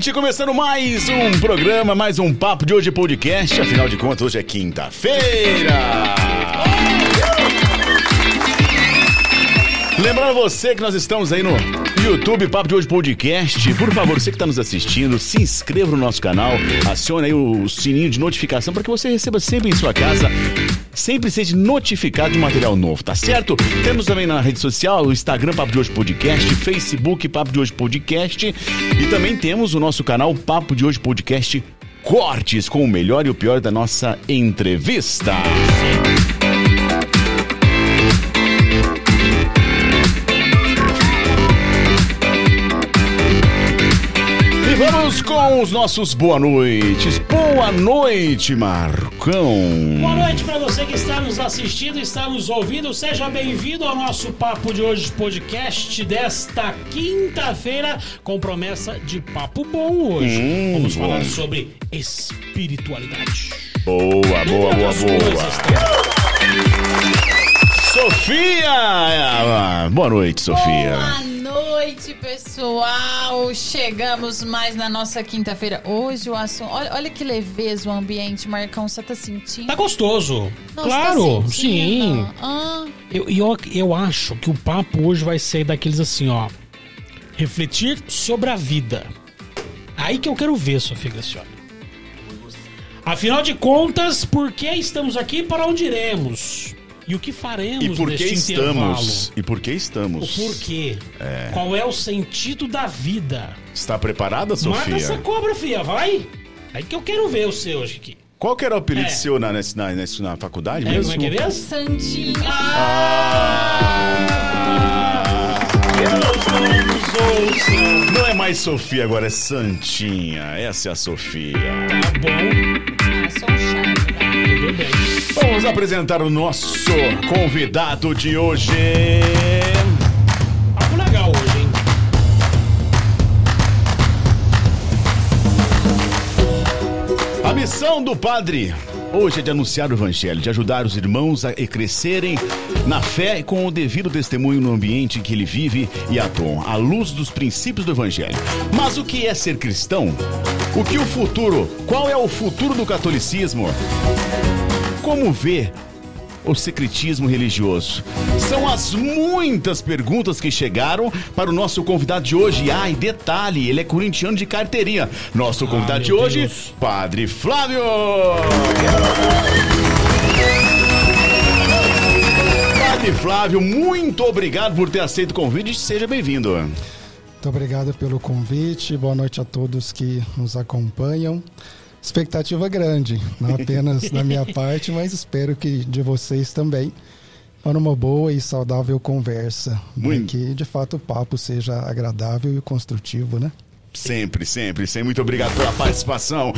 noite, começando mais um programa, mais um Papo de Hoje podcast. Afinal de contas, hoje é quinta-feira. Lembrando você que nós estamos aí no YouTube Papo de Hoje Podcast. Por favor, você que está nos assistindo, se inscreva no nosso canal, acione aí o sininho de notificação para que você receba sempre em sua casa, sempre seja notificado de material novo, tá certo? Temos também na rede social o Instagram Papo de Hoje Podcast, Facebook Papo de Hoje Podcast e também temos o nosso canal Papo de Hoje Podcast Cortes com o melhor e o pior da nossa entrevista. Vamos com os nossos boa noites. Boa noite, Marcão. Boa noite para você que está nos assistindo, está nos ouvindo. Seja bem-vindo ao nosso Papo de Hoje podcast desta quinta-feira, com promessa de papo bom hoje. Hum, Vamos bom. falar sobre espiritualidade. Boa, boa, boa, boa. Sofia! Boa noite, Sofia. Boa noite, pessoal. Chegamos mais na nossa quinta-feira. Hoje o assunto. Olha, olha que leveza o ambiente, Marcão. Você tá sentindo? Tá gostoso. Não, você claro, tá sim. Ah, Eu, eu, eu acho que o papo hoje vai ser daqueles assim, ó. Refletir sobre a vida. Aí que eu quero ver, Sofia Gracioli. Afinal de contas, por que estamos aqui e para onde iremos? E o que faremos E por que neste intervalo? estamos? E por que O estamos? porquê? Qual é o sentido da vida? Está preparada, Mata essa Sofia? cobra, fia, vai! Aí que eu quero ver o seu hoje aqui. Qual que era o apelido É. seu na, na, nesse- na faculdade É, mesmo? como é que é mesmo? Santinha. Ah! Ouça. Não é mais Sofia, agora é Santinha. Essa é a Sofia. Tá bom, Ah, sou um né? tudo bem. Vamos apresentar o nosso convidado de hoje. Papo legal hoje, hein? A missão do padre hoje é de anunciar o evangelho, de ajudar os irmãos a crescerem na fé e com o devido testemunho no ambiente em que ele vive e atua, à luz dos princípios do evangelho. Mas o que é ser cristão? O que o futuro? Qual é o futuro do catolicismo? Como vê o secretismo religioso? São as muitas perguntas que chegaram para o nosso convidado de hoje. Ah, e detalhe, ele é corintiano de carteirinha. Nosso convidado de meu hoje, Deus. Padre Flávio! Padre Flávio, muito obrigado por ter aceito o convite. Seja bem-vindo. Muito obrigado pelo convite. Boa noite a todos que nos acompanham. Expectativa grande, não apenas da minha parte, mas espero que de vocês também. Para uma boa e saudável conversa. Para Muito. que de fato o papo seja agradável e construtivo, né? Sempre, sempre, sempre. Muito obrigado pela participação.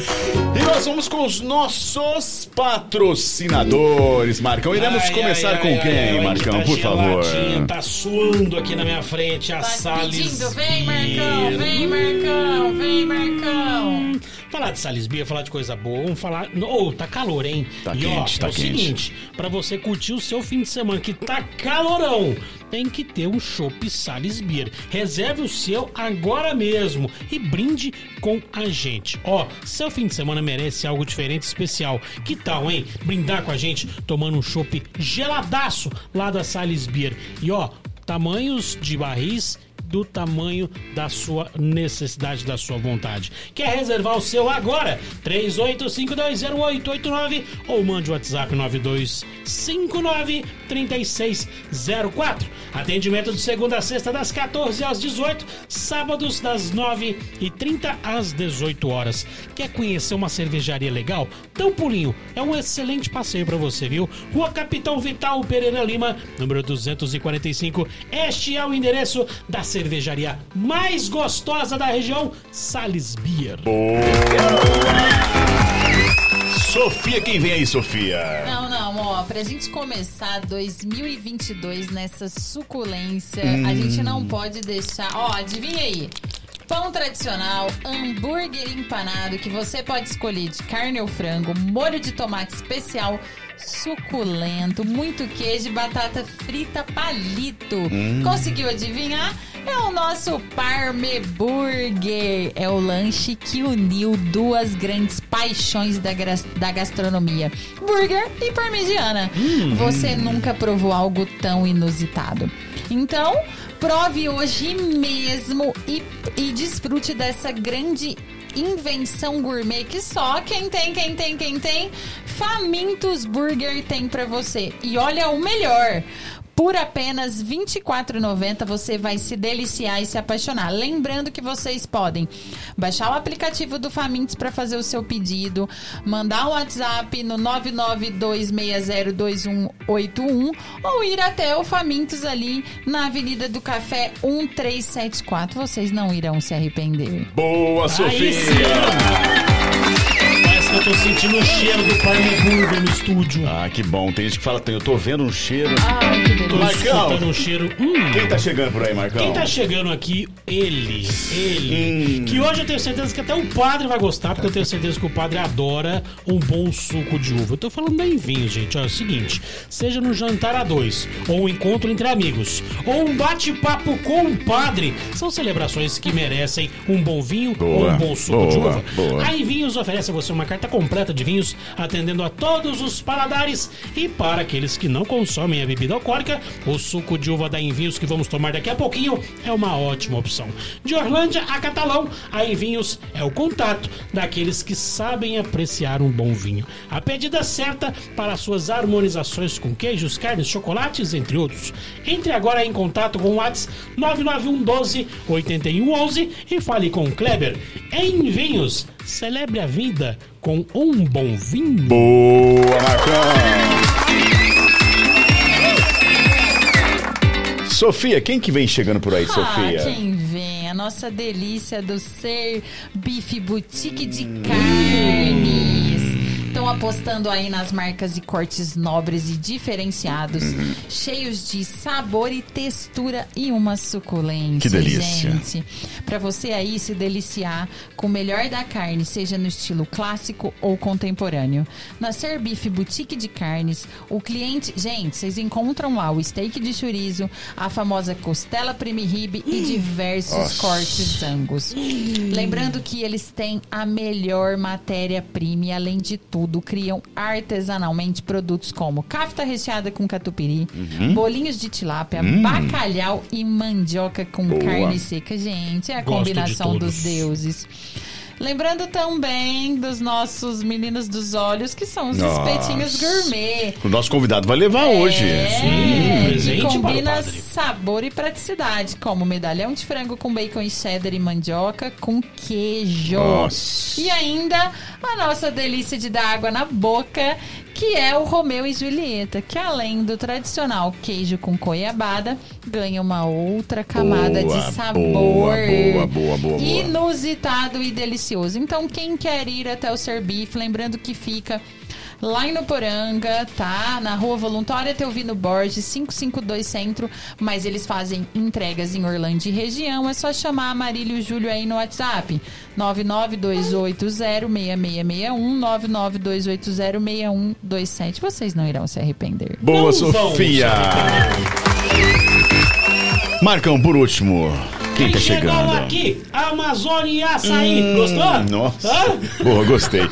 E nós vamos com os nossos patrocinadores, Marcão. Iremos Ai, começar ai, com ai, quem, Marcão, tá por favor? Tá suando aqui na minha frente a Tá Salles. pedindo, vem, Marcão, vem, Marcão, vem, Marcão. Falar de Salisbury, falar de coisa boa, vamos falar. Ô, tá calor, hein? Tá e quente, ó, tá é o quente. seguinte: pra você curtir o seu fim de semana, que tá calorão, tem que ter um chopp Salisbury. Reserve o seu agora mesmo e brinde com a gente. Ó, seu fim de semana merece algo diferente, especial. Que tal, hein? Brindar com a gente tomando um chopp geladaço lá da Salisbury. E ó, tamanhos de barris do tamanho da sua necessidade, da sua vontade. Quer reservar o seu agora? 38520889 ou mande o WhatsApp 92593604. Atendimento de segunda a sexta das 14 às 18, sábados das 9h30 às 18 horas. Quer conhecer uma cervejaria legal? Dá pulinho. É um excelente passeio para você, viu? Rua Capitão Vital Pereira Lima, número 245. Este é o endereço da cervejaria mais gostosa da região, Sales Beer. Sofia, quem vem aí, Sofia? Não, não, ó, pra gente começar 2022 nessa suculência, Hum. a gente não pode deixar. Ó, adivinha aí. Pão tradicional, hambúrguer empanado que você pode escolher de carne ou frango, molho de tomate especial, suculento, muito queijo e batata frita palito. Conseguiu adivinhar? É o nosso Parme Burger. É o lanche que uniu duas grandes paixões da, da gastronomia: burger e parmegiana. Você nunca provou algo tão inusitado. Então, prove hoje mesmo e, e desfrute dessa grande invenção gourmet que só quem tem, quem tem, quem tem, Famintos Burger tem pra você. E olha o melhor. Por apenas R$ 24,90 você vai se deliciar e se apaixonar. Lembrando que vocês podem baixar o aplicativo do Famintos para fazer o seu pedido, mandar um WhatsApp no 992602181 ou ir até o Famintos ali na Avenida do Café 1374. Vocês não irão se arrepender. Boa, Aí Sofia! Que eu tô sentindo o cheiro do Burger no estúdio. Ah, que bom. Tem gente que fala, eu tô vendo um cheiro. Ai, que Tô. Marcão. escutando um cheiro. Hum. Quem tá chegando por aí, Marcão? Quem tá chegando aqui, ele, ele, Hum. que hoje eu tenho certeza que até o padre vai gostar, porque eu tenho certeza que o padre adora um bom suco de uva. Eu tô falando da vinho, gente. Olha, é o seguinte, seja no jantar a dois, ou um encontro entre amigos, ou um bate-papo com o padre, são celebrações que merecem um bom vinho ou Boa, um bom suco de boa, uva. boa. A Vinhos oferece a você uma carta completa de vinhos, atendendo a todos os paladares. E para aqueles que não consomem a bebida alcoólica, o suco de uva da Envinhos que vamos tomar daqui a pouquinho é uma ótima opção. De Orlândia a Catalão, a Envinhos é o contato daqueles que sabem apreciar um bom vinho. A pedida certa para suas harmonizações com queijos, carnes, chocolates, entre outros. Entre agora em contato com o WhatsApp 991 12 8111 e fale com o Kleber. Em Vinhos, celebre a vida com um bom vinho. Boa, Marcão! Sofia, quem que vem chegando por aí, Sofia? Ah, quem vem? A nossa delícia do Ser Bife Boutique de Carnes. Estão apostando aí nas marcas e cortes nobres e diferenciados, Uhum. cheios de sabor e textura e uma suculência. Que delícia. Gente. Para você aí se deliciar com o melhor da carne, seja no estilo clássico ou contemporâneo. Na Ser Bife Boutique de Carnes, o cliente. Gente, vocês encontram lá o steak de chorizo, a famosa costela prime rib e diversos Nossa. cortes angus. Lembrando que eles têm a melhor matéria-prima e, além de tudo, criam artesanalmente produtos como kafta recheada com catupiry, Uhum. bolinhos de tilápia, bacalhau e mandioca com Hum. Boa. carne seca. Gente, é a Gosto combinação de dos deuses. Lembrando também dos nossos meninos dos olhos, que são os Nossa. espetinhos gourmet. O nosso convidado vai levar hoje. É, Sim, presente que combina sabor e praticidade, como medalhão de frango com bacon e cheddar e mandioca com queijo. Nossa. E ainda a nossa delícia de dar água na boca, que é o Romeu e Julieta, que além do tradicional queijo com goiabada, ganha uma outra camada Boa, de sabor. boa, boa, boa, boa, boa. Inusitado e delicioso. Então, quem quer ir até o Serbife, lembrando que fica lá em Nuporanga, tá? Na rua Voluntária Teovino Borges, 552 Centro. Mas eles fazem entregas em Orlândia e região. É só chamar a Marília e o Júlio aí no WhatsApp. 992806661, 992806127. Vocês não irão se arrepender. Boa, Não Sofia! Marcão, por último, quem Quem tá chegando? aqui, Amazônia e Açaí. Gostou? Nossa. Hã? Boa, gostei.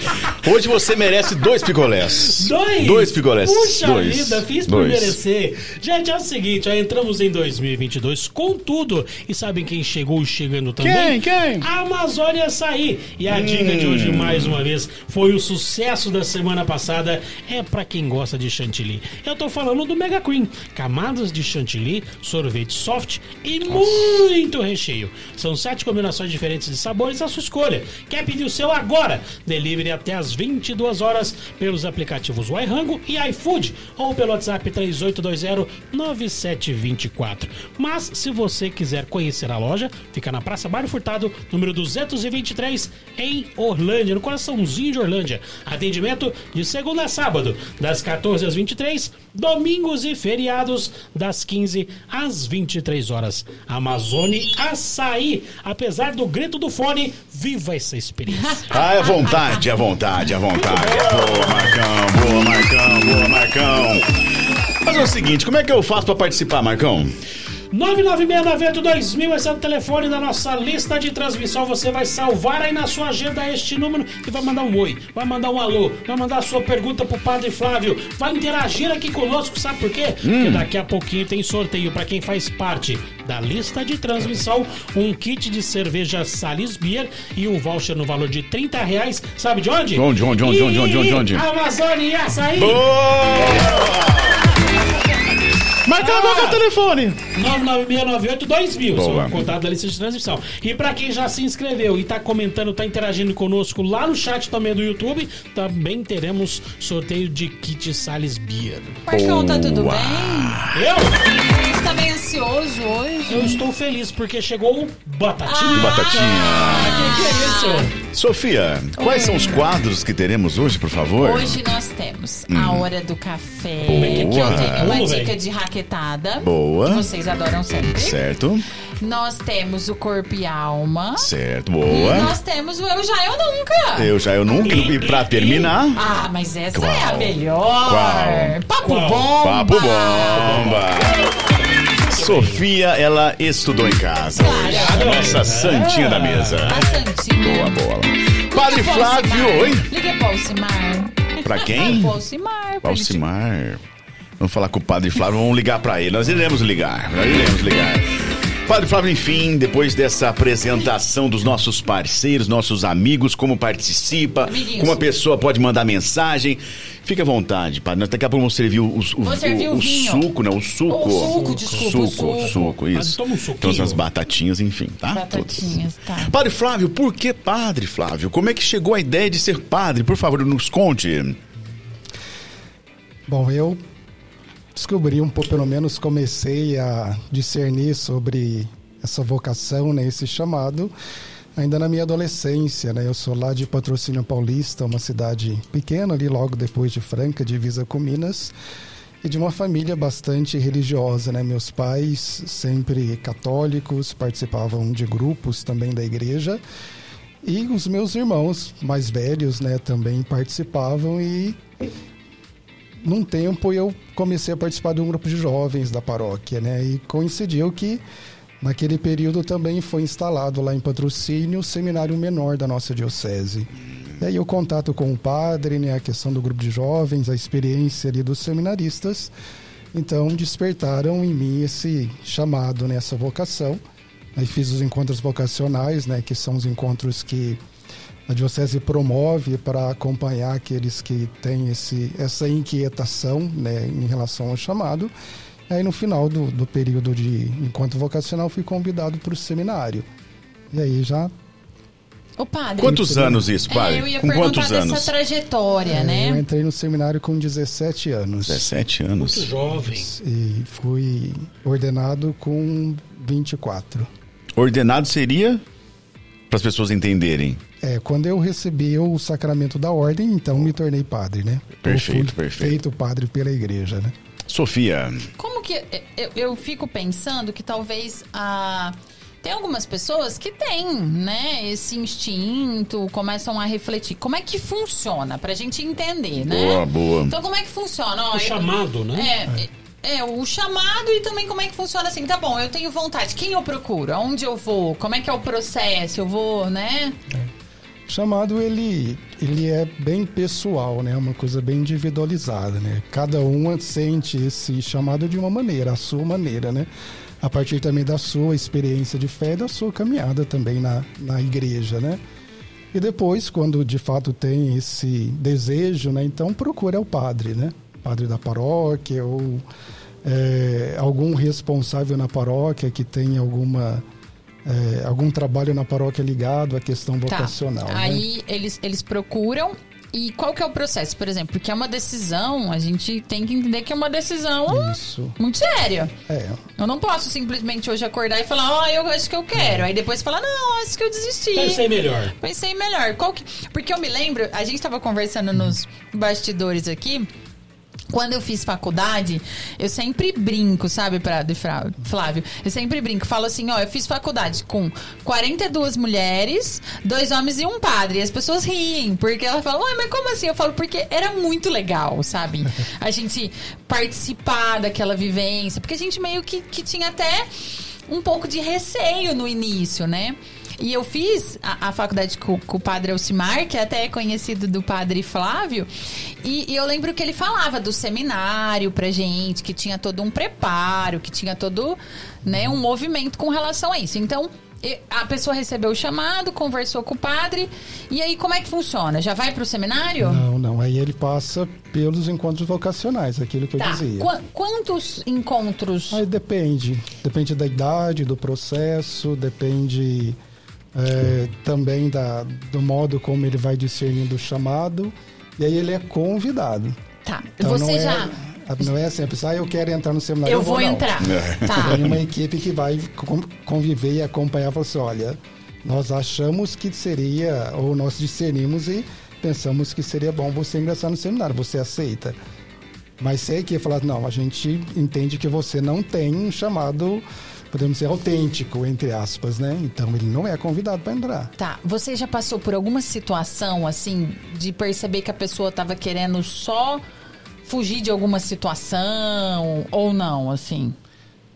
Hoje você merece dois picolés. Dois? Dois picolés. Puxa dois. vida, fiz por dois. merecer. Gente, é o seguinte, já entramos em 2022 com tudo. E sabem quem chegou chegando também? Quem? Quem? Amazônia Açaí. E a dica de hoje, mais uma vez, foi o sucesso da semana passada. É pra quem gosta de chantilly. Eu tô falando do Mega Cream. Camadas de chantilly, sorvete soft e muito recheio. São sete combinações diferentes de sabores à sua escolha. Quer pedir o seu agora? Delivery até às 22 horas pelos aplicativos iRango e iFood ou pelo WhatsApp 3820-9724. Mas se você quiser conhecer a loja, fica na Praça Mário Furtado, número 223, em Orlândia, no coraçãozinho de Orlândia. Atendimento de segunda a sábado, das 14 às 23 domingos e feriados, das 15 às 23 horas. Amazone Açaí. Apesar do grito do fone, viva essa experiência. Ah, é vontade, é vontade, é vontade. Boa, Marcão, boa, Marcão, boa, Marcão. Mas é o seguinte, como é que eu faço pra participar, Marcão? 996982000, esse é o telefone da nossa lista de transmissão. Você vai salvar aí na sua agenda este número e vai mandar um oi, vai mandar um alô, vai mandar a sua pergunta pro Padre Flávio, vai interagir aqui conosco, sabe por quê? Porque daqui a pouquinho tem sorteio para quem faz parte da lista de transmissão, um kit de cerveja Salis Beer e um voucher no valor de 30 reais. Sabe de onde? Onde, onde, onde, onde, onde, onde, onde? Amazônia Açaí! Marcão, qual que é o telefone? 996982000, esse é Boa. o contato da lista de transmissão. E pra quem já se inscreveu e tá comentando, tá interagindo conosco lá no chat também do YouTube, também teremos sorteio de kit Salles Beer. Marcão, tá tudo Boa. bem? Eu? Você tá bem ansioso hoje? Eu estou feliz porque chegou o Batatinha. Ah. Batatinha. Ah, que que é isso? Sofia, quais são os quadros que teremos hoje, por favor? Hoje nós temos a hora do café, Boa. que eu tenho uma Boa, dica de raquetada. Boa. Que vocês adoram sempre. Certo, Nós temos o corpo e alma. certo, E boa. nós temos o Eu Já Eu Nunca. Eu já, eu nunca. E pra terminar, Ah, mas essa Qual? é a melhor. Qual? Papo Qual? bomba. papo bomba. Sofia, ela estudou em casa. hoje. A nossa santinha da mesa. A Santinha. Boa bola. Padre Liga Flávio, oi. Liga pro Alcimar. Pra quem? Pro Alcimar. pra ele te- Alcimar. Vamos falar com o Padre Flávio, vamos ligar pra ele. Nós iremos ligar, nós iremos ligar. Padre Flávio, enfim, depois dessa apresentação dos nossos parceiros, nossos amigos, como participa, Amiguinhos. como a pessoa pode mandar mensagem. Fique à vontade, Padre. Daqui a pouco vamos servir o, o, servir o vinho. suco, não, o suco. O suco, desculpa, o Suco, suco. suco, isso. Toma um suquinho. Então, as batatinhas, enfim, tá? Batatinhas, Todas. tá. Padre Flávio, por que Padre Flávio? Como é que chegou a ideia de ser padre? Por favor, nos conte. Bom, eu descobri um pouco, pelo menos comecei a discernir sobre essa vocação, né, esse chamado, ainda na minha adolescência, né? Eu sou lá de Patrocínio Paulista, uma cidade pequena ali logo depois de Franca, divisa com Minas, e de uma família bastante religiosa, né? Meus pais sempre católicos, participavam de grupos também da igreja. E os meus irmãos mais velhos, né, também participavam e num tempo eu comecei a participar de um grupo de jovens da paróquia, né? E coincidiu que naquele período também foi instalado lá em Patrocínio o seminário menor da nossa diocese. E aí o contato com o padre, né, a questão do grupo de jovens, a experiência ali dos seminaristas, então despertaram em mim esse chamado, né, essa vocação. Aí fiz os encontros vocacionais, né, que são os encontros que a diocese promove para acompanhar aqueles que têm esse, essa inquietação né, em relação ao chamado. Aí no final do, do período de encontro vocacional fui convidado para o seminário. E aí já Ô, padre. Quantos anos isso, padre? É, eu ia Com perguntar quantos dessa anos? trajetória, é, eu né? entrei no seminário com 17 anos 17 Muito anos. jovem. e fui ordenado com 24. Ordenado seria para as pessoas entenderem. É, quando eu recebi o sacramento da ordem, então me tornei padre, né? Perfeito, perfeito. feito padre pela igreja, né? Sofia, Como que. Eu, eu fico pensando que talvez a. Tem algumas pessoas que têm, né, esse instinto, começam a refletir. Como é que funciona? Pra gente entender, né? boa, boa. Então, como é que funciona? Ó, O eu- chamado, né? É, é, o chamado e também como é que funciona assim. Tá bom, eu tenho vontade. Quem eu procuro? Aonde eu vou? Como é que é o processo? Eu vou, né? chamado ele ele é bem pessoal, né? Uma coisa bem individualizada, né? Cada um sente esse chamado de uma maneira, a sua maneira, né? A partir também da sua experiência de fé e da sua caminhada também na, na igreja, né? E depois, quando de fato tem esse desejo, né? Então procura o padre, né? Padre da paróquia ou é, algum responsável na paróquia que tenha alguma é, algum trabalho na paróquia ligado à questão vocacional. Tá. né? Aí eles, eles procuram. E qual que é o processo, por exemplo? Porque é uma decisão, a gente tem que entender que é uma decisão Isso. muito séria. É, Eu não posso simplesmente hoje acordar e falar, ó, eu acho que eu quero. Aí depois falar, não, acho que eu desisti. Pensei melhor. Pensei melhor. Qual que... Porque eu me lembro, a gente estava conversando nos bastidores aqui. Quando eu fiz faculdade, eu sempre brinco, sabe, pra, de Flávio? Eu sempre brinco, falo assim, ó, eu fiz faculdade com 42 mulheres, dois homens e um padre. E as pessoas riem, porque elas falam, ué, mas como assim? Eu falo, porque era muito legal, sabe? A gente participar daquela vivência, porque a gente meio que, que tinha até um pouco de receio no início, né? E eu fiz a, a faculdade com, com o padre Elcimar, que até é conhecido do padre Flávio, e, e eu lembro que ele falava do seminário pra gente, que tinha todo um preparo, que tinha todo né, um movimento com relação a isso. Então, a pessoa recebeu o chamado, conversou com o padre, e aí como é que funciona? Já vai pro seminário? Não, não. Aí ele passa pelos encontros vocacionais, aquilo que eu Tá. dizia. Qua- quantos encontros? Aí depende. Depende da idade, do processo, depende é, também da, do modo como ele vai discernindo o chamado. E aí ele é convidado. Tá. Então Você não é, já. Não é assim, a pessoa, ah, eu quero entrar no seminário. Eu vou não. entrar. Tá. Tem uma equipe que vai con- conviver e acompanhar e falar assim, olha, nós achamos que seria, ou nós discernimos e pensamos que seria bom você ingressar no seminário, você aceita? Mas se a equipe falar, não, a gente entende que você não tem um chamado, podemos dizer, autêntico, entre aspas, né? Então ele não é convidado para entrar. Tá. Você já passou por alguma situação, assim, de perceber que a pessoa tava querendo só fugir de alguma situação ou não, assim?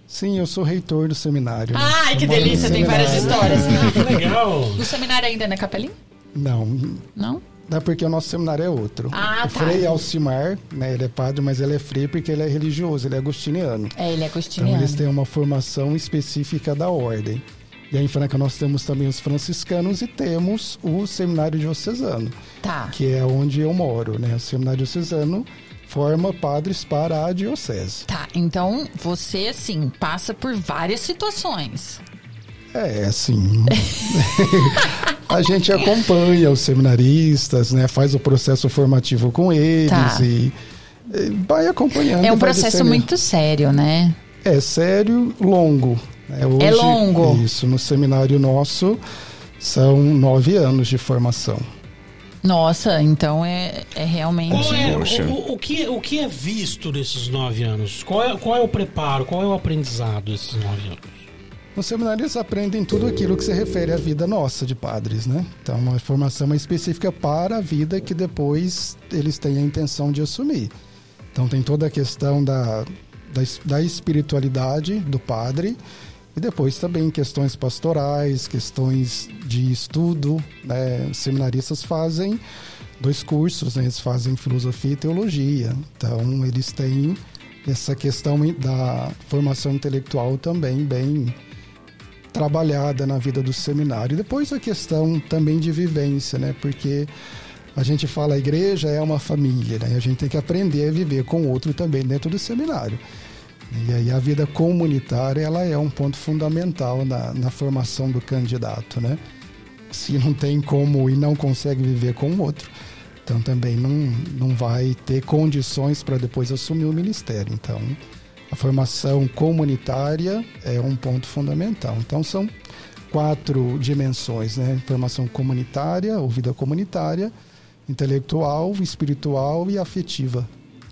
Sim, eu sou reitor do seminário. né? Ai, que delícia, tem várias histórias. Legal. O seminário ainda é na Capelinha? Não, Não? Não é porque o nosso seminário é outro. Ah, o tá. Frei Alcimar, né, ele é padre, mas ele é frei porque ele é religioso, ele é agostiniano. É, ele é Então agostiniano. eles têm uma formação específica da ordem. E aí em Franca nós temos também os franciscanos e temos o seminário diocesano, Tá. que é onde eu moro, né? O seminário diocesano forma padres para a diocese. Tá, então você, assim, passa por várias situações. É, assim. a gente acompanha os seminaristas, né? Faz o processo formativo com eles Tá. e, e vai acompanhando. É um processo muito sério, né? É sério, longo. né? Hoje, É longo. Isso, no seminário nosso são nove anos de formação. Nossa, então é, é realmente. É, o, o- o que, o que é visto nesses nove anos? Qual é, qual é o preparo? Qual é o aprendizado desses nove anos? No seminário eles aprendem tudo aquilo que se refere à vida nossa de padres, né? Então, uma formação específica para a vida que depois eles têm a intenção de assumir. Então, tem toda a questão da, da, da espiritualidade do padre e depois também questões pastorais, questões de estudo. Né? Os seminaristas fazem dois cursos, né? eles fazem filosofia e teologia. Então, eles têm essa questão da formação intelectual também bem trabalhada na vida do seminário. E depois a questão também de vivência, né? Porque a gente fala a igreja é uma família, né? E a gente tem que aprender a viver com o outro também dentro do seminário. E aí a vida comunitária ela é um ponto fundamental na, na formação do candidato, né? Se não tem como e não consegue viver com o outro, então também não, não vai ter condições para depois assumir o ministério. Então, a formação comunitária é um ponto fundamental. Então, são quatro dimensões, né? Formação comunitária, ou vida comunitária, intelectual, espiritual e afetiva.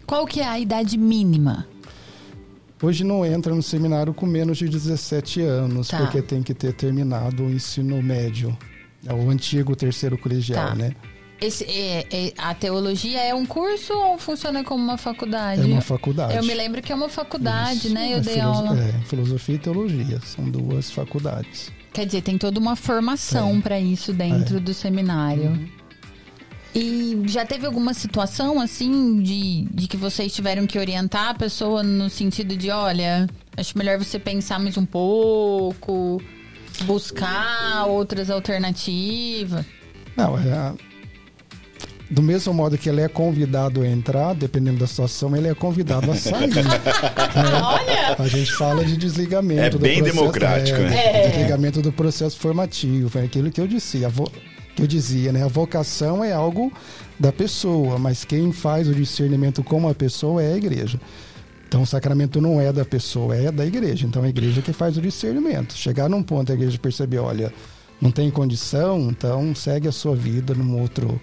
Qual que é a idade mínima? Hoje não entra no seminário com menos de 17 anos, Tá. porque tem que ter terminado o ensino médio. É o antigo terceiro colegial, Tá. né? Esse, é- é- a teologia é um curso ou funciona como uma faculdade? É uma faculdade. Eu me lembro que é uma faculdade, Isso. né? Eu É dei filoso- aula. É, filosofia e teologia, são duas faculdades. Quer dizer, tem toda uma formação É. pra isso dentro do seminário. E já teve alguma situação assim de, de que vocês tiveram que orientar a pessoa no sentido de, olha, acho melhor você pensar mais um pouco, buscar outras alternativas. Não, é a- do mesmo modo que ele é convidado a entrar, dependendo da situação, ele é convidado a sair. né? Olha! A gente fala de desligamento. É do bem processo- democrático, é, né? Desligamento do processo formativo. É aquilo que eu disse. A vo- que eu dizia, né? A vocação é algo da pessoa, mas quem faz o discernimento como a pessoa é a igreja. Então o sacramento não é da pessoa, é da igreja. Então a igreja que faz o discernimento. Chegar num ponto a igreja perceber, olha, não tem condição, então segue a sua vida num outro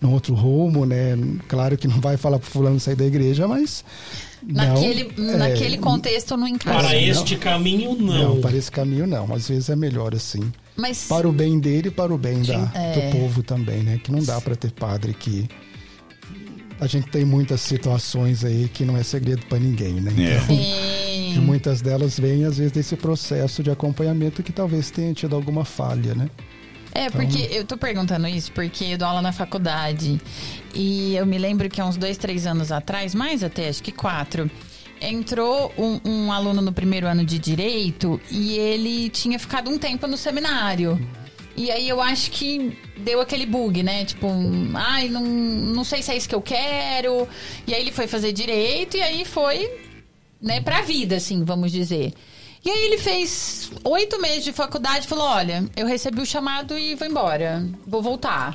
num outro rumo, né? Claro que não vai falar pro fulano sair da igreja, mas naquele, não, naquele é, contexto não encaixa. Para este não, caminho não. Não, para esse caminho não. Às vezes é melhor assim. Mas para o bem dele e para o bem da, É. do povo também, né? Que não dá para ter padre que a gente tem muitas situações aí que não é segredo para ninguém, né? É. Então, Sim. e muitas delas vêm às vezes desse processo de acompanhamento que talvez tenha tido alguma falha, né? É, porque eu tô perguntando isso porque eu dou aula na faculdade. E eu me lembro que há uns dois, três anos atrás, mais até, acho que quatro, entrou um, um aluno no primeiro ano de direito e ele tinha ficado um tempo no seminário. E aí eu acho que deu aquele bug, né? Tipo, ai, não, não sei se é isso que eu quero. E aí ele foi fazer direito e aí foi, né, pra vida, assim, vamos dizer. E aí ele fez oito meses de faculdade e falou: olha, eu recebi o chamado e vou embora. Vou voltar.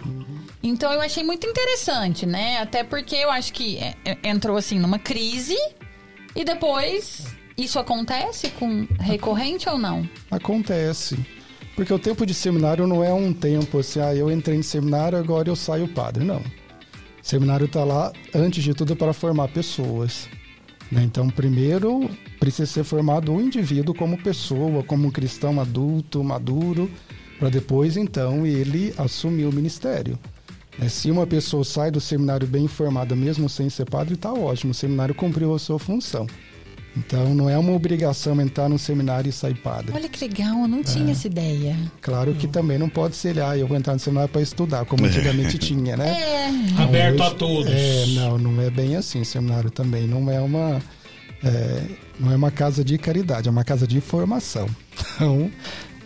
Então eu achei muito interessante, né? Até porque eu acho que é, é, entrou assim numa crise e depois isso acontece com recorrente ou não? Acontece. Porque o tempo de seminário não é um tempo assim, ah, eu entrei em seminário, agora eu saio padre. Não. O seminário está lá, antes de tudo, para formar pessoas. Né? Então, primeiro, precisa ser formado o indivíduo como pessoa, como cristão adulto, maduro, para depois, então, ele assumir o ministério. Né? Se uma pessoa sai do seminário bem informada, mesmo sem ser padre, está ótimo, o seminário cumpriu a sua função. Então, não é uma obrigação entrar no seminário e sair padre. Olha que legal, eu não tinha essa ideia. Claro que também não pode ser, ah, eu vou entrar no seminário para estudar, como antigamente tinha, né? É. Então, Aberto a hoje- todos. É, não, não é bem assim. Seminário também não é uma é, não é uma casa de caridade, é uma casa de formação. Então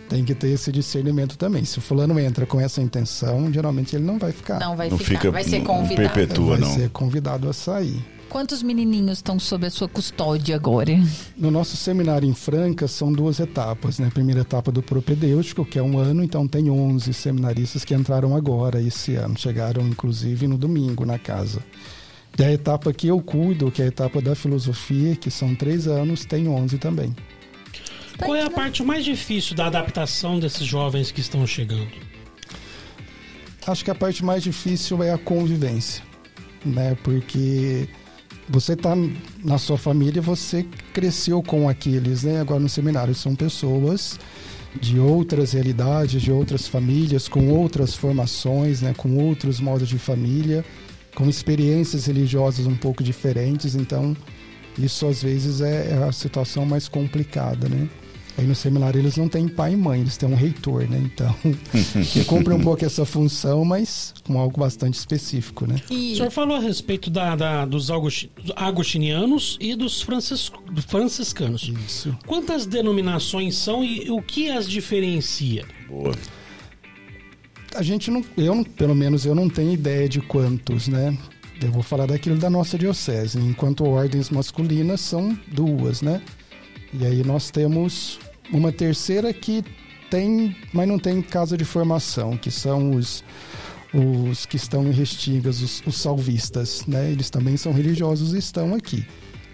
tem que ter esse discernimento também. Se o fulano entra com essa intenção, geralmente ele não vai ficar. Não vai Não ficar, fica- vai ser não convidado. perpetua. vai não. ser convidado a sair. Quantos menininhos estão sob a sua custódia agora? No nosso seminário em Franca são duas etapas, né? A primeira etapa do propedêutico, que é um ano, então tem 11 seminaristas que entraram agora esse ano, chegaram inclusive no domingo na casa. E a etapa que eu cuido, que é a etapa da filosofia, que são três anos, tem 11 também. Qual é a parte mais difícil da adaptação desses jovens que estão chegando? Acho que a parte mais difícil é a convivência, né? Porque você está na sua família, você cresceu com aqueles, né? Agora no seminário são pessoas de outras realidades, de outras famílias, com outras formações, né? Com outros modos de família, com experiências religiosas um pouco diferentes. Então, isso às vezes é a situação mais complicada, né? Aí no seminário eles não têm pai e mãe, eles têm um reitor, né? Então, que cumpre um pouco essa função, mas com algo bastante específico, né? O E senhor falou a respeito da, da- dos agostinianos e dos francis- dos franciscanos. Isso. Quantas denominações são e o que as diferencia? Boa. A gente não, eu não- pelo menos eu não tenho ideia de quantos, né? Eu vou falar daquilo da nossa diocese. Enquanto ordens masculinas são duas, né? E aí nós temos uma terceira que tem, mas não tem casa de formação, que são os os que estão em Restingas, os, os salvistas, né? Eles também são religiosos e estão aqui.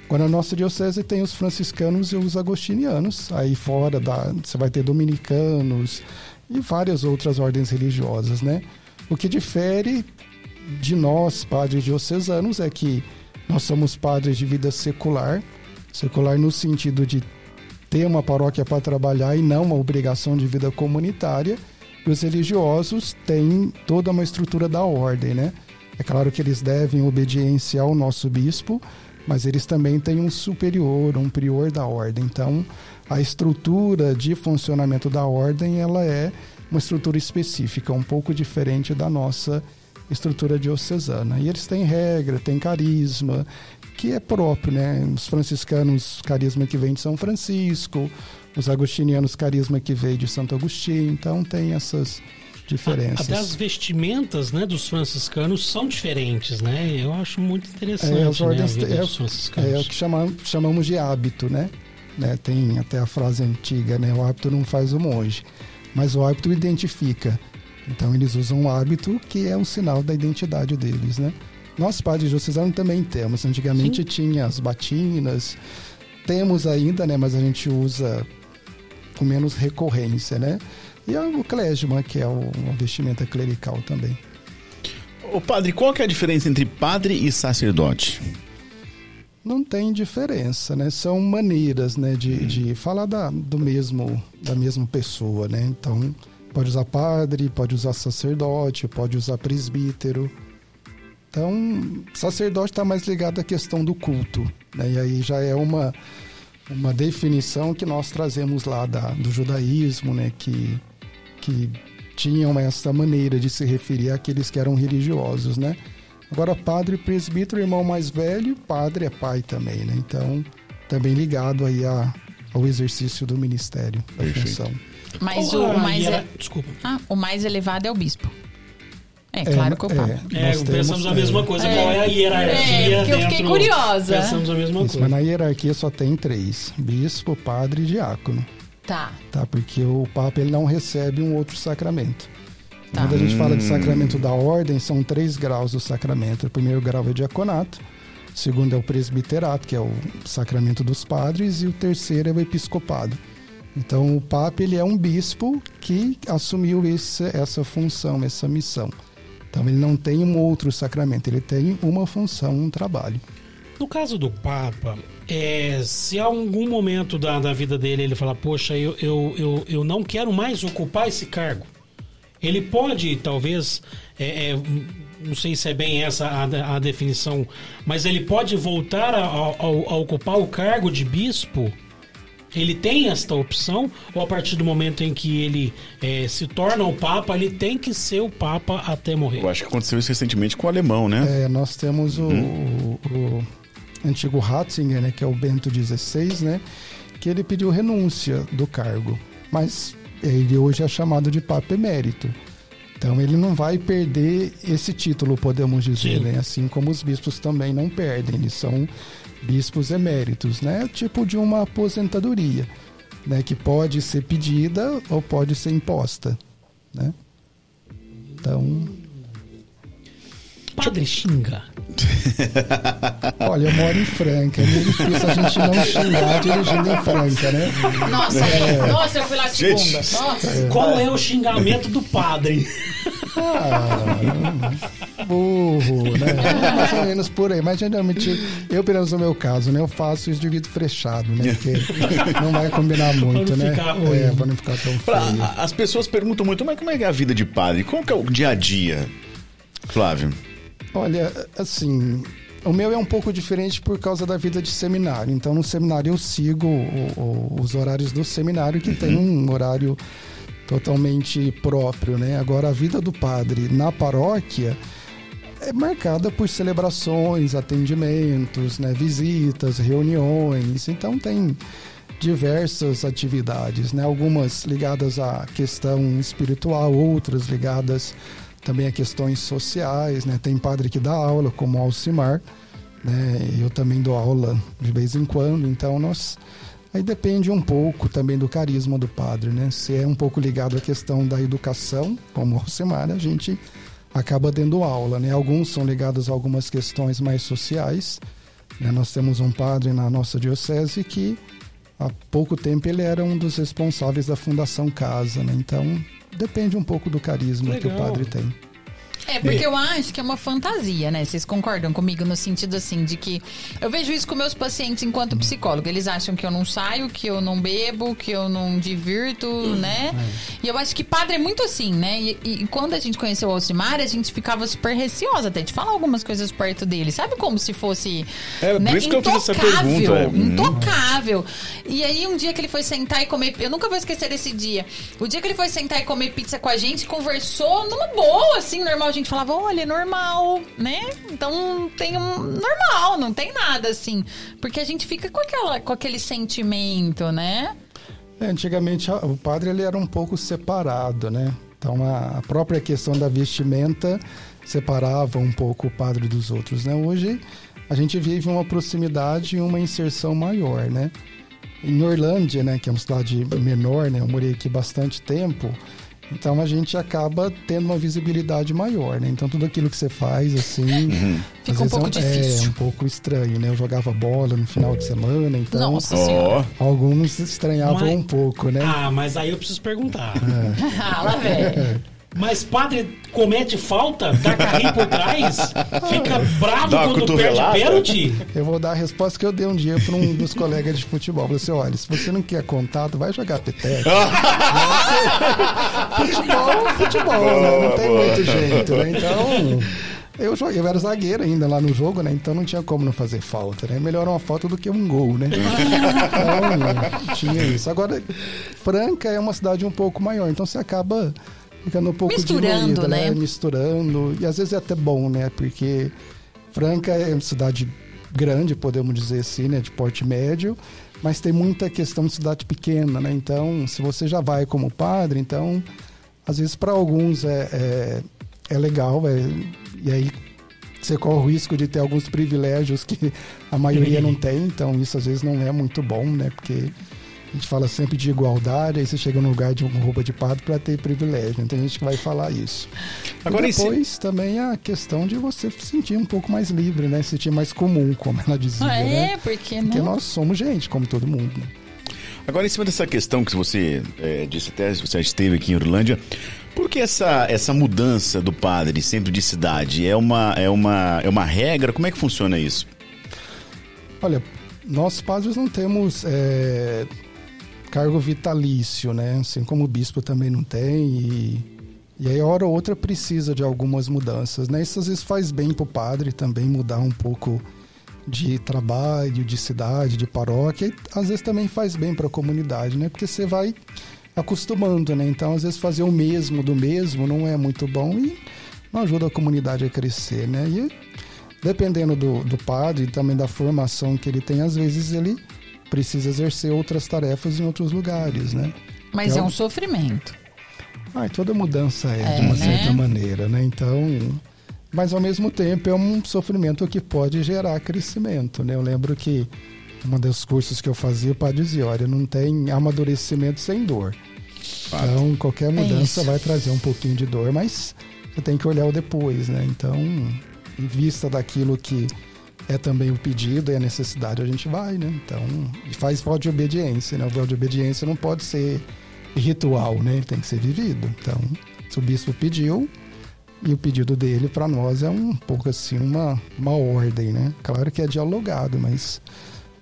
Agora, a nossa diocese tem os franciscanos e os agostinianos. Aí fora da, você vai ter dominicanos e várias outras ordens religiosas, né? O que difere de nós, padres diocesanos, é que nós somos padres de vida secular, secular no sentido de ter uma paróquia para trabalhar e não uma obrigação de vida comunitária. E os religiosos têm toda uma estrutura da ordem, né? É claro que eles devem obediência ao nosso bispo, mas eles também têm um superior, um prior da ordem. Então, a estrutura de funcionamento da ordem, ela é uma estrutura específica, um pouco diferente da nossa estrutura diocesana. E eles têm regra, têm carisma, que é próprio, né? Os franciscanos, carisma que vem de São Francisco, os agostinianos, carisma que veio de Santo Agostinho. Então, tem essas diferenças. Até as vestimentas né, dos franciscanos são diferentes, né? Eu acho muito interessante É, as né, ordens vida é, é o que chama- chamamos de hábito, né? né? Tem até a frase antiga, né? O hábito não faz o monge, mas o hábito identifica. Então eles usam o hábito que é um sinal da identidade deles, né? Nós padres diocesanos também temos. Antigamente tinha as batinas, temos ainda, né? Mas a gente usa com menos recorrência, né? E o clésima, que é o, a vestimenta clerical também. Ô padre, qual que é a diferença entre padre e sacerdote? Não tem diferença, né? São maneiras, né, de, de falar da, do mesmo, da mesma pessoa, né? Então, pode usar padre, pode usar sacerdote, pode usar presbítero. Então, sacerdote está mais ligado à questão do culto, né? E aí já é uma uma definição que nós trazemos lá da, do judaísmo, né? Que que tinham essa maneira de se referir àqueles que eram religiosos, né? Agora, padre, presbítero, irmão mais velho, padre é pai também, né? Então, também ligado aí a, ao exercício do ministério, da Perfeito. função. Mas o mais, é- Desculpa. ah, o mais elevado é o bispo. É, claro que o Papa. É, nós pensamos temos, a mesma é, coisa. É. Qual é a hierarquia É, porque eu fiquei dentro- curiosa. Pensamos a mesma Isso, coisa. mas na hierarquia só tem três: bispo, padre e diácono. Tá. tá? Porque o Papa ele não recebe um outro sacramento. Tá. Quando a gente fala de Hum. sacramento da ordem, são três graus do sacramento. O primeiro grau é o diaconato, o segundo é o presbiterato, que é o sacramento dos padres, e o terceiro é o episcopado. Então, o Papa ele é um bispo que assumiu esse, essa função, essa missão. Então, ele não tem um outro sacramento, ele tem uma função, um trabalho. No caso do Papa, é, se há algum momento da, da vida dele ele falar, poxa, eu, eu, eu, eu não quero mais ocupar esse cargo, ele pode, talvez, é, é, não sei se é bem essa a, a definição, mas ele pode voltar a, a- a ocupar o cargo de bispo? Ele tem esta opção? Ou a partir do momento em que ele é, se torna o Papa, ele tem que ser o Papa até morrer? Eu acho que aconteceu isso recentemente com o alemão, né? É, nós temos o, o- o antigo Ratzinger, né, que é o Bento XVI, né, que ele pediu renúncia do cargo, mas ele hoje é chamado de Papa Emérito. Então ele não vai perder esse título, podemos dizer, né? Assim como os bispos também não perdem, eles são bispos eméritos, né? Tipo de uma aposentadoria, né? Que pode ser pedida ou pode ser imposta, né? Então, Padre xinga. Olha, eu moro em Franca, é meio difícil a gente não xingar dirigindo em Franca, né? Nossa, nossa, eu fui lá Gente. segunda. Nossa. Qual é o xingamento do padre? Ah, burro, né? Mais ou menos por aí. Mas geralmente, eu, pelo menos no meu caso, né? Eu faço isso de vidro fechado, né? Porque não vai combinar muito, não né? ficar ruim. É, pra não ficar tão Pra- feio. as pessoas perguntam muito, mas como é que é a vida de padre? Como que é o dia a dia? Flávio. Olha, assim, o meu é um pouco diferente por causa da vida de seminário. Então, no seminário eu sigo o- o- os horários do seminário, que tem um horário totalmente próprio, né? Agora, a vida do padre na paróquia é marcada por celebrações, atendimentos, né? visitas, reuniões. Então, tem diversas atividades, né? Algumas ligadas à questão espiritual, outras ligadas também a questões sociais, né? Tem padre que dá aula, como Alcimar, né? Eu também dou aula de vez em quando, então nós aí depende um pouco também do carisma do padre, né? Se é um pouco ligado à questão da educação, como Alcimar, a gente acaba dando aula, né? Alguns são ligados a algumas questões mais sociais, né? Nós temos um padre na nossa diocese que há pouco tempo ele era um dos responsáveis da Fundação Casa, né? Então depende um pouco do carisma que o Legal. padre tem. É, porque eu acho que é uma fantasia, né? Vocês concordam comigo no sentido assim de que eu vejo isso com meus pacientes enquanto psicólogo. Eles acham que eu não saio, que eu não bebo, que eu não divirto, né? E eu acho que padre é muito assim, né? E, e- quando a gente conheceu o Alcimar, a gente ficava super receosa até de falar algumas coisas perto dele. Sabe como se fosse. É, por né? isso que eu fiz essa Intocável, pergunta, é. Uhum. Intocável. E aí, um dia que ele foi sentar e comer. Eu nunca vou esquecer desse dia. O dia que ele foi sentar e comer pizza com a gente, conversou numa boa, assim, normal. Gente falava, olha, é normal, né? Então tem um. Normal, não tem nada assim. Porque a gente fica com, aquela, com aquele sentimento, né? É, antigamente o padre ele era um pouco separado, né? Então a própria questão da vestimenta separava um pouco o padre dos outros, né? Hoje a gente vive uma proximidade e uma inserção maior, né? Em Orlândia, né, que é uma cidade menor, né? Eu morei aqui bastante tempo. Então a gente acaba tendo uma visibilidade maior, né? Então tudo aquilo que você faz, assim, às Fica um vezes pouco é, difícil. é um pouco estranho, né? Eu jogava bola no final de semana, então Nossa senhora. Alguns estranhavam Mas- um pouco, né? Ah, mas aí eu preciso perguntar. Ah, lá vem. Mas padre comete falta, dá carrinho por trás, fica bravo Dá quando perde pênalti. Eu vou dar a resposta que eu dei um dia para um dos colegas de futebol. Falei assim: olha, se você não quer contato, vai jogar peteca. futebol, é futebol, né? Não tem muito jeito, né? Então. Eu, joguei, eu era zagueiro ainda lá no jogo, né? Então não tinha como não fazer falta, né? Melhor uma falta do que um gol, né? Então, tinha isso. Agora, Franca é uma cidade um pouco maior, então você acaba ficando um pouco Misturando, diluído, né? Misturando. E às vezes é até bom, né? Porque Franca é uma cidade grande, podemos dizer assim, né? De porte médio, mas tem muita questão de cidade pequena, né? Então, se você já vai como padre, então, às vezes para alguns é, é, é legal, é, e aí você corre o risco de ter alguns privilégios que a maioria não tem, então isso às vezes não é muito bom, né? Porque a gente fala sempre de igualdade, aí você chega no lugar de um roupa de padre para ter privilégio. Então, tem gente que vai falar isso. Agora, e esse- depois também a questão de você se sentir um pouco mais livre, né? Se sentir mais comum, como ela dizia, Ah, né? é, porque Porque não. nós somos gente, como todo mundo. Né? Agora, em cima dessa questão que você é, disse até, você esteve aqui em Orlândia, por que essa, essa mudança do padre sempre de cidade? É uma, é, uma, é uma regra? Como é que funciona isso? Olha, nós padres não temos é, cargo vitalício, né? Assim como o bispo também não tem. E, e aí, hora ou outra, precisa de algumas mudanças, né? Isso às vezes faz bem pro padre também mudar um pouco de trabalho, de cidade, de paróquia. E às vezes também faz bem para a comunidade, né? Porque você vai acostumando, né? Então, às vezes, fazer o mesmo do mesmo não é muito bom e não ajuda a comunidade a crescer, né? E dependendo do, do padre e também da formação que ele tem, às vezes ele precisa exercer outras tarefas em outros lugares, né? Mas é Então- um sofrimento. Ah, toda mudança é, É, de uma né? certa maneira, né? Então, mas ao mesmo tempo é um sofrimento que pode gerar crescimento, né? Eu lembro que um dos cursos que eu fazia, o padre dizia, olha, não tem amadurecimento sem dor. Então, qualquer mudança isso. vai trazer um pouquinho de dor, mas você tem que olhar o depois, né? Então, em vista daquilo que é também o pedido e a necessidade, a gente vai, né? Então, e faz voto de obediência, né? O voto de obediência não pode ser ritual, né? Ele tem que ser vivido. Então, se o bispo pediu, e o pedido dele para nós é um pouco assim uma, uma ordem, né? Claro que é dialogado, mas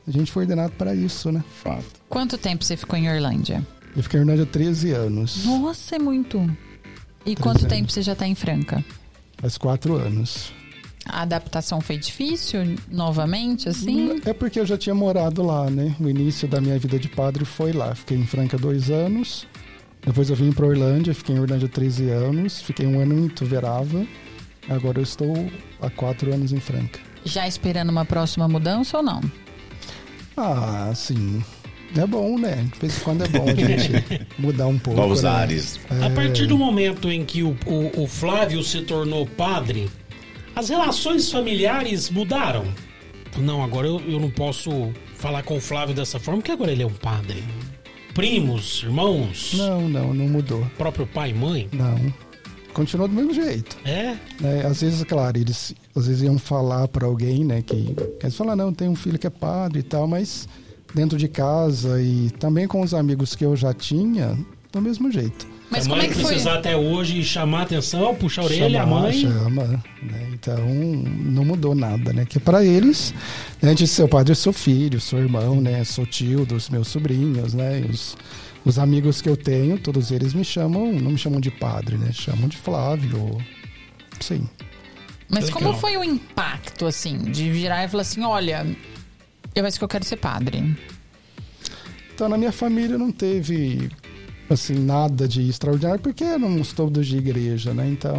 a gente foi ordenado para isso, né? Fato. Quanto tempo você ficou em Orlândia? Eu fiquei em Orlândia há 13 anos, Nossa, é muito. E quanto anos. tempo você já tá em Franca? faz quatro anos. A adaptação foi difícil novamente, assim? É porque eu já tinha morado lá, né? O início da minha vida de padre foi lá. Fiquei em Franca dois anos. Depois eu vim para Orlândia, fiquei em Orlândia 13 anos. Fiquei um ano em Tuverava. Agora eu estou há quatro anos em Franca. Já esperando uma próxima mudança ou não? Ah, sim. É bom, né? De vez em quando é bom a gente mudar um pouco. Novos né? ares. A partir do momento em que o, o- o Flávio se tornou padre, as relações familiares mudaram. Não, agora eu, eu não posso falar com o Flávio dessa forma, porque agora ele é um padre. Primos, irmãos, Não, não, não mudou. próprio pai e mãe. Não. Continuou do mesmo jeito. É? né? Às vezes, claro, eles às vezes iam falar para alguém, né? Que eles falam, não, tem um filho que é padre e tal, mas dentro de casa e também com os amigos que eu já tinha, do mesmo jeito. Mas a como mãe é que foi? precisar até hoje chamar a atenção, puxar a orelha, a Chamar, mãe. Chama, né? Então, não mudou nada, né? Que para eles, né, antes de ser padre, eu sou filho, sou irmão, né? Sou tio dos meus sobrinhos, né? Os, os amigos que eu tenho, todos eles me chamam, não me chamam de padre, né? Chamam de Flávio. Sim. Mas Legal. como foi o impacto, assim, de virar e falar assim, olha, eu acho que eu quero ser padre. Então, na minha família não teve, assim, nada de extraordinário, porque éramos todos de igreja, né? Então,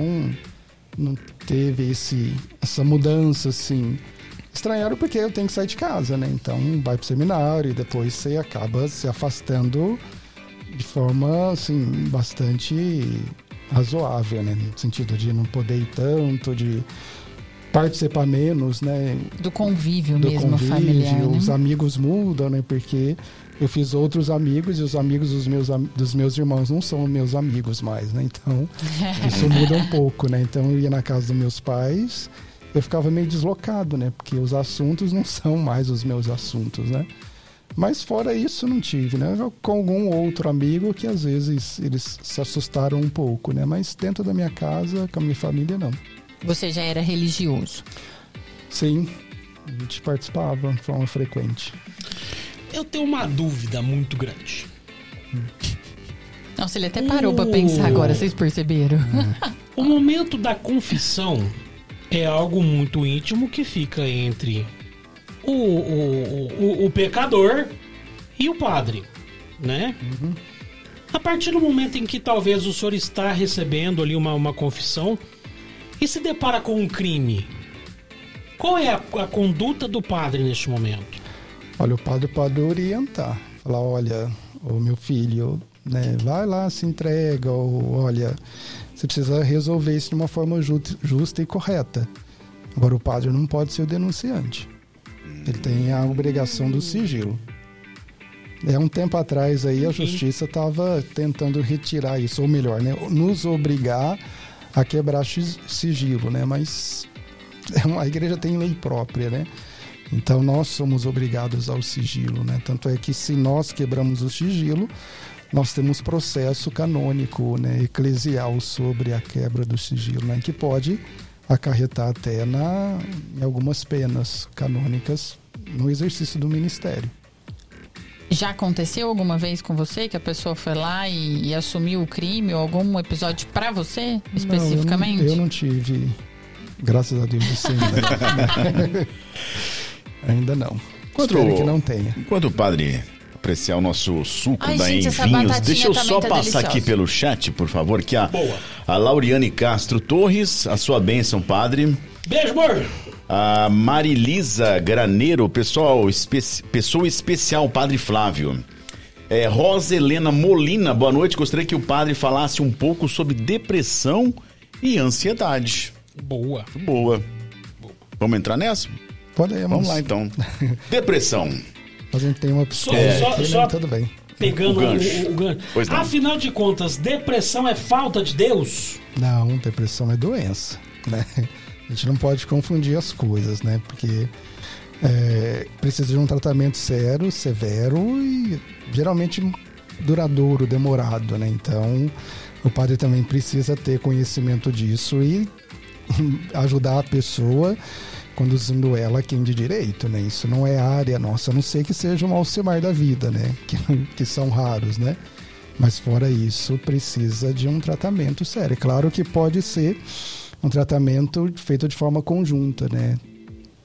não teve esse, essa mudança, assim. Estranharam porque eu tenho que sair de casa, né? Então, vai pro seminário e depois você acaba se afastando de forma, assim, bastante razoável, né? No sentido de não poder ir tanto, de participar menos, né? Do convívio do mesmo convívio, familiar. né? os amigos mudam, né? Porque eu fiz outros amigos e os amigos dos meus, dos meus irmãos não são meus amigos mais, né? Então, isso muda um pouco, né? Então, eu ia na casa dos meus pais, eu ficava meio deslocado, né? Porque os assuntos não são mais os meus assuntos, né? Mas fora isso, não tive, né? Com algum outro amigo que às vezes eles se assustaram um pouco, né? Mas dentro da minha casa, com a minha família, não. Você já era religioso? Sim, a gente participava de forma frequente. Eu tenho uma dúvida muito grande. Nossa, ele até parou pra pensar agora, vocês perceberam? O momento da confissão é algo muito íntimo que fica entre o, o, o, o pecador e o padre, né? A partir do momento em que talvez o senhor está recebendo ali uma, uma confissão e se depara com um crime, qual é a, a conduta do padre neste momento? Olha, o padre pode orientar. Falar, olha, o meu filho, né, vai lá, se entrega, ou olha, você precisa resolver isso de uma forma ju- justa e correta. Agora, o padre não pode ser o denunciante. Ele tem a obrigação do sigilo. É um tempo atrás aí a justiça estava tentando retirar isso, ou melhor, né, nos obrigar a quebrar sigilo, né? Mas é a igreja tem lei própria, né? Então nós somos obrigados ao sigilo, né? Tanto é que se nós quebramos o sigilo, nós temos processo canônico, né, eclesial sobre a quebra do sigilo, né, que pode acarretar até na, em algumas penas canônicas no exercício do ministério. Já aconteceu alguma vez com você que a pessoa foi lá e, e assumiu o crime ou algum episódio pra você especificamente? Não, eu, não, eu não tive, graças a Deus, isso ainda. Ainda não. Quanto- Espero que não tenha. Enquanto o padre apreciar o nosso suco Ai, da gente, em essa vinhos, batatinha deixa eu também só tá passar deliciosa. aqui pelo chat, por favor, que a, Boa. a Lauriane Castro Torres, a sua bênção, padre. Beijo, amor! A Marilisa Graneiro, pessoal, espe- pessoa especial, Padre Flávio. É, Rosa Helena Molina, boa noite. Gostaria que o padre falasse um pouco sobre depressão e ansiedade. Boa. Boa. Vamos entrar nessa? Podemos. Vamos lá então. Depressão. A gente tem uma Só- psicóloga só- aqui, né? só- Tudo bem. Pegando O gancho. o- o gancho. Afinal de contas, depressão é falta de Deus? Não, depressão é doença, né? A gente não pode confundir as coisas, né? Porque é, precisa de um tratamento sério, severo e geralmente duradouro, demorado, né? Então, o padre também precisa ter conhecimento disso e ajudar a pessoa conduzindo ela quem de direito, né? Isso não é área nossa, a não ser que seja um Alcemar da vida, né? Que, que são raros, né? Mas fora isso, precisa de um tratamento sério. Claro que pode ser um tratamento feito de forma conjunta, né?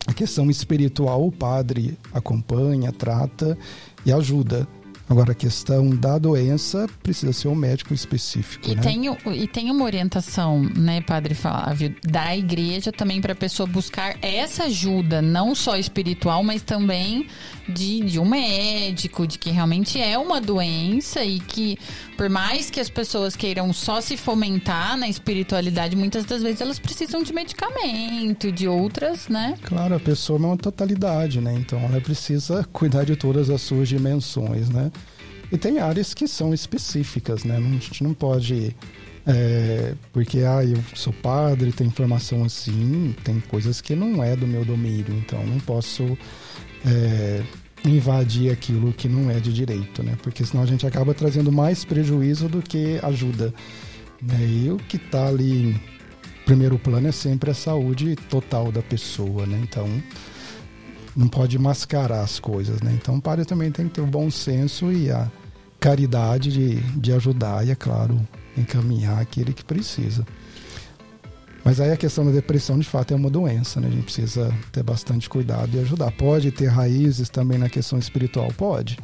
A questão espiritual, o padre acompanha, trata e ajuda. Agora, a questão da doença precisa ser um médico específico, E, né? tem, e tem uma orientação, né, Padre Flávio, da igreja também para a pessoa buscar essa ajuda, não só espiritual, mas também de, de um médico, de que realmente é uma doença e que, por mais que as pessoas queiram só se fomentar na espiritualidade, muitas das vezes elas precisam de medicamento, de outras, né? Claro, a pessoa é uma totalidade, né? Então ela precisa cuidar de todas as suas dimensões, né? E tem áreas que são específicas, né? A gente não pode. é, porque, ah, eu sou padre, tenho informação assim, tem coisas que não é do meu domínio, então não posso é, invadir aquilo que não é de direito, né? Porque senão a gente acaba trazendo mais prejuízo do que ajuda. Né? E o que está ali em primeiro plano é sempre a saúde total da pessoa, né? Então não pode mascarar as coisas, né? Então o padre também tem que ter o bom senso e a caridade de, de ajudar e, é claro, encaminhar aquele que precisa. Mas aí a questão da depressão, de fato, é uma doença, né? A gente precisa ter bastante cuidado e ajudar. Pode ter raízes também na questão espiritual? Pode.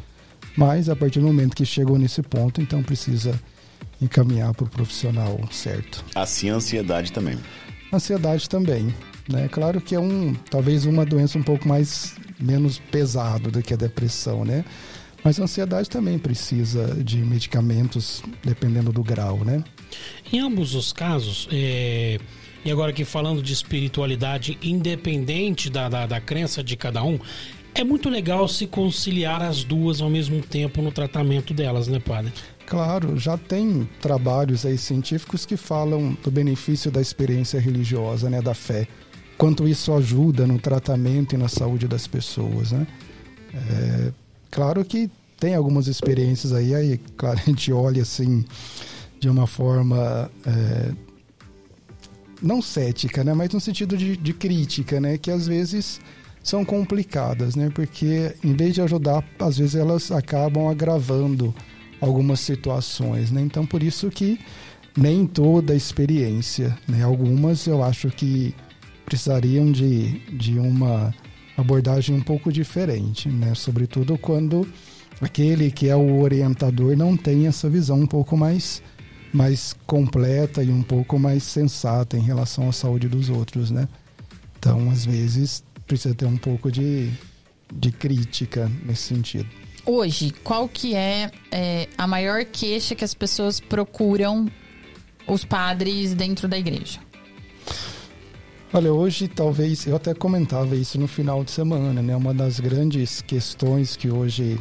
Mas a partir do momento que chegou nesse ponto, então precisa encaminhar para o profissional certo. Assim a ansiedade também. Ansiedade também, né? Claro que é um, talvez uma doença um pouco mais menos pesado do que a depressão, né? Mas a ansiedade também precisa de medicamentos dependendo do grau, né? Em ambos os casos, é, e agora aqui falando de espiritualidade independente da, da, da crença de cada um, é muito legal se conciliar as duas ao mesmo tempo no tratamento delas, né, padre? Claro, já tem trabalhos aí científicos que falam do benefício da experiência religiosa, né, da fé. Quanto isso ajuda no tratamento e na saúde das pessoas, né? É, claro que tem algumas experiências aí, aí, claro, a gente olha assim de uma forma é, não cética, né? Mas no sentido de, de crítica, né? Que às vezes são complicadas, né? Porque em vez de ajudar, às vezes elas acabam agravando algumas situações, né? Então por isso que nem toda experiência, né? Algumas eu acho que precisariam de, de uma abordagem um pouco diferente, né? Sobretudo quando aquele que é o orientador não tem essa visão um pouco mais mais completa e um pouco mais sensata em relação à saúde dos outros, né? Então, às vezes, precisa ter um pouco de, de crítica nesse sentido. Hoje, qual que é, é a maior queixa que as pessoas procuram os padres dentro da igreja? Olha, hoje talvez, eu até comentava isso no final de semana, né? Uma das grandes questões que hoje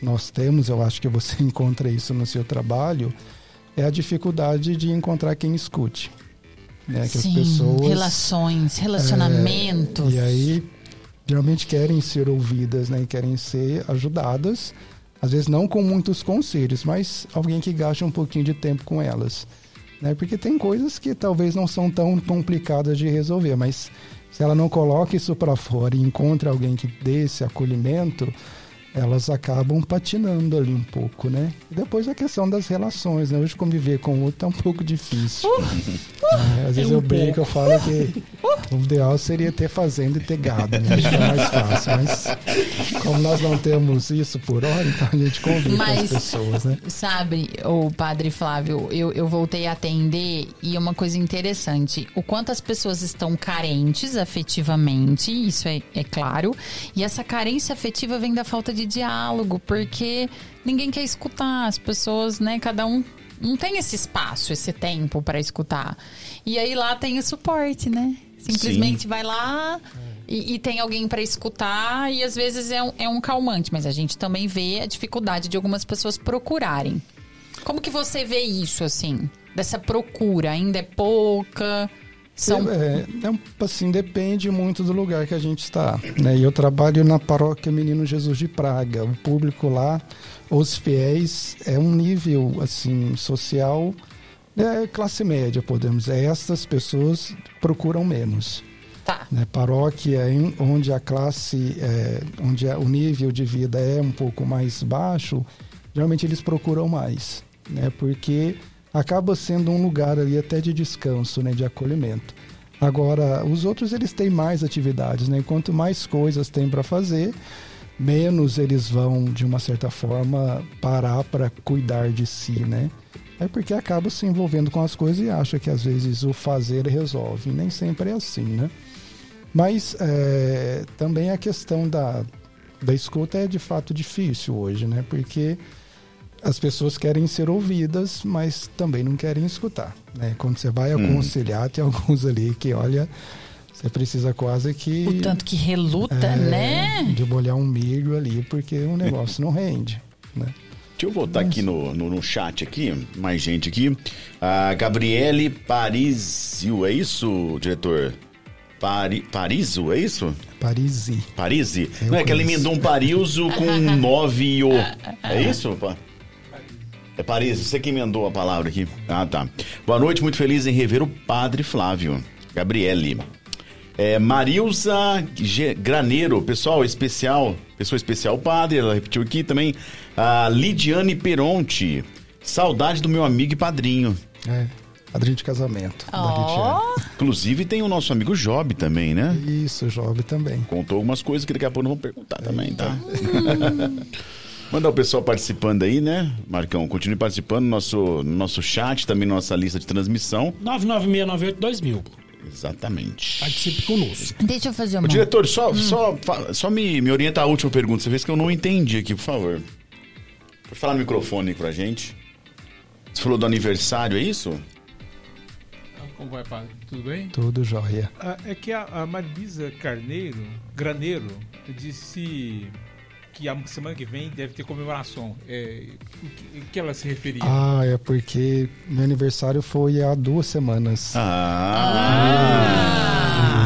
nós temos, eu acho que você encontra isso no seu trabalho, é a dificuldade de encontrar quem escute. Né? Que Sim, as pessoas, relações, relacionamentos. É, e aí, geralmente querem ser ouvidas, né? E querem ser ajudadas. Às vezes não com muitos conselhos, mas alguém que gaste um pouquinho de tempo com elas. Né? Porque tem coisas que talvez não são tão complicadas de resolver, mas se ela não coloca isso para fora e encontra alguém que dê esse acolhimento, elas acabam patinando ali um pouco, né? E depois a questão das relações, né? Hoje conviver com o outro é um pouco difícil. Uh, é, às vezes é um eu brinco, eu falo que o ideal seria ter fazenda e ter gado, né? Que é mais fácil, mas como nós não temos isso por hora, então a gente convive mas, com as pessoas, né? Sabe, o padre Flávio, eu, eu voltei a atender e uma coisa interessante, o quanto as pessoas estão carentes afetivamente, isso é, é claro, e essa carência afetiva vem da falta de de diálogo, porque ninguém quer escutar. As pessoas, né, cada um não tem esse espaço, esse tempo para escutar. E aí lá tem o suporte, né? Simplesmente Sim. vai lá e, e tem alguém para escutar e às vezes é um, é um calmante, mas a gente também vê a dificuldade de algumas pessoas procurarem. Como que você vê isso, assim? Dessa procura? Ainda é pouca? São... É, é, assim, depende muito do lugar que a gente está. Né? Eu trabalho na paróquia Menino Jesus de Praga. O público lá, os fiéis, é um nível assim social, é classe média, podemos dizer. Essas pessoas procuram menos. Tá. Né? Paróquia em, onde a classe, é, onde o nível de vida é um pouco mais baixo, geralmente eles procuram mais, né? Porque acaba sendo um lugar ali até de descanso, né, de acolhimento. Agora, os outros eles têm mais atividades, né? Quanto mais coisas tem para fazer, menos eles vão de uma certa forma parar para cuidar de si, né? É porque acaba se envolvendo com as coisas e acha que às vezes o fazer resolve. Nem sempre é assim, né? Mas é, também a questão da, da escuta é de fato difícil hoje, né? Porque as pessoas querem ser ouvidas, mas também não querem escutar. Né? Quando você vai hum. aconselhar, hum. tem alguns ali que, olha, você precisa quase que. O tanto que reluta, é, né? De molhar um milho ali, porque o negócio não rende. Né? Deixa eu voltar Mas... aqui no, no, no, chat aqui, mais gente aqui. A Gabriele Parisio, é isso, diretor? Pari, Pariso, é isso? Parisi. Parisi? Eu não é que ela emendou um Pariso com um 9 o. É isso, pá? É Paris, você que emendou a palavra aqui. Ah, tá. Boa noite, muito feliz em rever o Padre Flávio. Gabriele. É, Marilza G Graneiro, pessoal especial, pessoa especial padre, ela repetiu aqui também. A Lidiane Peronte, saudade do meu amigo e padrinho. É, padrinho de casamento. Oh. Inclusive tem o nosso amigo Job também, né? Isso, Job também. Contou algumas coisas que daqui a pouco não vou perguntar também, tá? Mandar o pessoal participando aí, né, Marcão? Continue participando no nosso, no nosso chat, também na nossa lista de transmissão. 996982000. Exatamente. Participe conosco. Deixa eu fazer uma. Ô, diretor, só, hum. só, só me, me orienta a última pergunta. Você vê que eu não entendi aqui, por favor. Pode falar no microfone pra gente. Você falou do aniversário, é isso? Como vai, padre? Tudo bem? Tudo jóia. Ah, é que a, a Marisa Carneiro, Graneiro, disse que a semana que vem deve ter comemoração. É, o, que, o que ela se referia? Ah, é porque meu aniversário foi há duas semanas. Ah!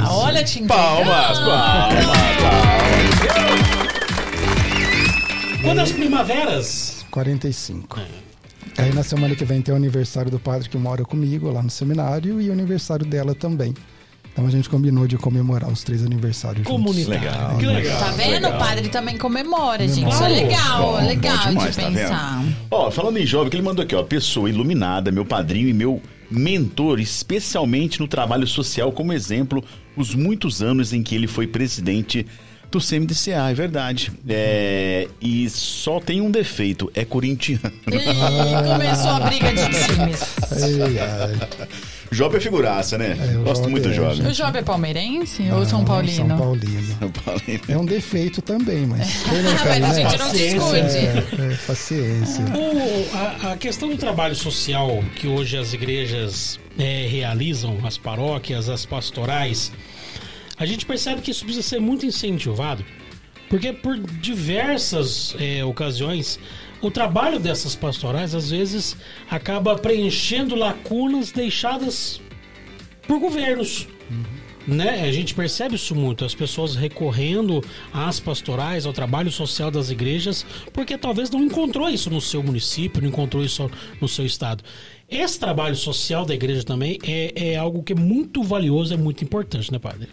ah olha, te Palmas, palmas, palmas. Quantas primaveras? 45. Aí na semana que vem tem o aniversário do padre que mora comigo lá no seminário e o aniversário dela também. Então a gente combinou de comemorar os três aniversários juntos. Comunitário. Legal, que legal. Tá vendo? Legal. O padre também comemora, gente. Isso é legal, Bom, bom legal demais, de tá pensar. vendo? Ó, falando em jovem, que ele mandou aqui, ó, pessoa iluminada, meu padrinho e meu mentor, especialmente no trabalho social, como exemplo, os muitos anos em que ele foi presidente do CMDCA, é verdade. É, e só tem um defeito, é corintiano. Ih, começou a briga de times. Job é figuraça, né? É, Gosto Job muito do é, Job. O Job é palmeirense ou São Paulino? São Paulino. É um defeito também, mas não cai, Mas a né? gente não Paciência. discute. É, é, paciência. O- a, a questão do trabalho social que hoje as igrejas é, realizam, as paróquias, as pastorais, a gente percebe que isso precisa ser muito incentivado, porque por diversas é, ocasiões o trabalho dessas pastorais às vezes acaba preenchendo lacunas deixadas por governos. Né? A gente percebe isso muito, as pessoas recorrendo às pastorais, ao trabalho social das igrejas, porque talvez não encontrou isso no seu município, não encontrou isso no seu estado. Esse trabalho social da igreja também é, é algo que é muito valioso, é muito importante, né, padre?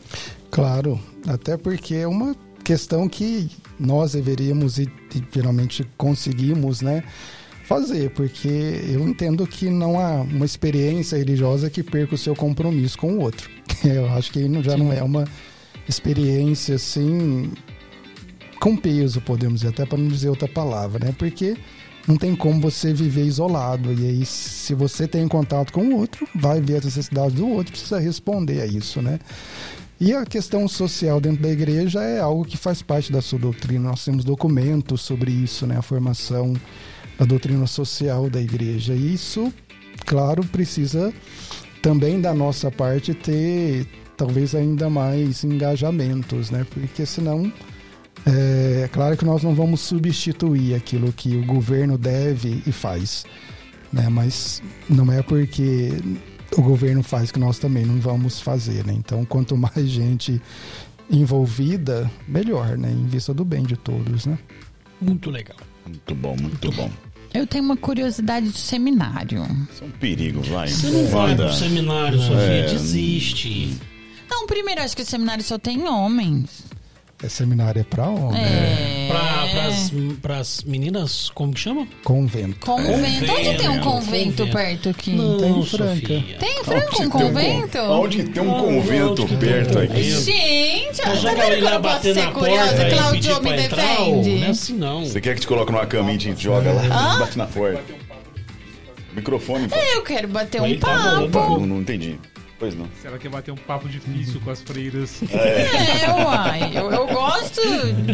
Claro, até porque é uma questão que nós deveríamos e, e geralmente conseguimos, né, fazer, porque eu entendo que não há uma experiência religiosa que perca o seu compromisso com o outro. Eu acho que já não é uma experiência assim com peso, podemos dizer, até para não dizer outra palavra, né? Porque não tem como você viver isolado. E aí, se você tem contato com o outro, vai ver as necessidades do outro, precisa responder a isso, né? E a questão social dentro da igreja é algo que faz parte da sua doutrina. Nós temos documentos sobre isso, né? A formação da doutrina social da igreja. E isso, claro, precisa também da nossa parte ter talvez ainda mais engajamentos, né? Porque senão é claro que nós não vamos substituir aquilo que o governo deve e faz, né? Mas não é porque o governo faz que nós também não vamos fazer, né? Então, quanto mais gente envolvida, melhor, né? Em vista do bem de todos, né? Muito legal. Muito bom, muito bom. Eu tenho uma curiosidade do seminário. Isso é um perigo, vai. Você não vai Wanda. pro seminário, Sofia, É. desiste. Não, primeiro, acho que o seminário só tem homens. É seminário é para homem, É. Pra, pras, pras meninas, como que chama? convento. Convento. Onde tem um convento Convento. perto aqui? Não, tem em Franca. Sofia. Tem em Franca um convento? Onde tem um Não, convento que perto aqui? convento? Gente, tá joga vendo ele lá como eu posso bater ser na porta curiosa? e pedir Claudio me pra entrar, defende. Não é assim não. Você quer que te coloque numa cama e te joga lá? Bate na porta. Microfone, pô. Eu quero bater um Ele tá rolando papo. Não, não entendi. Pois não. Se ela quer bater um papo difícil com as freiras. É, uai. Eu, eu gosto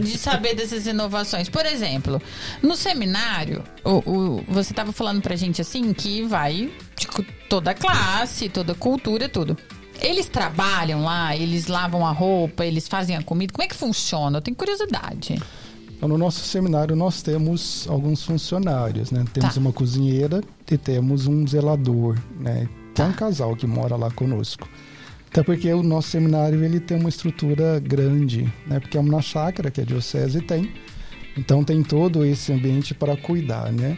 de saber dessas inovações. Por exemplo, no seminário, o, o- você estava falando pra gente assim que vai tipo, toda a classe, toda a cultura, tudo. Eles trabalham lá, eles lavam a roupa, eles fazem a comida. Como é que funciona? Eu tenho curiosidade. Então, no nosso seminário nós temos alguns funcionários, né? Temos Tá. uma cozinheira e temos um zelador, né? É um casal que mora lá conosco. Até porque o nosso seminário ele tem uma estrutura grande, né? Porque é uma chácara que a diocese tem. Então tem todo esse ambiente para cuidar, né?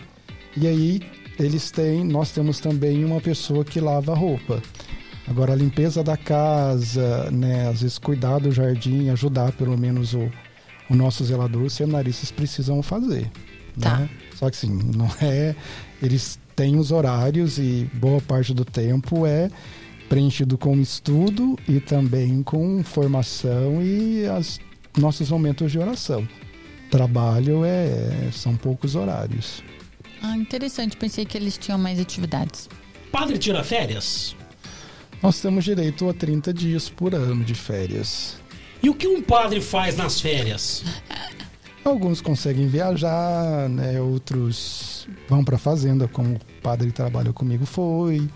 E aí eles têm, nós temos também uma pessoa que lava a roupa. Agora a limpeza da casa, né? Às vezes cuidar do jardim, ajudar pelo menos o, o nosso zelador, os seminaristas precisam fazer. Tá. Né? Só que assim, não é. Eles têm os horários e boa parte do tempo é preenchido com estudo e também com formação e as nossos momentos de oração. Trabalho é são poucos horários. Ah, interessante. Pensei que eles tinham mais atividades. Padre tira férias? Nós temos direito a 30 dias por ano de férias. E o que um padre faz nas férias? Alguns conseguem viajar, né? Outros vão para fazenda, como o padre que trabalha comigo foi.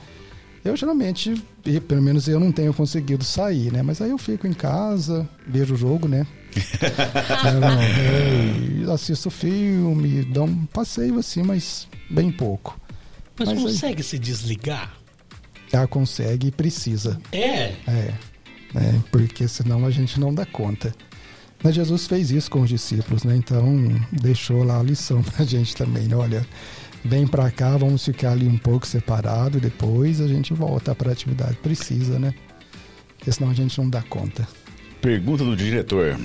Eu geralmente, e pelo menos eu não tenho conseguido sair, né? Mas aí eu fico em casa, vejo o jogo, né? É, assisto filme, dou um passeio assim, mas bem pouco. Mas, Mas aí- consegue se desligar? Já consegue e precisa. É. É, né? porque senão a gente não dá conta. Mas Jesus fez isso com os discípulos, né? Então deixou lá a lição pra gente também, né? Olha, vem para cá, vamos ficar ali um pouco separado, depois a gente volta para a atividade precisa, né? Porque senão a gente não dá conta. Pergunta do diretor.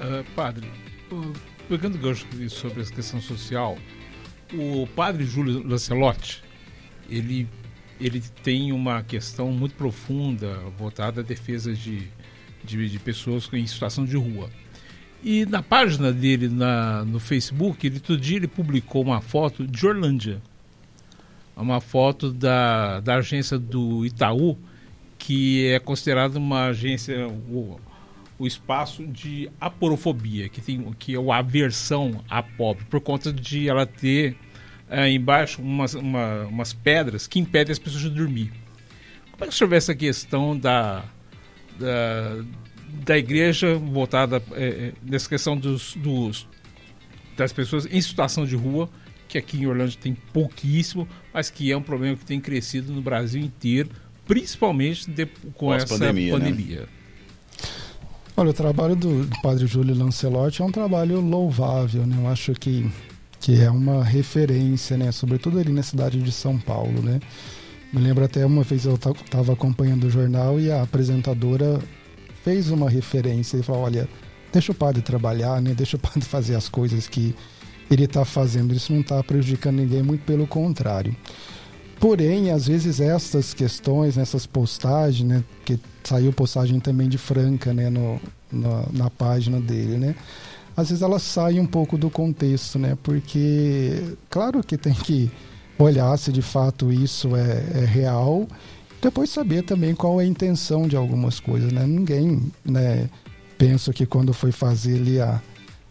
Ah, padre, uh, pegando gancho sobre essa questão social, o padre Júlio Lancelotti, ele, ele tem uma questão muito profunda voltada à defesa de, de, de pessoas em situação de rua. E na página dele na, no Facebook, ele todo dia ele publicou uma foto de Orlândia. Uma foto da, da agência do Itaú, que é considerada uma agência, o, o espaço de aporofobia, que, tem, que é a aversão a pobre, por conta de ela ter é, embaixo umas, uma, umas pedras que impedem as pessoas de dormir. Como é que o senhor vê essa questão da, da, da igreja voltada é, nessa questão dos, dos, das pessoas em situação de rua, que aqui em Orlando tem pouquíssimo, mas que é um problema que tem crescido no Brasil inteiro, principalmente de, com essa pandemia. pandemia. Né? Olha, o trabalho do, do padre Júlio Lancelotti é um trabalho louvável, né? Eu acho que, que é uma referência, né? Sobretudo ali na cidade de São Paulo, né? Me lembro até uma vez eu estava acompanhando o jornal e a apresentadora fez uma referência e falou, olha, deixa o padre trabalhar, né? Deixa o padre fazer as coisas que ele está fazendo. Isso não está prejudicando ninguém, muito pelo contrário. Porém, às vezes essas questões, essas postagens, né, que saiu postagem também de Franca, né, no, na, na página dele, né, às vezes elas saem um pouco do contexto, né, porque claro que tem que olhar se de fato isso é, é real, depois saber também qual é a intenção de algumas coisas, né, ninguém, né, penso que quando foi fazer ali a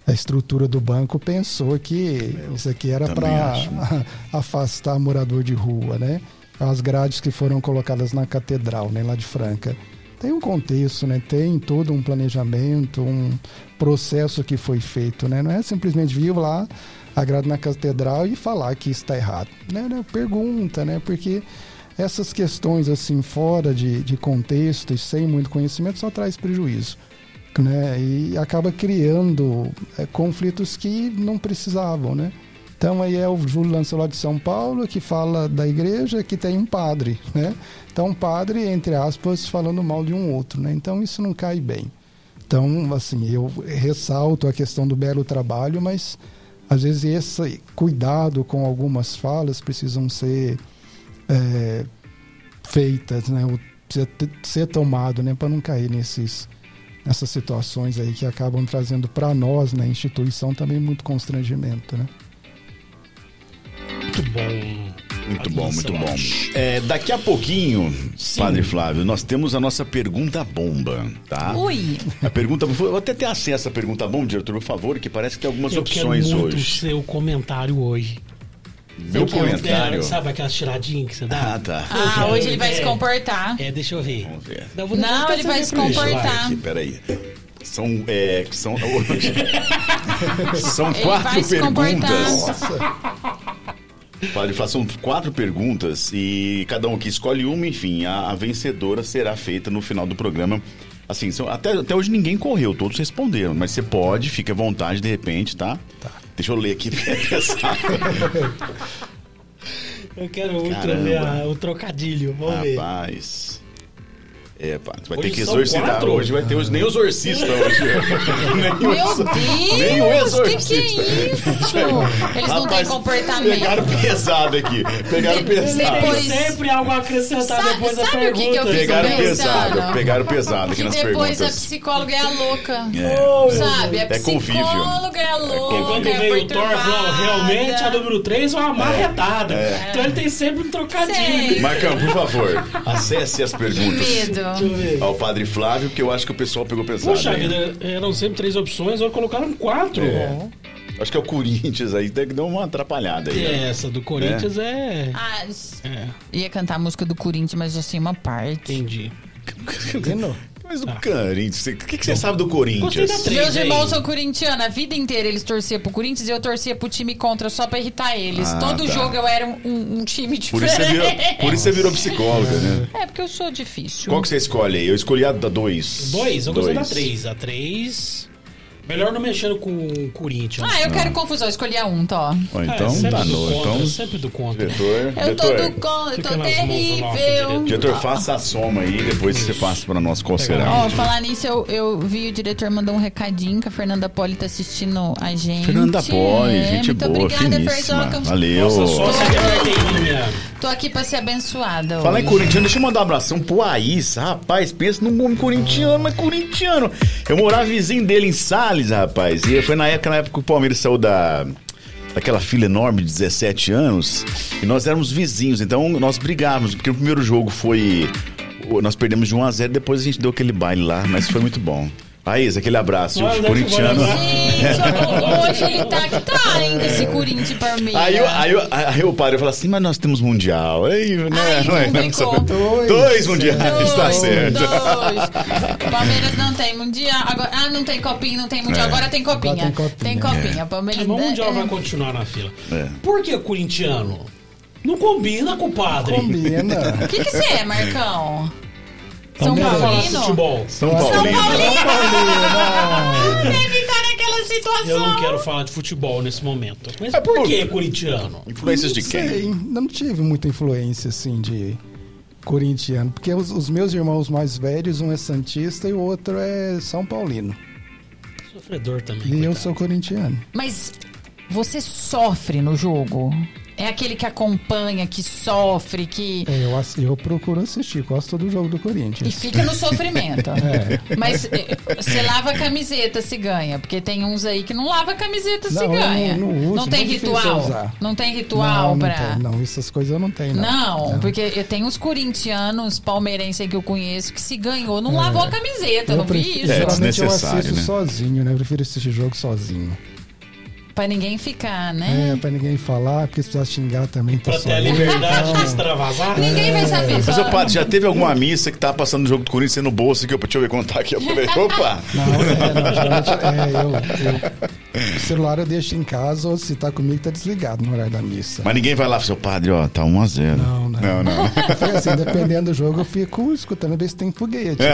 a estrutura do banco pensou que isso aqui era para afastar morador de rua, né? As grades que foram colocadas na catedral, né, lá de Franca. Tem um contexto, né? Tem todo um planejamento, um processo que foi feito, né? Não é simplesmente vir lá a grade na catedral e falar que está errado, né? Pergunta, né? Porque essas questões assim fora de, de contexto e sem muito conhecimento só traz prejuízo né? E acaba criando é, conflitos que não precisavam, né? Então aí é o Júlio Lancelot de São Paulo que fala da igreja que tem um padre, né? Então um padre, entre aspas, falando mal de um outro, né? Então isso não cai bem. Então, assim, eu ressalto a questão do belo trabalho, mas às vezes esse cuidado com algumas falas precisam ser é, feitas, né? Ser tomado, né? Para não cair nesses essas situações aí que acabam trazendo para nós, na instituição, também muito constrangimento, né? Muito bom. Muito bom, muito bom. É, daqui a pouquinho, Sim. Padre Flávio, nós temos a nossa pergunta bomba, tá? Ui! A pergunta, vou até ter acesso à pergunta bomba, diretor, por favor, que parece que tem algumas Eu opções quero muito hoje. seu comentário hoje. Meu comentário. É, sabe aquelas tiradinhas que você dá? Ah, tá. Ah, hoje ele vai É. se comportar. É, deixa eu ver. Vamos ver. Não, vou ele vai se comportar. Aqui, peraí. São, é, são, são Ele quatro vai se comportar. perguntas. Padre são quatro perguntas e cada um aqui escolhe uma, enfim, a, a vencedora será feita no final do programa. Assim, são- até, até hoje ninguém correu, todos responderam, mas você pode, fique à vontade de repente, tá? Tá. Deixa eu ler aqui pra pensar. Eu quero muito ver a- o trocadilho. Vamos ver. Rapaz. É, pá, tu vai Hoje ter que são exorcizar. quatro? Hoje vai ter os, nem os exorcistas hoje. nem Meu os- nem o Deus, o que, que é exorcista. isso? Eles não têm Rapaz, comportamento. Pegaram pesado aqui. Pegaram De- pesado. depois- Sempre algo a acrescentar Sabe- depois da sabe o que que pergunta. eu fiz Pegaram pesado. Pegaram pesado aqui Que nas depois a perguntas. psicóloga é a louca. É. Sabe? A É convívio. psicóloga é a louca. Porque quando é veio o Thor, falou, realmente a número 3 é uma marretada. Então ele tem sempre um trocadilho. Sei. Marcão, por favor, acesse as Que perguntas medo. Deixa eu ver. ao Padre Flávio, porque eu acho que o pessoal pegou pesado. Puxa hein? vida, eram sempre três opções, agora colocaram quatro. É. Acho que é o Corinthians aí, tem que dar uma atrapalhada aí. Né? essa do Corinthians é. Ah, s- É, ia cantar a música do Corinthians, mas sei uma parte. entendi. Mas Tá. do Corinthians, o que, que você sabe do Corinthians? Meus irmãos são corintianos, a vida inteira eles torciam pro Corinthians e eu torcia pro time contra só pra irritar eles. Ah, Todo tá. jogo eu era um, um- um time Por isso, você diferente. virou, por isso você virou psicóloga, né? É, porque eu sou difícil. Qual que você escolhe aí? Eu escolhi a da dois. Dois, eu gostei da três. A três. Melhor não mexendo com o Corinthians. Ah, eu quero confusão, escolhi a um, É, então, sempre tá no. contra, Então, sempre do contra. diretor. Eu tô diretor, do contra, eu tô terrível. diretor. diretor, faça a soma aí, depois você passa pra nós qual será. Ó, falar nisso, eu, eu vi o diretor mandou um recadinho que a Fernanda Poli tá assistindo a gente. Fernanda Poli, É, gente muito boa, obrigada. Ferzoca. Valeu. Nossa, de carteirinha. Tô aqui pra ser abençoada. Falar em hoje. corintiano, deixa eu mandar um abração pro Aís. Rapaz, pensa num homem corintiano, mas corintiano. Eu morava vizinho dele em Salles, rapaz. E foi na época, na época que o Palmeiras saiu da. Daquela filha enorme de 17 anos, e nós éramos vizinhos, então nós brigávamos, porque o primeiro jogo foi. Nós perdemos de 1 a 0 depois a gente deu aquele baile lá, mas foi muito bom. Aís, aquele abraço, Olha, corintiano. que Gente, hoje ele tá que tá ainda esse Corinthians Palmeiras. Aí, eu- aí, eu- aí o padre fala assim, mas nós temos mundial. Aí, né? Ai, não é- complicou. Dois, dois mundiais, tá certo. Dois. Palmeiras não tem mundial. Agora, ah, não tem copinha, não tem mundial. É. Agora tem copinha. Agora tem copinha. Tem copinha. Palmeiras Mas o Mundial é- vai continuar na fila. É. Por que corintiano? Não combina com o padre. Combina. O que que você é, Marcão? São de Paulino? futebol. São São Paulino. Paulino! Deve estar naquela situação. Eu não quero falar de futebol nesse momento. Mas É por por- que corintiano? Influências de Não quem? sei, não tive muita influência, assim, de corintiano. Porque os, os meus irmãos mais velhos, um é Santista e o outro é São Paulino. Sofredor também. E eu coitado. sou corintiano. Mas você sofre no jogo? É aquele que acompanha, que sofre, que. É, eu, eu procuro assistir, gosto do jogo do E Corinthians. fica no sofrimento. É. Mas eh, você lava a camiseta se ganha, porque tem uns aí que não lava a camiseta se Não, eu ganha. não- não uso, tem muito difícil ritual. Não tem ritual não, pra. não, tem, não, essas coisas eu não tenho, não. Não, porque eu tenho uns corintianos palmeirenses aí que eu conheço que se ganhou, não lavou a camiseta, eu não vi prefiro- isso. É, geralmente eu assisto né? sozinho, né? Eu prefiro assistir jogo sozinho. Pra ninguém ficar, né? É, pra ninguém falar, porque se precisar xingar também, tá Pra ter a liberdade de extravasar. Ninguém vai saber. Mas, ô padre, já teve alguma missa que tava passando no jogo do Corinthians no bolso? Deixa eu ver contar aqui. Eu falei, opa! Não, é, não, geralmente é, eu, eu- O celular eu deixo em casa ou se tá comigo tá desligado no horário da missa. Mas ninguém vai lá, seu padre, ó, tá 1 a 0 Não, não. Não, não. Foi assim, dependendo do jogo, eu fico escutando ver se tem foguete.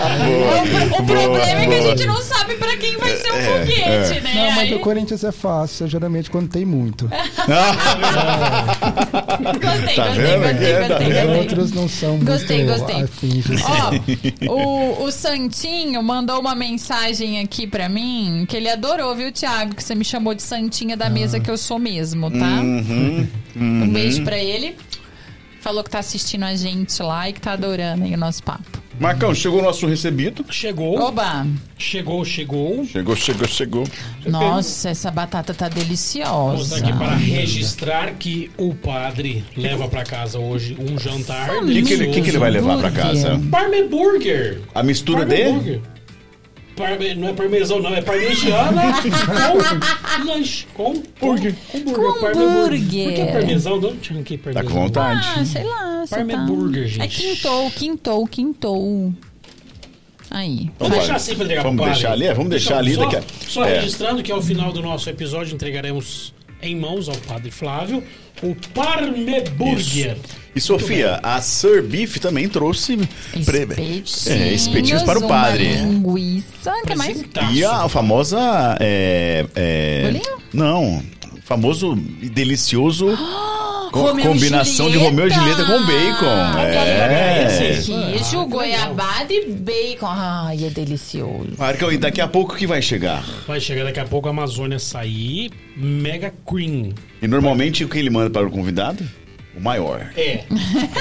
É. O, o problema é que a gente não sabe pra quem vai ser o É, foguete, né? Não, mas Aí- do Corinthians é fácil, é geralmente quando tem muito. Gostei, Tá gostei, vendo? gostei, É, tá gostei, outros não são Gostei, muito gostei. afins. assim. Ó, o, o Santinho mandou uma mensagem aqui pra mim que ele adorou, viu, Thiago? Que você me chamou de Santinha da mesa que eu sou mesmo, tá? Uhum. Um beijo pra ele. Falou que tá assistindo a gente lá e que tá adorando aí o nosso papo. Marcão, chegou o nosso recebido. Chegou, Oba! chegou, chegou. Chegou, chegou, chegou. Nossa, essa batata tá Vamos deliciosa. aqui para registrar que o padre leva pra casa hoje um jantar O que, que, ele, que que ele vai levar pra casa? Parme Burger. A mistura Parme dele? Burger. Parme, não é parmesão, não, é parmegiana com lanche. Com burger. Com burger. Com Parme burger. Por que parmesão? De onde tinha que Tá parmesão? com vontade. Ah, sei lá. Parme tá... Burger, gente. É quintou, quintou, quintou. Aí. Vamos deixar assim pra entregar Vamos deixar ali? É, vamos deixar ali só, daqui a- Só é. registrando que ao final do nosso episódio entregaremos em mãos ao padre Flávio o Parme Burger. E Sofia, a Sir Beef também trouxe pre- Espetinhos, é, espetinhos para o padre. Uma linguiça. que mais? E a famosa. É, é, não, o famoso e delicioso co- Romeu combinação de. Romeu e Julieta com bacon. é. É. Queijo, Ah, goiabada e bacon. Ai, é delicioso. Marcão, e daqui a pouco que vai chegar? Vai chegar daqui a pouco a Amazônia sair Mega Cream. E normalmente o que ele manda para o convidado? O maior. É,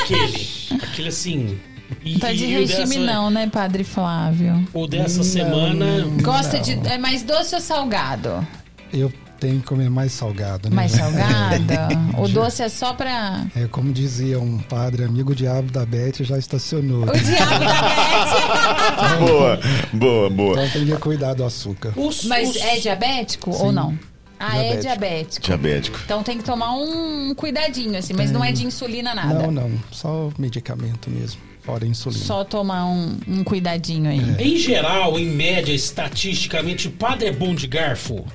aquele. aquele assim. E, Tá de o regime dessa, não, né, Padre Flávio? O dessa semana. Gosta de... É mais doce ou salgado? Eu tenho que comer mais salgado, né? Mais salgada? o doce é só pra... É como dizia um padre amigo, o diabo da Beth já estacionou. O diabo da Beth. Boa, boa, boa. Então tem que cuidar do açúcar. Os, Mas os- é diabético ou não? Ah, é Diabético. diabético. Diabético. Então tem que tomar um cuidadinho, assim, mas não é de insulina nada. Não, não. Só medicamento mesmo. Fora insulina. Só tomar um, um cuidadinho aí. Em geral, em média, estatisticamente, o padre é bom de garfo.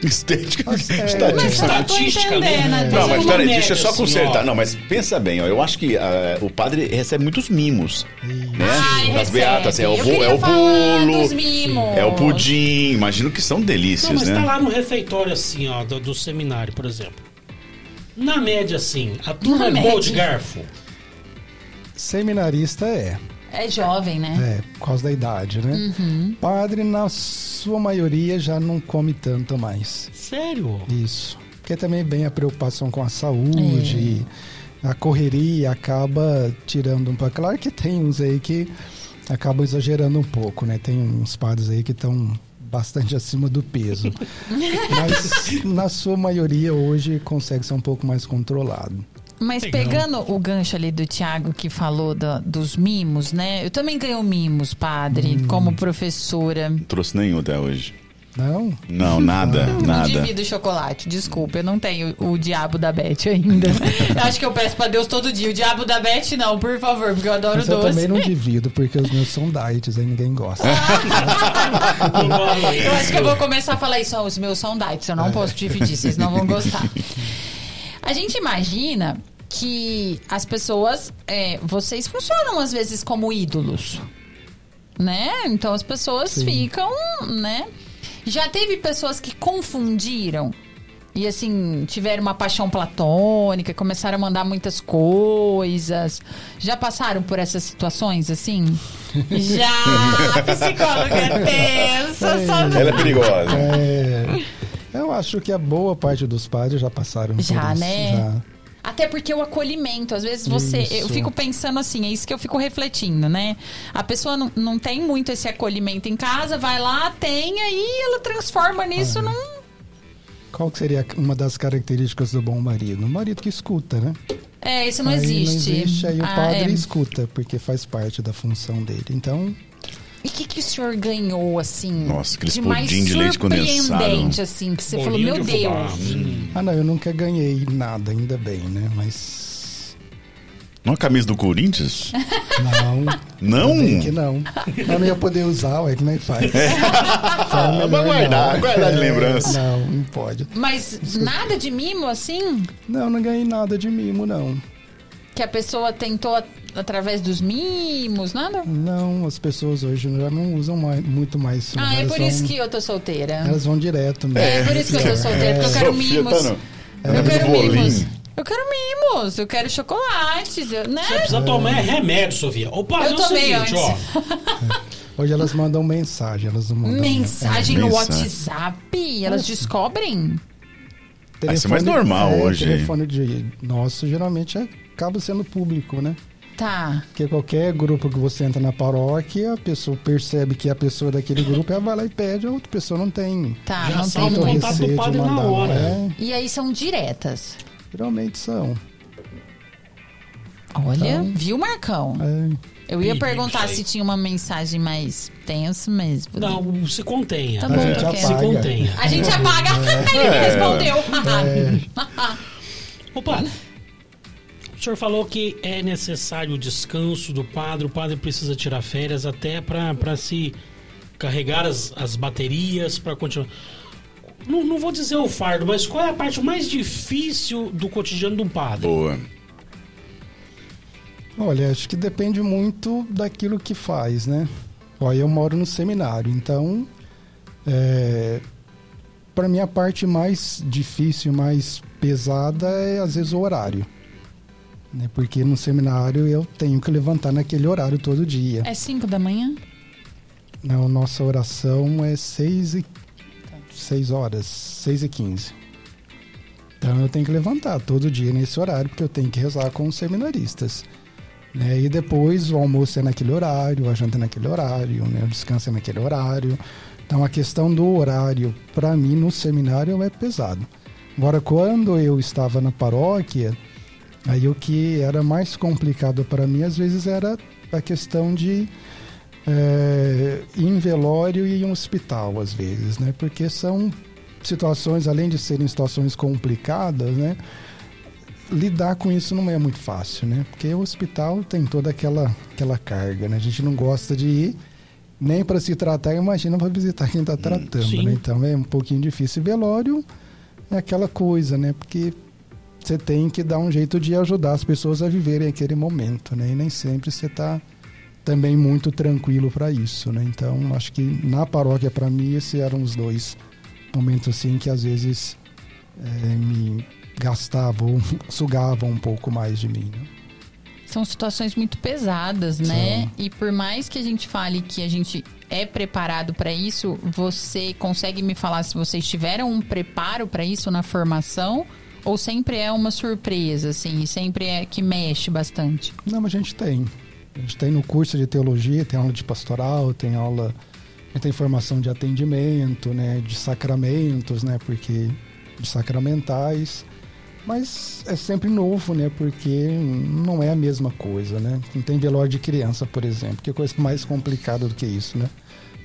Estética. É, Mas Estatística. eu não tô Estatística, entendendo. né? né? Não, mas peraí, deixa eu só consertar. Não, mas pensa bem, ó. Eu acho que ah, o padre recebe muitos mimos. Né? Ai, recebe. beatas. É o, é o bolo. É o pudim. Imagino que são delícias, Não, mas né? tá lá no refeitório, assim, ó, do, do seminário, por exemplo. Na média, assim, a turma é boa de garfo. Seminarista é, É jovem, né? é, por causa da idade, né? Uhum. Padre, na sua maioria, já não come tanto mais. Sério? Isso. Porque também vem a preocupação com a saúde, a correria acaba tirando um pouco. Claro que tem uns aí que acabam exagerando um pouco, né? Tem uns padres aí que estão bastante acima do peso. Mas na sua maioria hoje consegue ser um pouco mais controlado. Mas pegando o gancho ali do Tiago que falou da- dos mimos, né? Eu também ganho mimos, padre, Hum. como professora. Não trouxe nenhum até hoje. Não? Não, nada, Não nada. divido o chocolate, desculpa, eu não tenho o diabo da Beth ainda. eu acho que eu peço pra Deus todo dia. O diabo da Beth não, por favor, porque eu adoro Mas eu doce. também não divido, porque os meus são diets, aí ninguém gosta. Eu acho que eu vou começar a falar isso. ó, os meus são diets, eu não posso dividir, vocês não vão gostar. A gente imagina que as pessoas, é, vocês funcionam às vezes como ídolos, né? Então as pessoas Sim. ficam, né? Já teve pessoas que confundiram e assim tiveram uma paixão platônica, começaram a mandar muitas coisas. Já passaram por essas situações assim? Já, a psicóloga é tensa, sabe? Ela é perigosa. É, eu acho que a boa parte dos padres já passaram Já, por isso. né? Já. Até porque o acolhimento, às vezes você. Eu Isso. fico pensando assim, é isso que eu fico refletindo, né? A pessoa não, não tem muito esse acolhimento em casa, vai lá, tem, aí ela transforma nisso num. Qual que seria uma das características do bom marido? Um marido que escuta, né? É, isso não aí existe. Não existe, aí o Ah, padre é. escuta, porque faz parte da função dele. Então, E o que, que o senhor ganhou, assim? Nossa, aqueles de mais pudim de leite condensado. surpreendente, assim, que você falou, Bolinho meu de fubá. Deus. Hum. ah não, eu nunca ganhei nada, ainda bem, né? Mas Não a camisa do Corinthians? não. Não? ainda bem que não. Eu não ia poder usar, ué, como é que faz? Então, melhor Vai guardar, não. guardar de É, lembrança. Não, não pode. Mas nada de mimo, assim? Não, não ganhei nada de mimo, não. Que a pessoa tentou através dos mimos, nada? Não, as pessoas hoje já não usam mais- muito mais. Ah, é por vão- isso que eu tô solteira. Elas vão direto mesmo. É, por isso que eu tô solteira, porque eu quero Sofia mimos. tá no- Eu quero bolinho. mimos. Eu quero mimos, eu quero chocolates, eu- né? Você precisa tomar remédio, Sofia. Opa, Eu é o tomei seguinte, ó. Hoje elas mandam mensagem, elas não mandam. Mensagem no Mensagem. WhatsApp, elas descobrem? Vai ser mais normal é, hoje. telefone de nosso geralmente é- acaba sendo público, né? Tá. Porque qualquer grupo que você entra na paróquia, a pessoa percebe que é a pessoa daquele grupo, ela vai lá e pede, a outra pessoa não tem Tá, Já não tem o contato do padre na hora. É, E aí são diretas. geralmente são. Olha, Então- viu, Marcão? É, Eu ia perguntar se tinha uma mensagem mais tensa, mas. Não, se contenha. Tá a bom, gente tá ok. Se contenha. A gente apaga. É. Ele respondeu. Opa, o senhor falou que é necessário o descanso do padre, o padre precisa tirar férias até para se carregar as, as baterias, para continuar. Não, não vou dizer o fardo, mas qual é a parte mais difícil do cotidiano de um padre? Boa. Olha, acho que depende muito daquilo que faz, né? Olha, eu moro no seminário, então é, para mim a parte mais difícil, mais pesada é às vezes o horário. Né? Porque no seminário eu tenho que levantar naquele horário todo dia. É 5 da manhã? Não, nossa oração é 6 e seis horas, 6 e 15. Então eu tenho que levantar todo dia nesse horário, porque eu tenho que rezar com os seminaristas. Né? E depois o almoço é naquele horário, a janta é naquele horário, né? o descanso é naquele horário. Então a questão do horário, para mim, no seminário é pesado. Agora, quando eu estava na paróquia, aí o que era mais complicado para mim, às vezes, era a questão de é, ir em velório e em um hospital, às vezes, né? Porque são situações, além de serem situações complicadas, né? Lidar com isso não é muito fácil, né? Porque o hospital tem toda aquela, aquela carga, né? A gente não gosta de ir nem para se tratar, imagina para visitar quem está tratando, né? Então é um pouquinho difícil. E velório é aquela coisa, né? Porque você tem que dar um jeito de ajudar as pessoas a viverem aquele momento, né? E nem sempre você está também muito tranquilo para isso, né? Então acho que na paróquia para mim esses eram os dois momentos assim que às vezes é, me gastavam, sugavam um pouco mais de mim. Né? São situações muito pesadas, né? E por mais que a gente fale que a gente é preparado para isso, você consegue me falar se vocês tiveram um preparo para isso na formação? Ou sempre é uma surpresa, assim, sempre é que mexe bastante? Não, mas a gente tem. A gente tem no curso de teologia, tem aula de pastoral, tem aula. A gente tem formação de atendimento, né? De sacramentos, né? Porque. De sacramentais. Mas é sempre novo, né? Porque não é a mesma coisa, né? Não tem velório de criança, por exemplo. Que coisa mais complicada do que isso, né?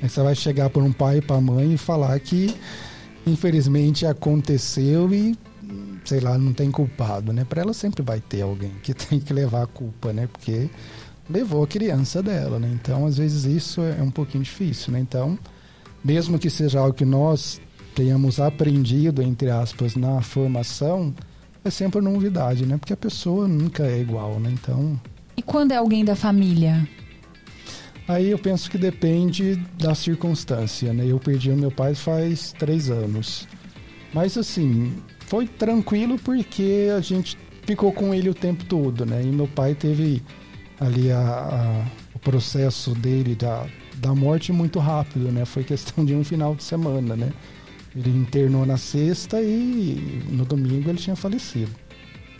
É que você vai chegar por um pai e para mãe e falar que infelizmente aconteceu e sei lá, não tem culpado, né? Para ela sempre vai ter alguém que tem que levar a culpa, né? Porque levou a criança dela, né? Então, às vezes isso é um pouquinho difícil, né? Então, mesmo que seja algo que nós tenhamos aprendido, entre aspas, na formação, é sempre novidade, né? Porque a pessoa nunca é igual, né? Então, E quando é alguém da família? aí eu penso que depende da circunstância, né? Eu perdi o meu pai faz três anos. Mas, assim, foi tranquilo porque a gente ficou com ele o tempo todo, né? E meu pai teve ali a, a- o processo dele da, da morte muito rápido, né? Foi questão de um final de semana, né? Ele internou na sexta e no domingo ele tinha falecido.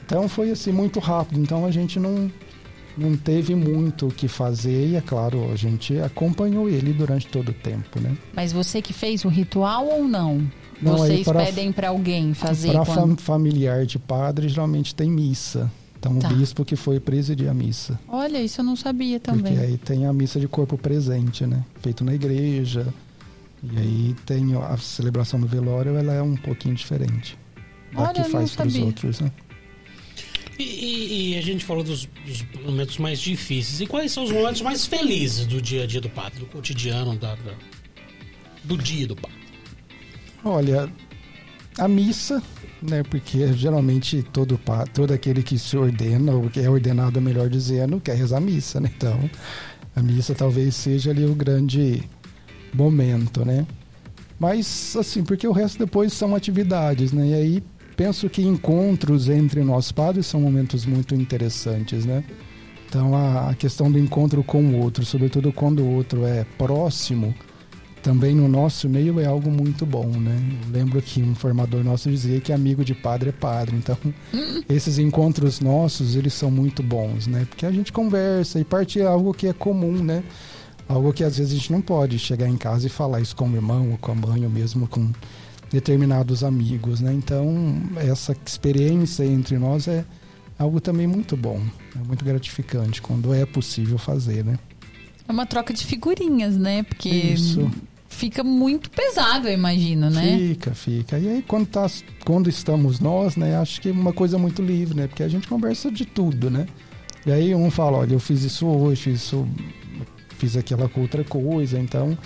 Então foi assim muito rápido. Então a gente não não teve muito o que fazer e é claro a gente acompanhou ele durante todo o tempo, né? Mas você que fez o ritual ou não? Não, Vocês para- pedem para alguém fazer Para quando... familiar de padre geralmente tem missa. Então Tá. o bispo que foi presidir a missa. Olha, isso eu não sabia também. Porque aí tem a missa de corpo presente, né? Feito na igreja. E aí tem a celebração do velório, ela é um pouquinho diferente. Da Olha, que faz para os outros, né? E, e- e a gente falou dos, dos momentos mais difíceis. E quais são os momentos mais felizes do dia a dia do padre, do cotidiano, da, da- do dia do padre? Olha, a missa, né? Porque geralmente todo, todo aquele que se ordena, ou que é ordenado, melhor dizendo, quer rezar a missa, né? Então, a missa talvez seja ali o grande momento, né? Mas, assim, porque o resto depois são atividades, né? E aí penso que encontros entre nós padres são momentos muito interessantes, né? Então, a, a questão do encontro com o outro, sobretudo quando o outro é próximo, também no nosso meio é algo muito bom, né? Eu lembro que um formador nosso dizia que amigo de padre é padre. Então, esses encontros nossos, eles são muito bons, né? Porque a gente conversa e partilha algo que é comum, né? Algo que às vezes a gente não pode chegar em casa e falar isso com o irmão ou com a mãe ou mesmo com determinados amigos, né? Então, essa experiência entre nós é algo também muito bom, é muito gratificante quando é possível fazer, né? É uma troca de figurinhas, né? Porque Isso. fica muito pesado, eu imagino, né? Fica, fica. E aí quando, tá, quando estamos nós, né, acho que é uma coisa muito livre, né? Porque a gente conversa de tudo, né? E aí um fala, olha, eu fiz isso hoje, isso, fiz aquela outra coisa, então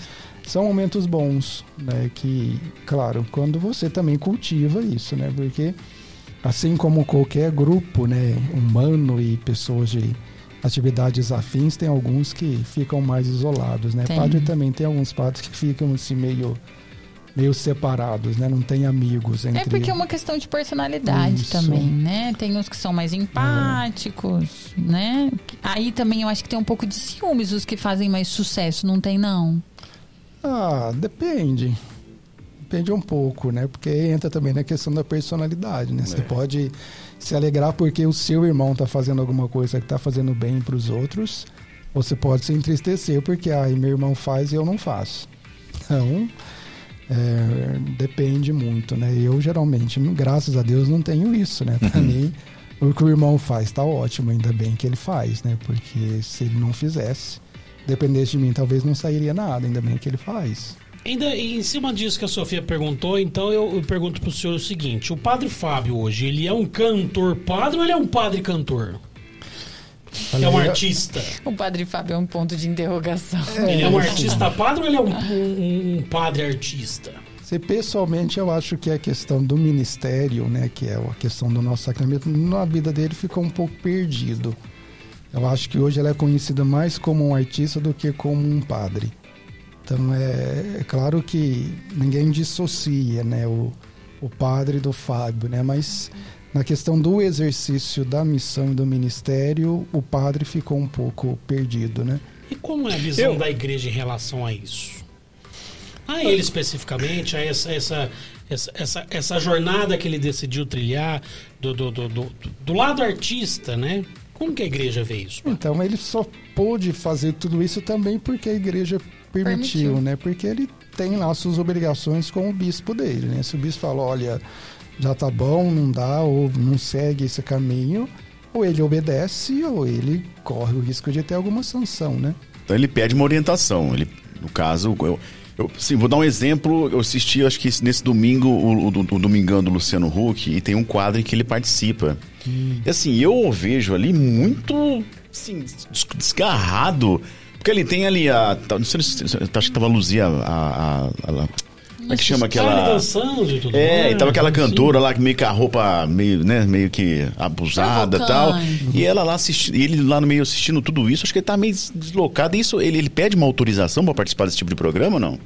são momentos bons, né? Que, claro, quando você também cultiva isso, né? Porque assim como qualquer grupo, né, humano e pessoas de atividades afins, tem alguns que ficam mais isolados, né? Tem. Padre também tem alguns padres que ficam assim meio meio separados, né? Não tem amigos entre É porque é uma questão de personalidade Isso. também, né? Tem uns que são mais empáticos, né? Aí também eu acho que tem um pouco de ciúmes os que fazem mais sucesso, não tem não? Ah, depende. Depende um pouco, né? Porque entra também na questão da personalidade, né? Você É. pode se alegrar porque o seu irmão tá fazendo alguma coisa que tá fazendo bem para os outros, ou você pode se entristecer porque ah, meu irmão faz e eu não faço. Então, é, depende muito, né? Eu geralmente, graças a Deus, não tenho isso, né? Pra mim, o que o irmão faz tá ótimo, ainda bem que ele faz, né? Porque se ele não fizesse, dependesse de mim, talvez não sairia nada, ainda bem que ele faz. Ainda em cima disso que a Sofia perguntou, então eu, eu pergunto pro senhor o seguinte: o padre Fábio hoje, ele é um cantor padre ou ele é um padre cantor? É um artista. O padre Fábio é um ponto de interrogação. Ele é um artista padre ou ele é um, um- um padre artista? Se pessoalmente eu acho que a questão do ministério, né, que é a questão do nosso sacramento, na vida dele ficou um pouco perdido. Eu acho que hoje ele é conhecido mais como um artista do que como um padre. Então é, é claro que ninguém dissocia, né, o, o padre do Fábio, né, mas na questão do exercício da missão e do ministério, o padre ficou um pouco perdido, né? E como é a visão Eu- da igreja em relação a isso? A ele especificamente, a essa, essa, essa, essa, jornada que ele decidiu trilhar do, do, do, do, do lado artista, né? Como que a igreja vê isso? Então ele só pôde fazer tudo isso também porque a igreja permitiu, Permitiu. né? Porque ele tem lá suas obrigações com o bispo dele, né? Se o bispo fala, olha, já tá bom, não dá, ou não segue esse caminho, ou ele obedece, ou ele corre o risco de ter alguma sanção, né? Então ele pede uma orientação. Ele, no caso, eu, eu sim, vou dar um exemplo. Eu assisti, acho que nesse domingo, o, o, o Domingão do Luciano Huck, e tem um quadro em que ele participa. E assim, eu vejo ali muito assim, des- desgarrado. Porque ele tem ali a. Não sei se acho que tava a Luzia, a. a, a- a- como é que chama aquela. dançando e tudo É, e tava aquela cantora lá, que meio com a roupa meio, né, meio que abusada e tal. E ela lá assistindo, ele lá no meio assistindo tudo isso, acho que ele tá meio deslocado. Isso, ele, ele pede uma autorização pra participar desse tipo de programa ou não?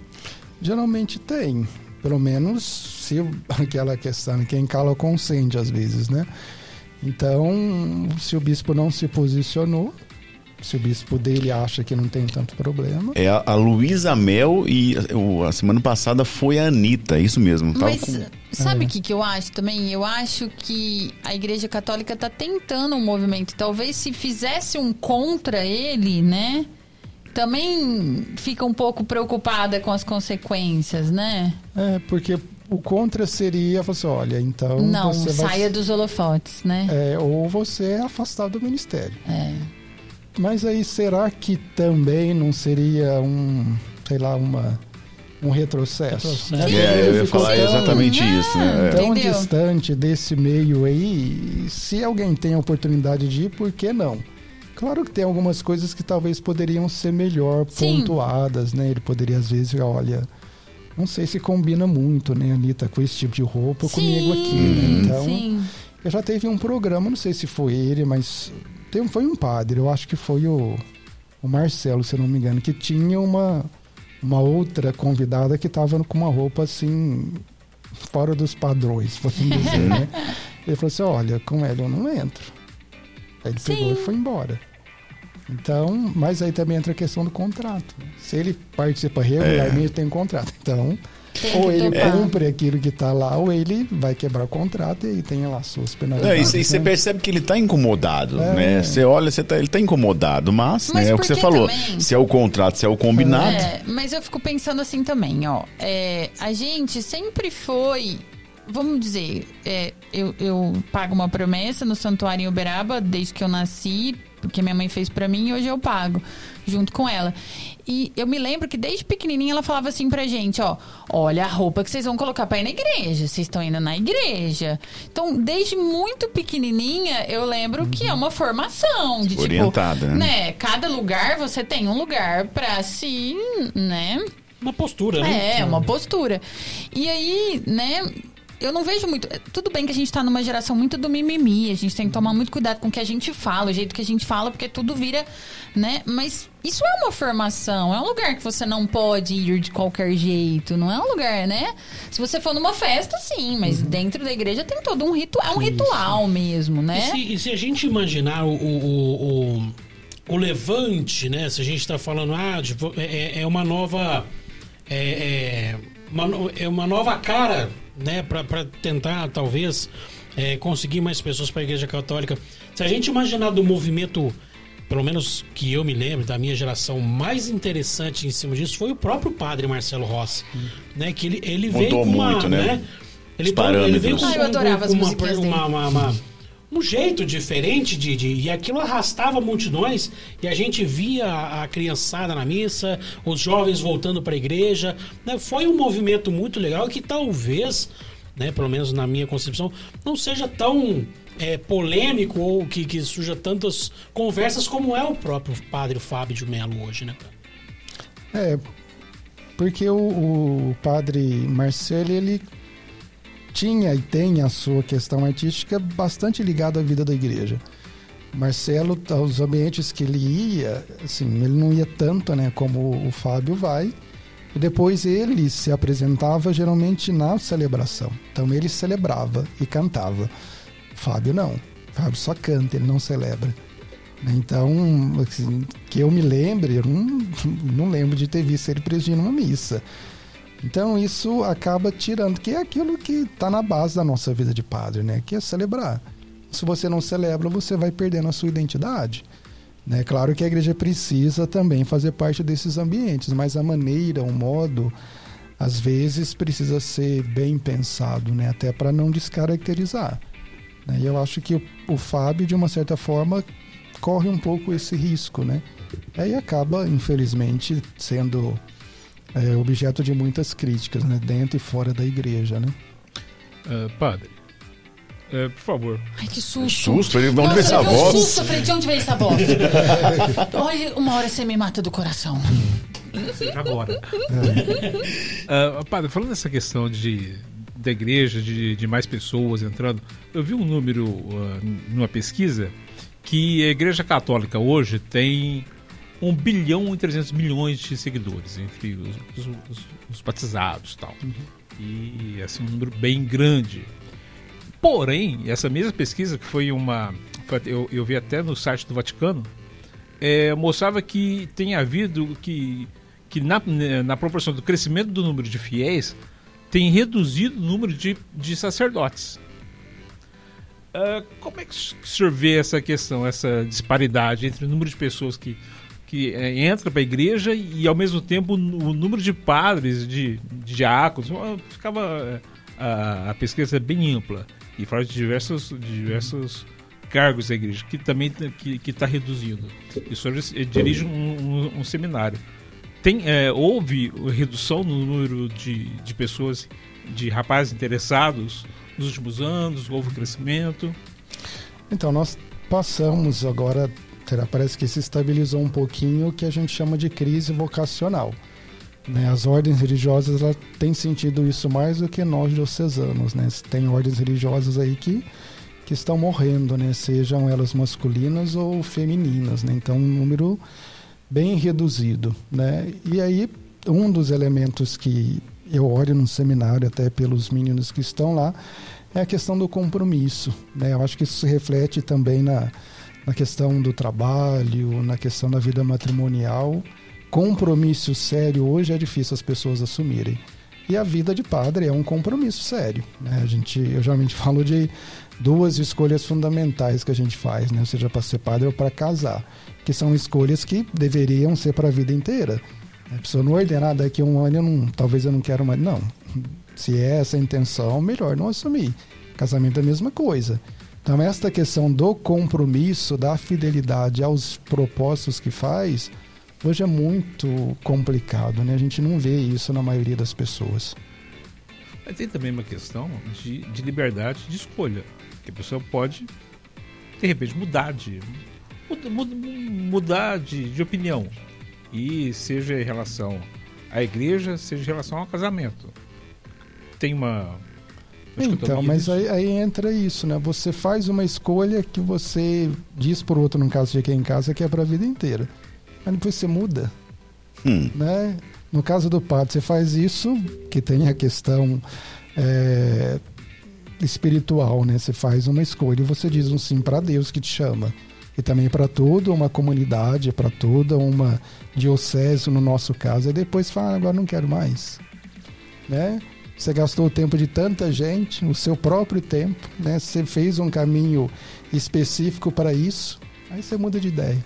Geralmente tem. Pelo menos se aquela questão, quem cala consente às vezes, né? Então, se o bispo não se posicionou, se o bispo dele acha que não tem tanto problema, É a, a Luísa Mel e o- a semana passada foi a Anitta, é isso mesmo. Mas com- sabe É. o que, que eu acho também? Eu acho que a Igreja Católica tá tentando um movimento. Talvez se fizesse um contra ele, né? Também fica um pouco preocupada com as consequências, né? é porque o contra seria, você olha, então Não, você vai saia dos holofotes, né? É, ou você é afastado do ministério. É. Mas aí será que também não seria um, sei lá, uma um retrocesso? Retrocesso. né? É, eu ia falar tão- exatamente isso, né? É. Tão Entendeu? distante desse meio aí, se alguém tem a oportunidade de ir, por que não? Claro que tem algumas coisas que talvez poderiam ser melhor Sim. pontuadas, né? Ele poderia às vezes, olha, não sei se combina muito, né, Anitta, com esse tipo de roupa comigo aqui, né? Então, sim. eu já teve um programa, não sei se foi ele, mas tem, foi um padre, eu acho que foi o, o Marcelo, se eu não me engano, que tinha uma, uma outra convidada que estava com uma roupa assim, fora dos padrões, por assim dizer, né? Ele falou assim: olha, com ela eu não entro. Aí ele pegou e foi embora. Então, mas aí também entra a questão do contrato. né? Se ele participa regularmente, tem um contrato. Então, Tem ou ele topar. cumpre aquilo que está lá, ou ele vai quebrar o contrato e aí tem lá suas É, penalidades. e você né? percebe que ele tá incomodado, É. né? Você olha, você tá, ele tá incomodado, mas, Mas né, é o que você falou. também? Se é o contrato, se é o combinado. É, mas eu fico pensando assim também, ó. É, a gente sempre foi. Vamos dizer, é, eu, eu pago uma promessa no Santuário em Uberaba desde que eu nasci, porque minha mãe fez pra mim e hoje eu pago, junto com ela. E eu me lembro que desde pequenininha ela falava assim pra gente, ó, olha a roupa que vocês vão colocar pra ir na igreja, vocês estão indo na igreja. Então, desde muito pequenininha, eu lembro que é uma formação de Orientada, tipo, né? né? Cada lugar você tem um lugar pra se, né? Uma postura, né? É, uma postura. E aí, né? Eu não vejo muito. Tudo bem que a gente tá numa geração muito do mimimi, a gente tem que tomar muito cuidado com o que a gente fala, o jeito que a gente fala, porque tudo vira, né? Mas isso é uma formação, é um lugar que você não pode ir de qualquer jeito, não é um lugar, né? Se você for numa festa, sim, mas dentro da igreja tem todo um ritual, é um ritual mesmo, E né? se, e se a gente imaginar o, o, o, o- levante, né? Se a gente está falando, ah, de vo- é, é uma nova. É, é, uma, é uma nova cara, né? Para tentar, talvez, é, conseguir mais pessoas para a Igreja Católica. Se a gente imaginar do movimento, pelo menos que eu me lembro, da minha geração, mais interessante em cima disso foi o próprio padre Marcelo Rossi, né? Que ele, ele veio Mudou com uma. muito, né? Ele, Os ele veio com, Ah, eu adorava as com uma, musiquinhas dele. uma, uma- uma- um jeito diferente de, de- E aquilo arrastava multidões e a gente via a, a criançada na missa, os jovens voltando para a igreja. né? Foi um movimento muito legal que talvez, né, pelo menos na minha concepção, não seja tão é, polêmico ou que, que surja tantas conversas como é o próprio padre Fábio de Mello hoje, né? É, porque o, o padre Marcelo, ele tinha e tem a sua questão artística bastante ligada à vida da igreja. Marcelo, aos ambientes que ele ia, assim, ele não ia tanto, né, como o Fábio vai. E depois ele se apresentava geralmente na celebração. Então ele celebrava e cantava. Fábio não. Fábio só canta, ele não celebra. Então, assim, que eu me lembre, eu não, não lembro de ter visto ele presidindo uma missa. Então isso acaba tirando, que é aquilo que está na base da nossa vida de padre, né? Que é celebrar. Se você não celebra, você vai perdendo a sua identidade. Né? Claro que a igreja precisa também fazer parte desses ambientes, mas a maneira, o modo, às vezes precisa ser bem pensado, né? Até para não descaracterizar. Né? E eu acho que o, o Fábio, de uma certa forma, corre um pouco esse risco, né? Aí acaba, infelizmente, sendo é, objeto de muitas críticas, né? Dentro e fora da igreja, né? Uh, padre, é, por favor. Ai, que susto. Susto, ele onde veio essa voz? susto, eu falei, de onde veio essa voz? Olha, uma hora você me mata do coração. Seja agora. Uh, padre, falando dessa questão de, da igreja, de, de mais pessoas entrando, eu vi um número uh, numa pesquisa que a igreja católica hoje tem 1 bilhão e 300 milhões de seguidores entre os, os, os, os batizados e tal. Uhum. E assim, um número bem grande. Porém, essa mesma pesquisa, que foi uma. Eu, eu vi até no site do Vaticano, é, mostrava que tem havido que, que na, na proporção do crescimento do número de fiéis, tem reduzido o número de, de sacerdotes. Uh, como é que o senhor vê essa questão, essa disparidade entre o número de pessoas que, que é, entra para a igreja e, ao mesmo tempo, o número de padres, de, de diáconos? Ficava a, a pesquisa bem ampla e fala de diversos, diversos cargos da igreja, que também que está reduzindo. E o senhor dirige um, um, um seminário. Tem, é, houve redução no número de, de pessoas, de rapazes interessados nos últimos anos? Houve crescimento? Então, nós passamos agora, parece que se estabilizou um pouquinho o que a gente chama de crise vocacional. Né? As ordens religiosas ela têm sentido isso mais do que nós diocesanos. Né? Tem ordens religiosas aí que, que estão morrendo, né? sejam elas masculinas ou femininas. Né? Então, um número bem reduzido. Né? E aí, um dos elementos que eu olho no seminário, até pelos meninos que estão lá, é a questão do compromisso. Né? Eu acho que isso se reflete também na, na questão do trabalho, na questão da vida matrimonial compromisso sério hoje é difícil as pessoas assumirem. E a vida de padre é um compromisso sério. Né? A gente, eu geralmente falo de duas escolhas fundamentais que a gente faz, né? seja para ser padre ou para casar, que são escolhas que deveriam ser para a vida inteira. A pessoa não ordenar daqui a um ano, eu não, talvez eu não quero mais. Não. Se é essa a intenção, melhor não assumir. Casamento é a mesma coisa. Então, esta questão do compromisso, da fidelidade aos propósitos que faz, hoje é muito complicado, né? A gente não vê isso na maioria das pessoas. Mas tem também uma questão de, de liberdade de escolha. Que a pessoa pode, de repente, mudar de. mudar de, de opinião. E seja em relação à igreja, seja em relação ao casamento. Tem uma. Então, mas aí, aí, entra isso, né? Você faz uma escolha que você diz por outro, no caso de quem em casa, que é para a vida inteira mas depois você muda. Hum. Né? No caso do padre, você faz isso, que tem a questão é, espiritual, né? Você faz uma escolha e você diz um sim para Deus que te chama. E também para toda uma comunidade, para toda uma diocese, no nosso caso. E depois fala, agora não quero mais. Né? Você gastou o tempo de tanta gente, o seu próprio tempo, né? Você fez um caminho específico para isso, aí você muda de ideia.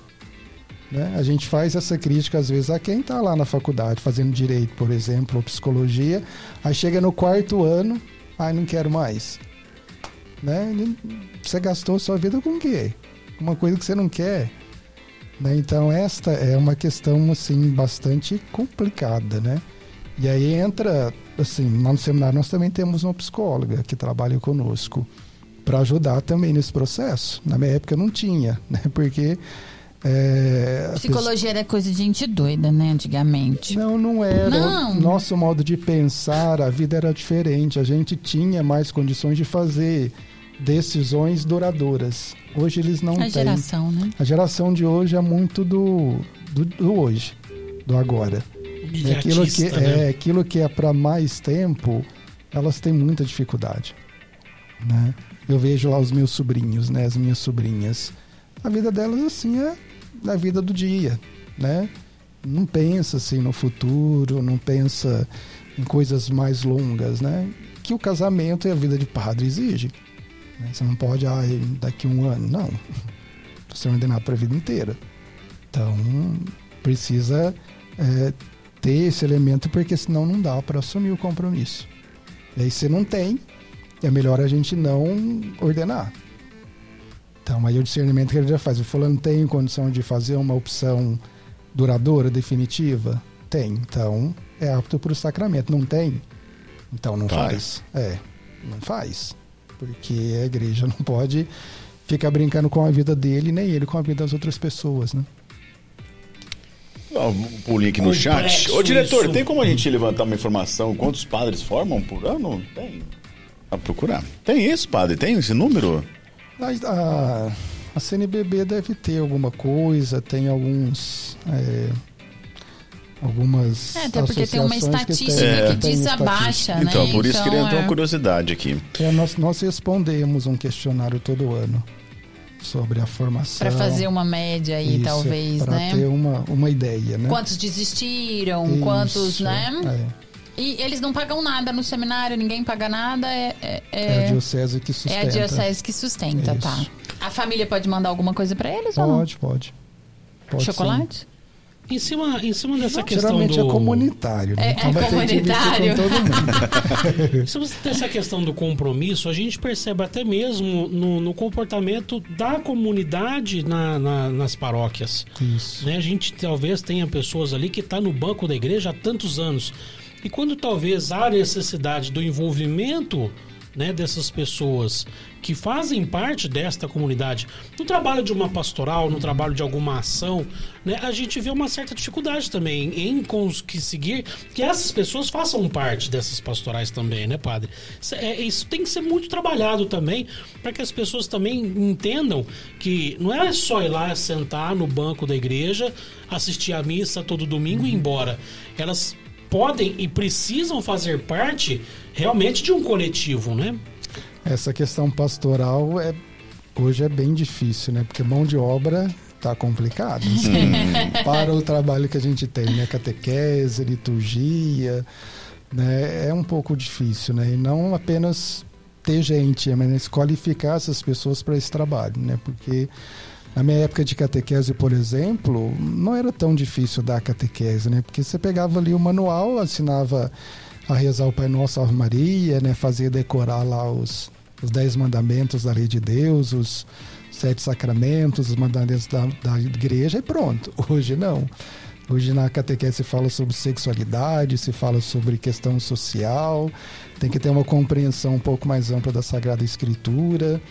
Né? A gente faz essa crítica às vezes a quem está lá na faculdade fazendo direito, por exemplo, ou psicologia, aí chega no quarto ano, aí não quero mais. Né? Você gastou sua vida com o quê? Uma coisa que você não quer. Né? Então esta é uma questão assim bastante complicada, né? E aí entra, assim, lá no seminário nós também temos uma psicóloga que trabalha conosco para ajudar também nesse processo. Na minha época não tinha, né? Porque é, Psicologia era coisa de gente doida, né? Antigamente. Não, não era. Não. Nosso modo de pensar, a vida era diferente. A gente tinha mais condições de fazer decisões duradouras. Hoje eles não A têm. geração, né? A geração de hoje é muito do, do, do hoje, do agora. É aquilo que Imediatista, é né? aquilo que é para mais tempo, elas têm muita dificuldade, né? Eu vejo lá os meus sobrinhos, né, as minhas sobrinhas. A vida delas assim é a vida do dia, né? Não pensa assim no futuro, não pensa em coisas mais longas, né? Que o casamento e a vida de padre exige. né? Você não pode, ah, daqui um ano, não. Você é ordenado para a vida inteira. Então, precisa é, ter esse elemento, porque senão não dá para assumir o compromisso. E aí, se não tem, é melhor a gente não ordenar. Então, aí o discernimento que ele já faz. O fulano tem condição de fazer uma opção duradoura, definitiva? Tem. Então, é apto para o sacramento. Não tem? Então, não Para. faz. É, não faz. Porque a igreja não pode ficar brincando com a vida dele, nem ele com a vida das outras pessoas, né? Um pulinho aqui no chat. Ô, diretor, isso. tem como a gente levantar uma informação? Quantos padres formam por ano? Tem. A procurar. Tem isso, padre? Tem esse número? A, a, a CNBB deve ter alguma coisa, tem alguns. é, algumas. É, até porque tem uma associações que estatística têm- que diz a estatística. baixa, né? Então, por isso que ele Então, entrou é. uma curiosidade aqui. É, nós, nós respondemos um questionário todo ano sobre a formação. Pra fazer uma média aí, Isso, talvez, pra né? ter uma, uma ideia, né? Quantos desistiram, Isso, quantos, né? É, E eles não pagam nada no seminário, ninguém paga nada, é, é, é é, a diocese que é sustenta. a diocese que sustenta, Isso. tá? A família pode mandar alguma coisa pra eles ou não? Pode, pode. Pode sim. Em cima, em cima dessa questão Geralmente do... é comunitário, né? É- então é vai ter comunitário. com todo mundo. Se você tem essa questão do compromisso, a gente percebe até mesmo no, no comportamento da comunidade na- na- nas paróquias. Isso. né? A gente talvez tenha pessoas ali que está no banco da igreja há tantos anos. E quando talvez há necessidade do envolvimento né, dessas pessoas que fazem parte desta comunidade, no trabalho de uma pastoral, no trabalho de alguma ação, né, a gente vê uma certa dificuldade também em conseguir que essas pessoas façam parte dessas pastorais também, né, padre? É- isso tem que ser muito trabalhado também para que as pessoas também entendam que não é só ir lá sentar no banco da igreja, assistir a missa todo domingo e ir embora. Elas podem e precisam fazer parte realmente de um coletivo, né? Essa questão pastoral é hoje é bem difícil, né? Porque mão de obra tá complicado. assim, para o trabalho que a gente tem, né? Catequese, liturgia, né? É um pouco difícil, né? E não apenas ter gente, mas qualificar essas pessoas para esse trabalho, né? Porque na minha época de catequese, por exemplo, não era tão difícil dar catequese, né? Porque você pegava ali o manual, assinava a rezar o Pai Nosso, Ave Maria, né? Fazia decorar lá os, os dez mandamentos da lei de Deus, os sete sacramentos, os mandamentos da, da igreja e pronto. Hoje não. Hoje na catequese se fala sobre sexualidade, se fala sobre questão social, tem que ter uma compreensão um pouco mais ampla da Sagrada Escritura.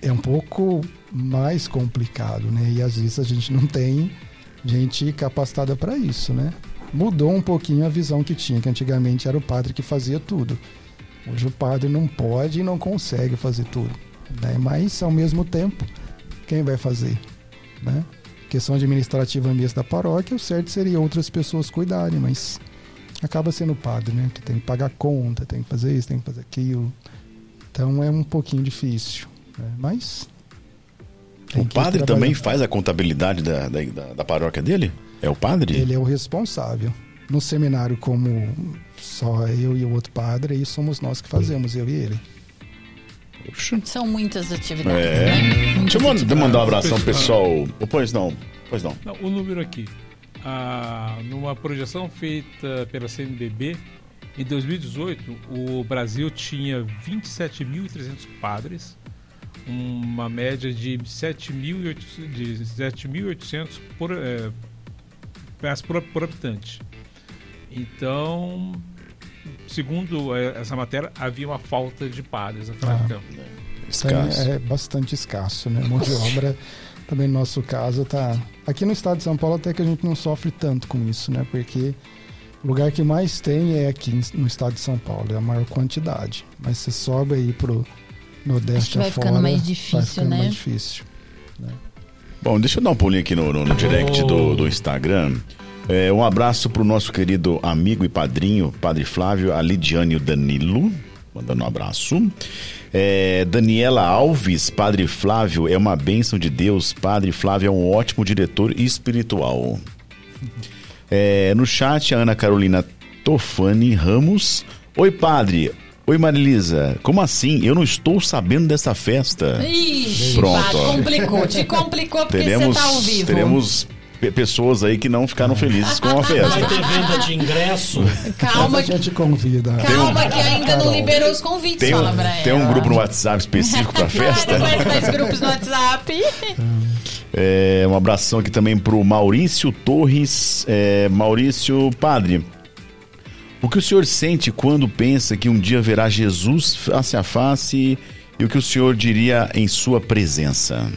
É um pouco mais complicado, né? E às vezes a gente não tem gente capacitada para isso, né? Mudou um pouquinho a visão que tinha, que antigamente era o padre que fazia tudo. Hoje o padre não pode e não consegue fazer tudo, né? Mas ao mesmo tempo, quem vai fazer, né? Questão administrativa mesmo da paróquia, o certo seria outras pessoas cuidarem, mas acaba sendo o padre, né? Que tem que pagar conta, tem que fazer isso, tem que fazer aquilo. Então é um pouquinho difícil, né? mas O padre também faz a contabilidade da, da, da- da paróquia dele? É o padre? Ele é o responsável. No seminário, como só eu e o outro padre, aí somos nós que fazemos, eu e ele. Puxa. São muitas atividades, É. né? Deixa Muitas eu man- atividades. mandar um abração pessoal. Pois não, pois não. Não, o número aqui. Ah, numa projeção feita pela CNBB, em 2018, o Brasil tinha 27.300 padres, uma média de 7.800 de 7.800 por, eh, peças por, por habitante. Então, segundo eh, essa matéria, havia uma falta de padres naquela Ah. época. Escasso. é bastante escasso, né? Mão de obra, também no nosso caso, tá. Aqui no estado de São Paulo até que a gente não sofre tanto com isso, né? Porque o lugar que mais tem é aqui no estado de São Paulo, é a maior quantidade. Mas você sobe aí pro Acho Nordeste que vai afora, ficando mais vai difícil, ficando né? mais difícil. Bom, deixa eu dar um pulinho aqui no, no- no direct do, do Instagram. É, um abraço pro nosso querido amigo e padrinho, Padre Flávio, a Lidiane e o Danilo. Mandando um abraço. É, Daniela Alves, Padre Flávio, é uma bênção de Deus. Padre Flávio é um ótimo diretor espiritual. É, no chat, a Ana Carolina Tofani Ramos. Oi, padre. Oi, Marilisa. Como assim? Eu não estou sabendo dessa festa. Ixi, Pronto, ó. complicou. Te complicou porque você teremos, tá ao vivo. teremos pe- pessoas aí que não ficaram felizes com a Vai festa. ter venda de ingresso. Calma, a gente convida. calma que ainda não Carol. liberou os convites, Tem fala um, tem um grupo no WhatsApp específico pra festa. Claro, mais grupos no WhatsApp. É, um abração aqui também pro Maurício Torres. É, Maurício Padre, o que o senhor sente quando pensa que um dia verá Jesus face a face e o que o senhor diria em sua presença?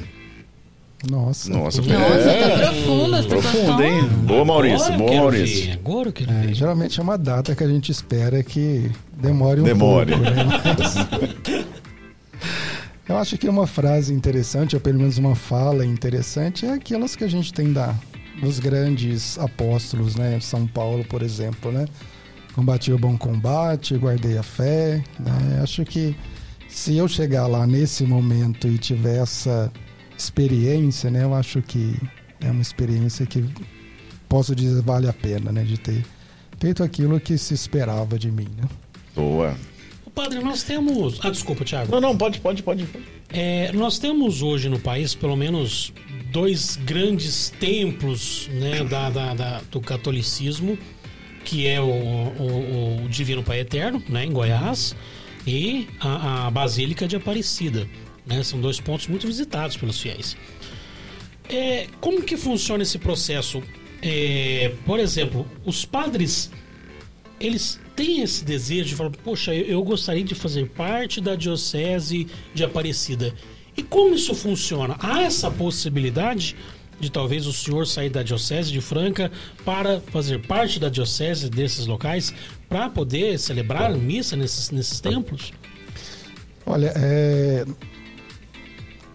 Nossa. Nossa, Nossa, é, tá profundo. As profundo, hein? Boa, Maurício. Boa, Maurício. ver, Agora eu quero É, geralmente é uma data que a gente espera que demore um Demore. pouco. né? Mas- Eu acho que uma frase interessante, ou pelo menos uma fala interessante, é aquelas que a gente tem da, dos grandes apóstolos, né? São Paulo, por exemplo, né? Combati o bom combate, guardei a fé. Né? Acho que se eu chegar lá nesse momento e tiver essa experiência, né? Eu acho que é uma experiência que posso dizer vale a pena, né? De ter feito aquilo que se esperava de mim, né? Boa. Padre, nós temos. Ah, desculpa, Thiago. Não, não, pode, pode, pode. É, nós temos hoje no país pelo menos dois grandes templos né, da, da- da- do catolicismo, que é o, o- o Divino Pai Eterno, né, em Goiás, e a, a Basílica de Aparecida. né, são dois pontos muito visitados pelos fiéis. É, como que funciona esse processo? É, por exemplo, os padres eles têm esse desejo de falar, poxa, eu, eu gostaria de fazer parte da diocese de Aparecida. E como isso funciona? Há essa possibilidade de talvez o senhor sair da diocese de Franca para fazer parte da diocese desses locais para poder celebrar missa nesses, nesses templos? Olha, é...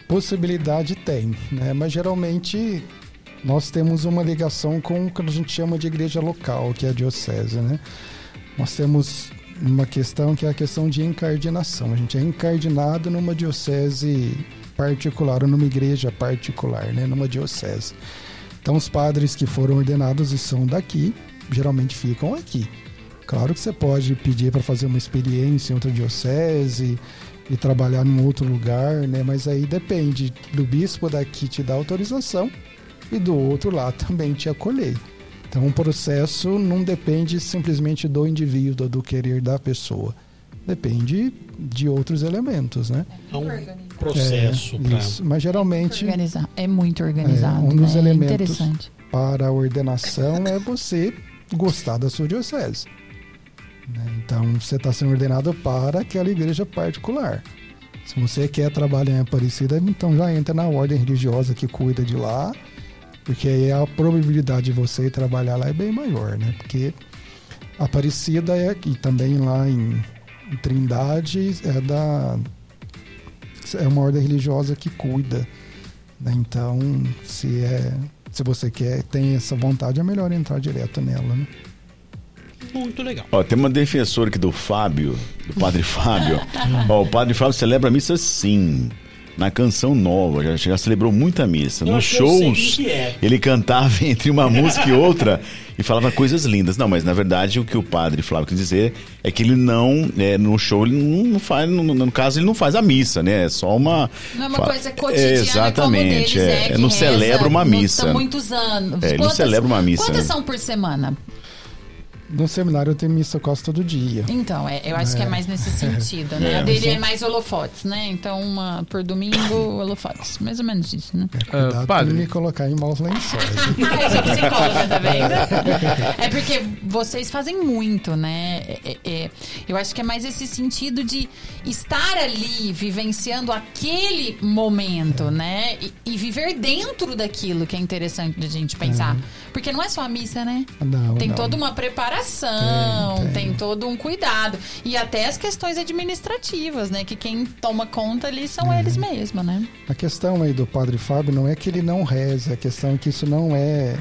possibilidade tem, né? Mas geralmente nós temos uma ligação com o que a gente chama de igreja local, que é a diocese, né? Nós temos uma questão que é a questão de encardinação. A gente é encardinado numa diocese particular, ou numa igreja particular, né? Numa diocese. Então os padres que foram ordenados e são daqui, geralmente ficam aqui. Claro que você pode pedir para fazer uma experiência em outra diocese e trabalhar num outro lugar, né? Mas aí depende do bispo daqui te dar autorização e do outro lá também te acolher. Então o processo não depende simplesmente do indivíduo, do querer da pessoa. Depende de outros elementos, né? É um processo É, isso. Mas geralmente. É muito organizado. É, um dos né? elementos. Interessante. para a ordenação é você gostar da sua diocese. né? Então você está sendo ordenado para aquela igreja particular. Se você quer trabalhar em Aparecida, então já entra na ordem religiosa que cuida de lá, porque aí a probabilidade de você ir trabalhar lá é bem maior, né? Porque Aparecida é e também lá em Trindade é da é uma ordem religiosa que cuida. né? Então, se é se você quer, tem essa vontade, é melhor entrar direto nela, né? Muito legal. Ó, tem uma defensora aqui do Fábio, do Padre Fábio. Ó, o Padre Fábio celebra a missa sim. Na canção nova, já, já celebrou muita missa. Eu Nos shows, é. ele cantava entre uma música e outra e falava coisas lindas. Não, mas na verdade o que o Padre Flávio quis dizer é que ele não, é, no show, ele não faz, no, no caso, ele não faz a missa, né? É só uma. Não é uma fa- coisa cotidiana É, Exatamente, deles, é, é, não reza celebra uma missa. Há muitos anos. É, ele não celebra uma missa, Quantas né? são por semana? No seminário eu tenho missa quase todo dia. Então, é, eu acho que é mais nesse sentido, né? É. A dele é mais holofotes, né? Então, uma por domingo, holofotes. Mais ou menos isso, né? Com padre. me colocar em maus lençóis. Ah, eu sou psicóloga, tá vendo? É porque vocês fazem muito, né? É- é- é- eu acho que é mais esse sentido de estar ali, vivenciando aquele momento, né? E, e viver dentro daquilo que é interessante da gente pensar. Porque não é só a missa, né? Não, Tem não. toda uma preparação, Tem, tem, tem. todo um cuidado. E até as questões administrativas, né? Que quem toma conta ali são eles mesmos, né? A questão aí do Padre Fábio não é que ele não reza, a questão é que isso não é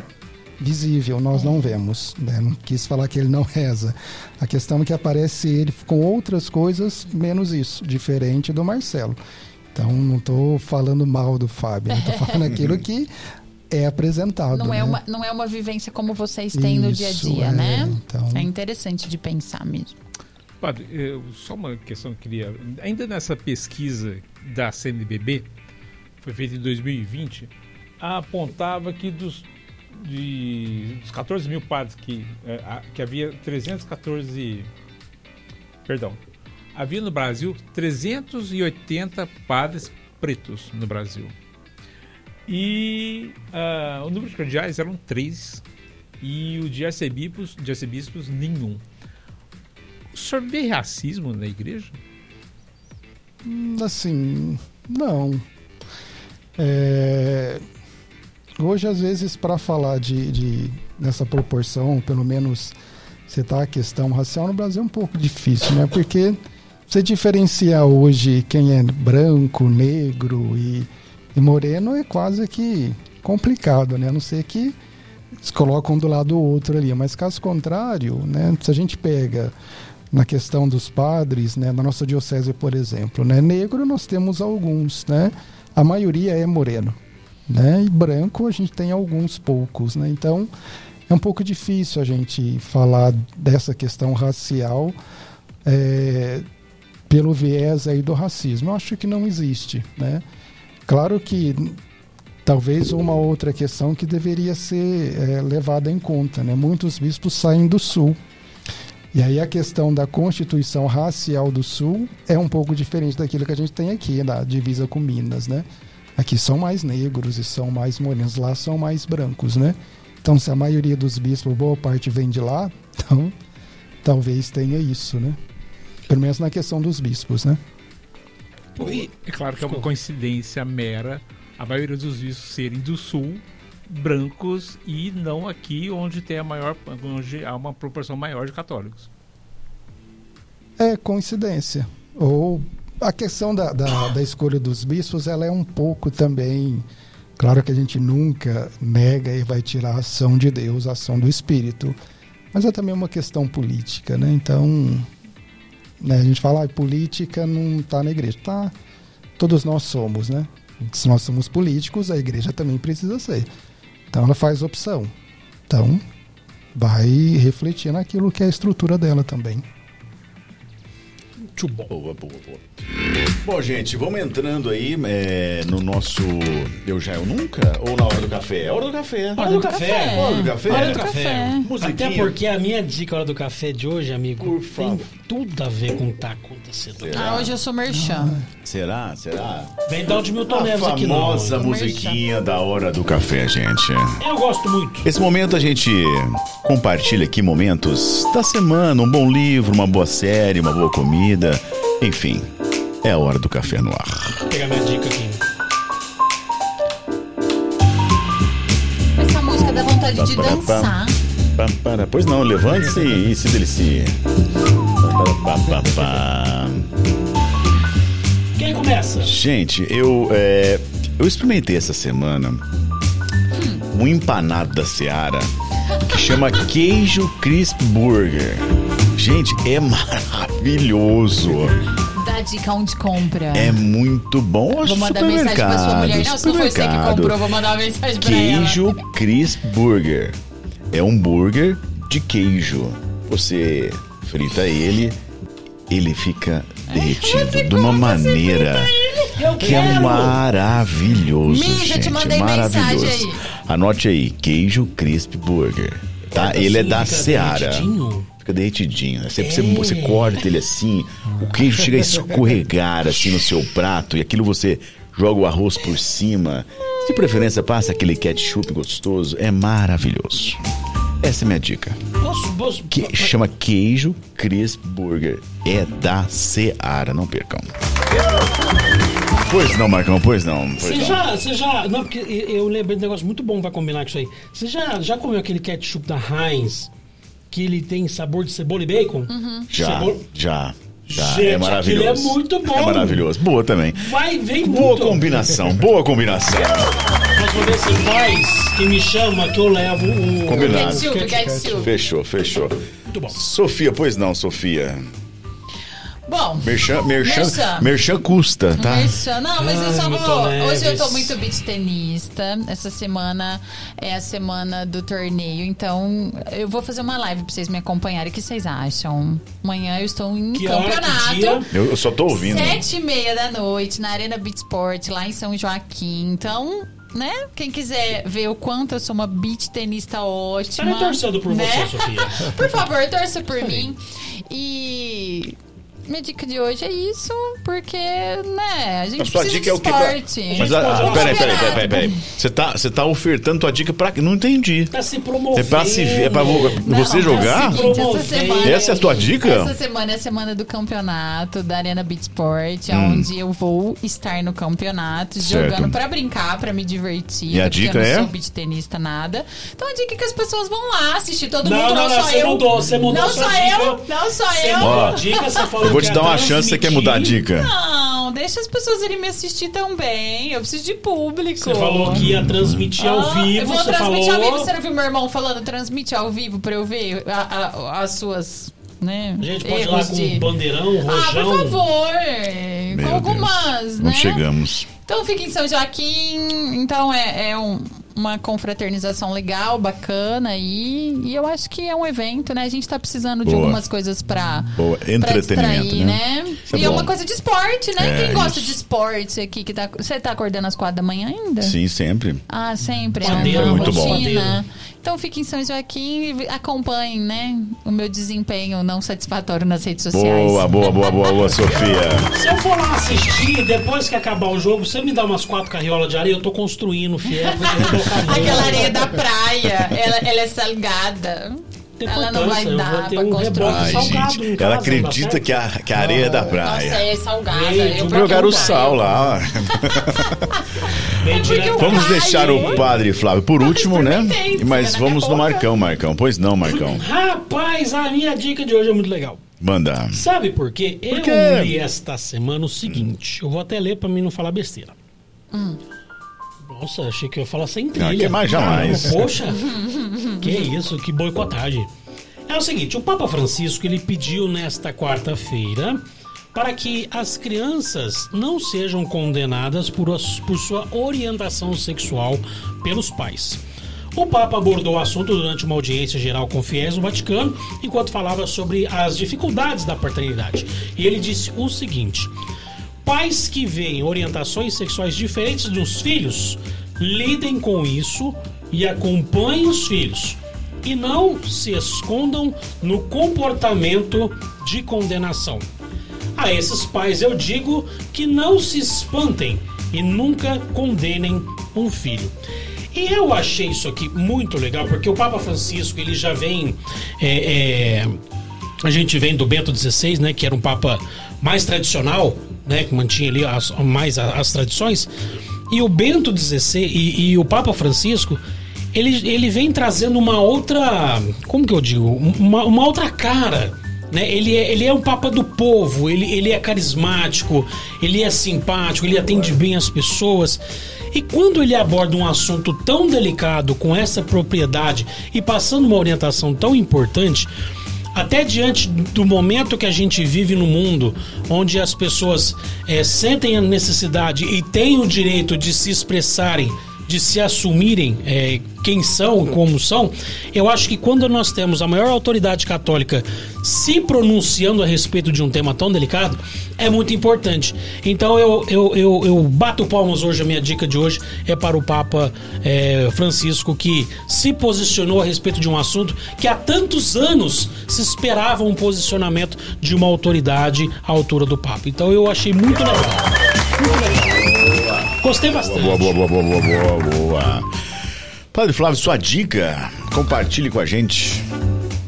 visível, nós não vemos. Né? Não quis falar que ele não reza. A questão é que aparece ele com outras coisas, menos isso, diferente do Marcelo. Então não estou falando mal do Fábio, estou falando aquilo que é apresentado. Não é, né? uma, não é uma vivência como vocês têm no dia a Isso, dia, é, né? então- É interessante de pensar mesmo. Padre, eu- só uma questão que eu queria. Ainda nessa pesquisa da CNBB, foi feita em 2020, apontava que dos, de, dos 14 mil padres que, é, que havia 314. Perdão. Havia no Brasil 380 padres pretos no Brasil. E ah, o número de cardeais eram três e o de arcebispos, de arcebispos nenhum. O senhor vê racismo na igreja? Assim, não. É, Hoje, às vezes, para falar de, de nessa proporção, pelo menos citar a questão racial no Brasil é um pouco difícil, né? Porque você diferenciar hoje quem é branco, negro e, e moreno é quase que complicado, né? A não ser que eles colocam um do lado do outro ali. Mas caso contrário, né? Se a gente pega na questão dos padres, né, na nossa diocese, por exemplo, né, negro nós temos alguns, né, a maioria é moreno, né, e branco a gente tem alguns poucos, né, então é um pouco difícil a gente falar dessa questão racial é, pelo viés aí do racismo. Eu acho que não existe, né. Claro que talvez uma outra questão que deveria ser é, levada em conta, né, muitos bispos saem do sul. E aí a questão da Constituição Racial do Sul é um pouco diferente daquilo que a gente tem aqui na divisa com Minas, né? Aqui são mais negros e são mais morenos, lá são mais brancos, né? Então se a maioria dos bispos, boa parte vem de lá, então talvez tenha isso, né? Pelo menos na questão dos bispos, né? É claro que é uma coincidência mera a maioria dos bispos serem do sul, brancos e não aqui onde tem a maior onde há uma proporção maior de católicos. É coincidência. Ou a questão da, da, da escolha dos bispos, ela é um pouco também. Claro que a gente nunca nega e vai tirar a ação de Deus, a ação do Espírito. Mas é também uma questão política, né? Então, né, a gente fala, ah, política não está na igreja. Tá, todos nós somos, né? Se nós somos políticos, a igreja também precisa ser. Então ela faz opção. Então, vai refletir naquilo que é a estrutura dela também. Muito bom. Boa, boa, boa. Bom, gente, vamos entrando aí é, no nosso Eu Já Eu Nunca? Ou na hora do café? É hora do café. Hora do café. Hora do café. Hora do Café. café. Musiquinha. Até porque a minha dica hora do café de hoje, amigo, Por tem tudo a ver com o que tá acontecendo. Ah, hoje eu sou merchan. Será? Será? Vem dar o de Milton A Neves aqui não. famosa musiquinha da hora do café, gente. Eu gosto muito. Esse momento a gente compartilha aqui momentos da semana, um bom livro, uma boa série, uma boa comida, enfim. É a hora do café no ar. Vou pegar minha dica aqui. Essa música dá vontade de Pá, pá, pá. dançar. Para. Pois não, levante-se e se delicie. Pá, pá, pá, pá. Quem começa? Gente, eu, é, eu experimentei essa semana um empanado da Seara que chama Queijo Crisp Burger. Gente, é maravilhoso. Dá dica onde compra. É muito bom. Vou mandar mensagem pra sua mulher. Não, se não foi você que comprou, vou mandar uma mensagem pra ela. Queijo Crisp Burger. É um burger de queijo. Você frita ele, ele fica derretido de uma maneira Eu que é maravilhoso, te gente. mandei maravilhoso. mensagem aí. Anote aí, queijo Crisp Burger. tá? Ele é assim, da Seara. derretidinho? Fica derretidinho. né? Você, você, É. você corta ele assim, o queijo chega a escorregar assim no seu prato e aquilo você joga o arroz por cima. De preferência, passa aquele ketchup gostoso. É maravilhoso. Essa é a minha dica. Posso, posso, Que chama Queijo Crisp Burger. É da Seara, não percam. Pois não, Marcão, pois não. Você já, você já. Não, porque eu eu lembrei de um negócio muito bom pra combinar com isso aí. Você já, já comeu aquele ketchup da Heinz que ele tem sabor de cebola e bacon? Já, Cebola- já, já. Gente, é maravilhoso. é muito bom. É maravilhoso. Boa também. Vai, vem Boa muito. combinação, boa combinação. Vez que você faz, que me chama, que eu levo o. Combinado. Ketchup, ketchup. Fechou, fechou. Muito bom. Sofia, pois não, Sofia. Bom, Merchan, merchan, Merchan. merchan custa, tá? Merchan. Não, mas eu Ai, só Milton vou. Hoje eu tô muito beat tenista. Essa semana é a semana do torneio. Então eu vou fazer uma live pra vocês me acompanharem. O que vocês acham? Amanhã eu estou em Que hora, campeonato. dia? Eu, eu só tô ouvindo. Sete e meia da noite na Arena Beat Sport, lá em São Joaquim. Então, né? Quem quiser ver o quanto eu sou uma beat tenista ótima. Estarei torcendo por né? você, Sofia. Por favor, torça por mim. E minha dica de hoje é isso, porque, né, a gente A sua precisa dica é o quê? Pra... esporte. Mas, ah, pode- ah, peraí, peraí, peraí, peraí, peraí. Você tá, você tá ofertando tua dica pra... Não entendi. Tá se É promovendo. pra, se, é pra vo- Não, você é jogar? essa Promover. semana- Essa é a tua dica? Essa semana é a semana do campeonato da Arena Beat Sport, Hum. onde eu vou estar no campeonato, Certo. jogando pra brincar, pra me divertir. E a dica eu não é? sou beat tenista, nada. Então a dica é que as pessoas vão lá assistir todo Não, mundo, não, não, não, só você eu. mudou, você mudou não sua só dica. eu, não só Você eu. mudou a dica, você falou Eu vou te dar uma chance, você quer mudar a dica. Não, deixa as pessoas irem me assistir também. Eu preciso de público. Você falou que ia transmitir ao Ah, vivo, Eu vou você transmitir falou... ao vivo. Você não viu meu irmão falando transmite ao vivo pra eu ver a- a- as suas. Né, A gente pode ir lá erros com de... bandeirão, Ah, rojão. por favor. Meu com algumas, Deus. né? Não chegamos. Então fica em São Joaquim. Então é, é um- uma confraternização legal, bacana aí. E eu acho que é um evento, né? A gente tá precisando de Boa. algumas coisas pra, Boa. pra Entretenimento, distrair, né? né? É e é bom. uma coisa de esporte, né? É, Quem gosta isso. de esporte aqui que tá. Você tá acordando às quatro da manhã ainda? Sim, sempre. Ah, sempre. Padeiro, é uma muito bom. rotina. Então fique em São Joaquim e acompanhem, né? O meu desempenho não satisfatório nas redes sociais. Boa, boa, boa, boa, boa, Sofia. Se eu for lá assistir, depois que acabar o jogo, você me dá umas quatro carriolas de areia, eu tô construindo, fiel. Aquela areia da praia, ela, ela é salgada. Ela não vai dar pra um construir. Ai, salgado gente, ela acredita que a, que a areia é da Nossa, praia. é salgada. Ei, eu Jogaram o sal lá. Porque eu- Vamos deixar o padre Flávio por último, né? Mas na vamos no. Marcão, Marcão. Pois não, Marcão. Rapaz, a minha dica de hoje é muito legal. Manda. Sabe por quê? Por eu li esta semana o seguinte. Eu vou até ler pra mim não falar besteira. Nossa, achei que eu ia falar sem trilha. que mais jamais. Caramba, poxa, que isso, que boicotagem. É o seguinte, o Papa Francisco ele pediu nesta quarta-feira para que as crianças não sejam condenadas por, as- por sua orientação sexual pelos pais. O Papa abordou o assunto durante uma audiência geral com fiéis no Vaticano, enquanto falava sobre as dificuldades da paternidade. E ele disse o seguinte: Pais que veem orientações sexuais diferentes dos filhos, lidem com isso e acompanhem os filhos. E não se escondam no comportamento de condenação. A esses pais eu digo que não se espantem e nunca condenem um filho. E eu achei isso aqui muito legal, porque o Papa Francisco ele já vem. é, é, a gente vem do Bento XVI, né, que era um papa mais tradicional, né, que mantinha ali as, mais as tradições. E o Bento XVI e, e o Papa Francisco, ele, ele vem trazendo uma outra, como que eu digo, uma, uma outra cara. Né? Ele, é, ele é um papa do povo, ele, ele é carismático, ele é simpático, ele atende bem as pessoas. E quando ele aborda um assunto tão delicado, com essa propriedade e passando uma orientação tão importante, até diante do momento que a gente vive no mundo, onde as pessoas eh, sentem a necessidade e têm o direito de se expressarem de se assumirem é, quem são, como são, eu acho que quando nós temos a maior autoridade católica se pronunciando a respeito de um tema tão delicado, é muito importante. Então eu, eu, eu, eu bato palmas hoje, a minha dica de hoje é para o Papa é, Francisco, que se posicionou a respeito de um assunto que há tantos anos se esperava um posicionamento de uma autoridade à altura do Papa. Então eu achei muito legal. Muito legal. Gostei bastante. Boa, boa, boa, boa, boa, boa, boa. Padre Flávio, sua dica, compartilhe com a gente.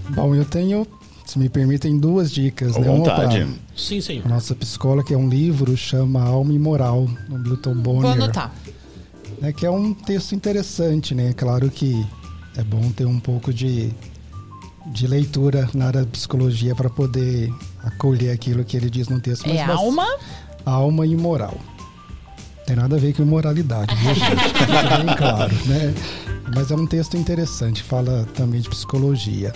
Bom, eu tenho, se me permitem, duas dicas. Com né? Uma vontade. pra Sim, senhor. a nossa psicóloga, que é um livro, chama Alma e Moral, do Milton Bonner. Vou anotar. né, que é um texto interessante, né? Claro que é bom ter um pouco de, de leitura na área da psicologia para poder acolher aquilo que ele diz no texto. mas É bas- alma? Alma e moral. Tem nada a ver com imoralidade, viu, gente? Bem claro, né? Mas é um texto interessante, fala também de psicologia.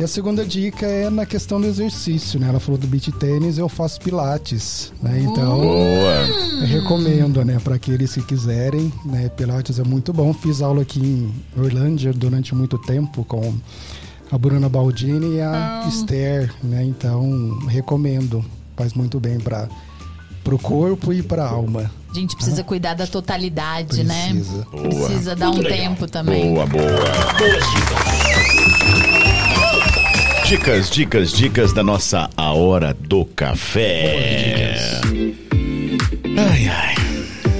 E a segunda dica é na questão do exercício, né? Ela falou do beach tênis, eu faço pilates, né? Então, Boa. eu recomendo, né, para aqueles que quiserem, né? Pilates é muito bom. Fiz aula aqui em Orlândia durante muito tempo com a Bruna Baldini e a Esther, né? Então, recomendo. Faz muito bem para pro corpo e para alma. A gente precisa cuidar da totalidade, né? Precisa. Boa. Precisa dar um legal. tempo também. Boa, boa. Boas dicas. Dicas, dicas, dicas da nossa A Hora do Café. Ai, ai.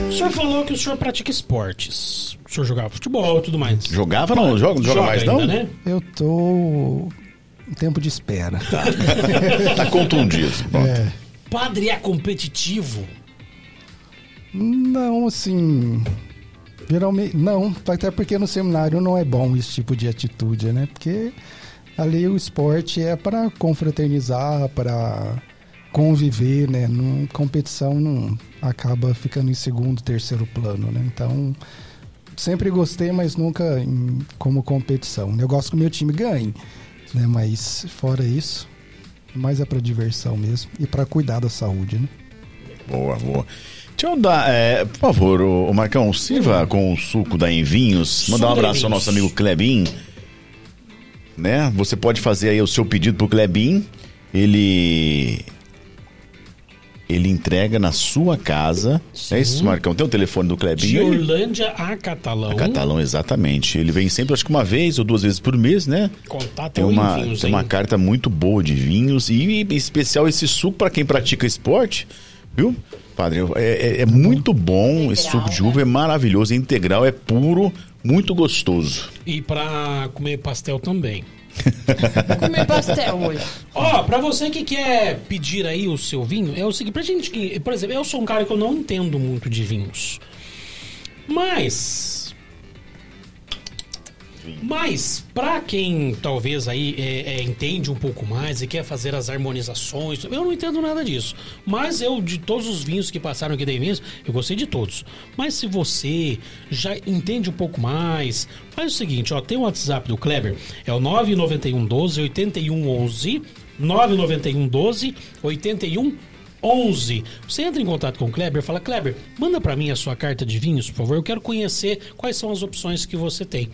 O senhor falou que o senhor pratica esportes. O senhor jogava futebol e tudo mais. Jogava não? Joga, não joga, mais não? ainda, né? Eu tô em tempo de espera. Tá contundido. Bom, É, Padre é competitivo. não, assim, geralmente não, até porque no seminário não é bom esse tipo de atitude, né? Porque ali o esporte é para confraternizar, para conviver, né? Num, competição não acaba ficando em segundo, terceiro plano, né? Então, sempre gostei, mas nunca em- como competição. Eu gosto que o meu time ganhe, né? Mas fora isso, mais é para diversão mesmo e para cuidar da saúde, né? Boa, boa. Deixa eu dar, é, por favor, o, o Marcão, sirva com o suco da Envinhos. Mandar um abraço ao nosso amigo Klebin. Né? Você pode fazer aí o seu pedido pro Klebin. Ele. Ele entrega na sua casa. É isso, Marcão? Tem o telefone do Klebin De? Orlândia a Catalão. Catalão, exatamente. Ele vem sempre, acho que uma vez ou duas vezes por mês, né? Contato Tem uma, Envinhos, tem uma carta muito boa de vinhos e em especial esse suco para quem pratica esporte, viu? Padre, é, é- é muito bom esse suco de uva, é maravilhoso, é integral, é puro, muito gostoso. E pra comer pastel também. Vou comer pastel hoje. Ó, pra você que quer pedir aí o seu vinho, é o seguinte, pra gente que, por exemplo, eu sou um cara que eu não entendo muito de vinhos. Mas mas, pra quem talvez aí é, é, entende um pouco mais e quer fazer as harmonizações, eu não entendo nada disso. Mas eu, de todos os vinhos que passaram aqui da Vinhos, eu gostei de todos. Mas se você já entende um pouco mais, faz o seguinte, ó, tem o WhatsApp do Kleber, é o 991 12 81 11, 991 12 81 11. Você entra em contato com o Kleber fala: Kleber, manda pra mim a sua carta de vinhos, por favor. Eu quero conhecer quais são as opções que você tem.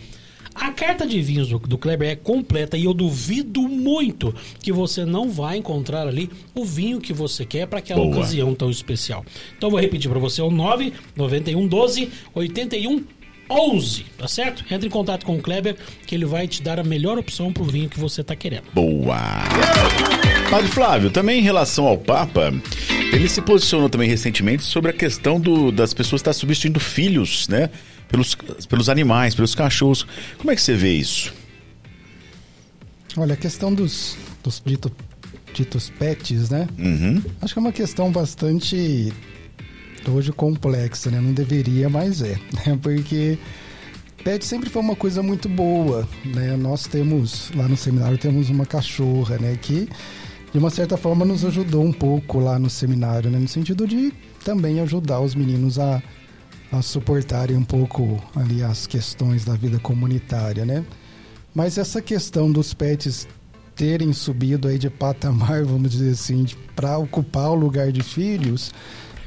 A carta de vinhos do, do Kleber é completa e eu duvido muito que você não vai encontrar ali o vinho que você quer para aquela Boa. ocasião tão especial. Então eu vou repetir para você: é o 991 12 81 11, tá certo? Entre em contato com o Kleber que ele vai te dar a melhor opção pro vinho que você tá querendo. Boa! Padre Flávio, também em relação ao Papa, ele se posicionou também recentemente sobre a questão do- das pessoas estar substituindo filhos, né? Pelos, pelos animais, pelos cachorros. Como é que você vê isso? Olha, a questão dos, dos dito, ditos pets, né? Uhum. Acho que é uma questão bastante hoje complexa, né? Não deveria, mas é, né? Porque pet sempre foi uma coisa muito boa, né? Nós temos lá no seminário temos uma cachorra, né? Que de uma certa forma nos ajudou um pouco lá no seminário, né? No sentido de também ajudar os meninos a, a suportarem um pouco ali as questões da vida comunitária, né? Mas essa questão dos pets terem subido aí de patamar, vamos dizer assim, para ocupar o lugar de filhos,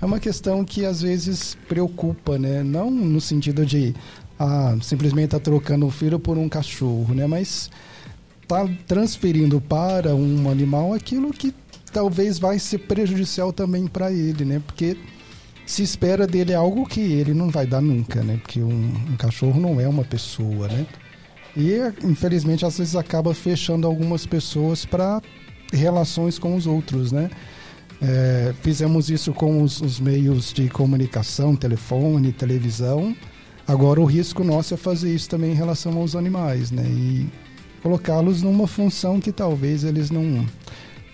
é uma questão que às vezes preocupa, né? Não no sentido de ah, simplesmente tá trocando um filho por um cachorro, né? Mas tá transferindo para um animal aquilo que talvez vai ser prejudicial também para ele, né? Porque se espera dele algo que ele não vai dar nunca, né? Porque um, um cachorro não é uma pessoa, né? E infelizmente às vezes acaba fechando algumas pessoas para relações com os outros, né? É, fizemos isso com os, os, meios de comunicação, telefone, televisão. Agora o risco nosso é fazer isso também em relação aos animais, né? E colocá-los numa função que talvez eles não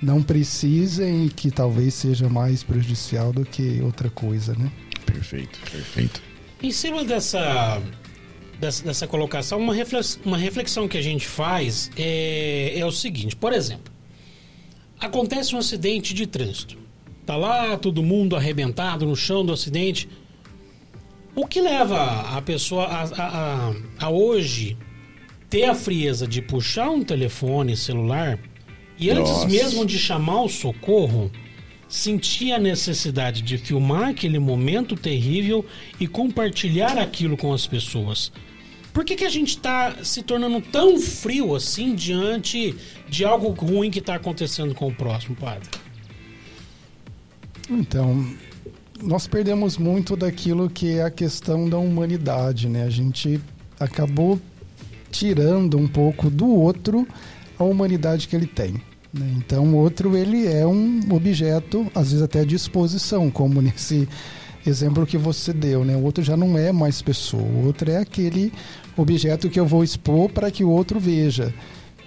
não precisem e que talvez seja mais prejudicial do que outra coisa, né? Perfeito, perfeito. Em cima dessa dessa, dessa colocação, uma reflexão, uma reflexão que a gente faz é, é o seguinte, por exemplo, acontece um acidente de trânsito. Tá lá todo mundo arrebentado no chão do acidente. O que leva a pessoa a, a, a, a hoje ter a frieza de puxar um telefone celular e antes Nossa. mesmo de chamar o socorro, sentir a necessidade de filmar aquele momento terrível e compartilhar aquilo com as pessoas. Por que, que a gente está se tornando tão frio assim diante de algo ruim que está acontecendo com o próximo, padre? Então, nós perdemos muito daquilo que é a questão da humanidade, né? A gente acabou tirando um pouco do outro a humanidade que ele tem. Né? Então, outro ele é um objeto, às vezes até à disposição, como nesse exemplo que você deu, né? O outro já não é mais pessoa, o outro é aquele objeto que eu vou expor para que o outro veja.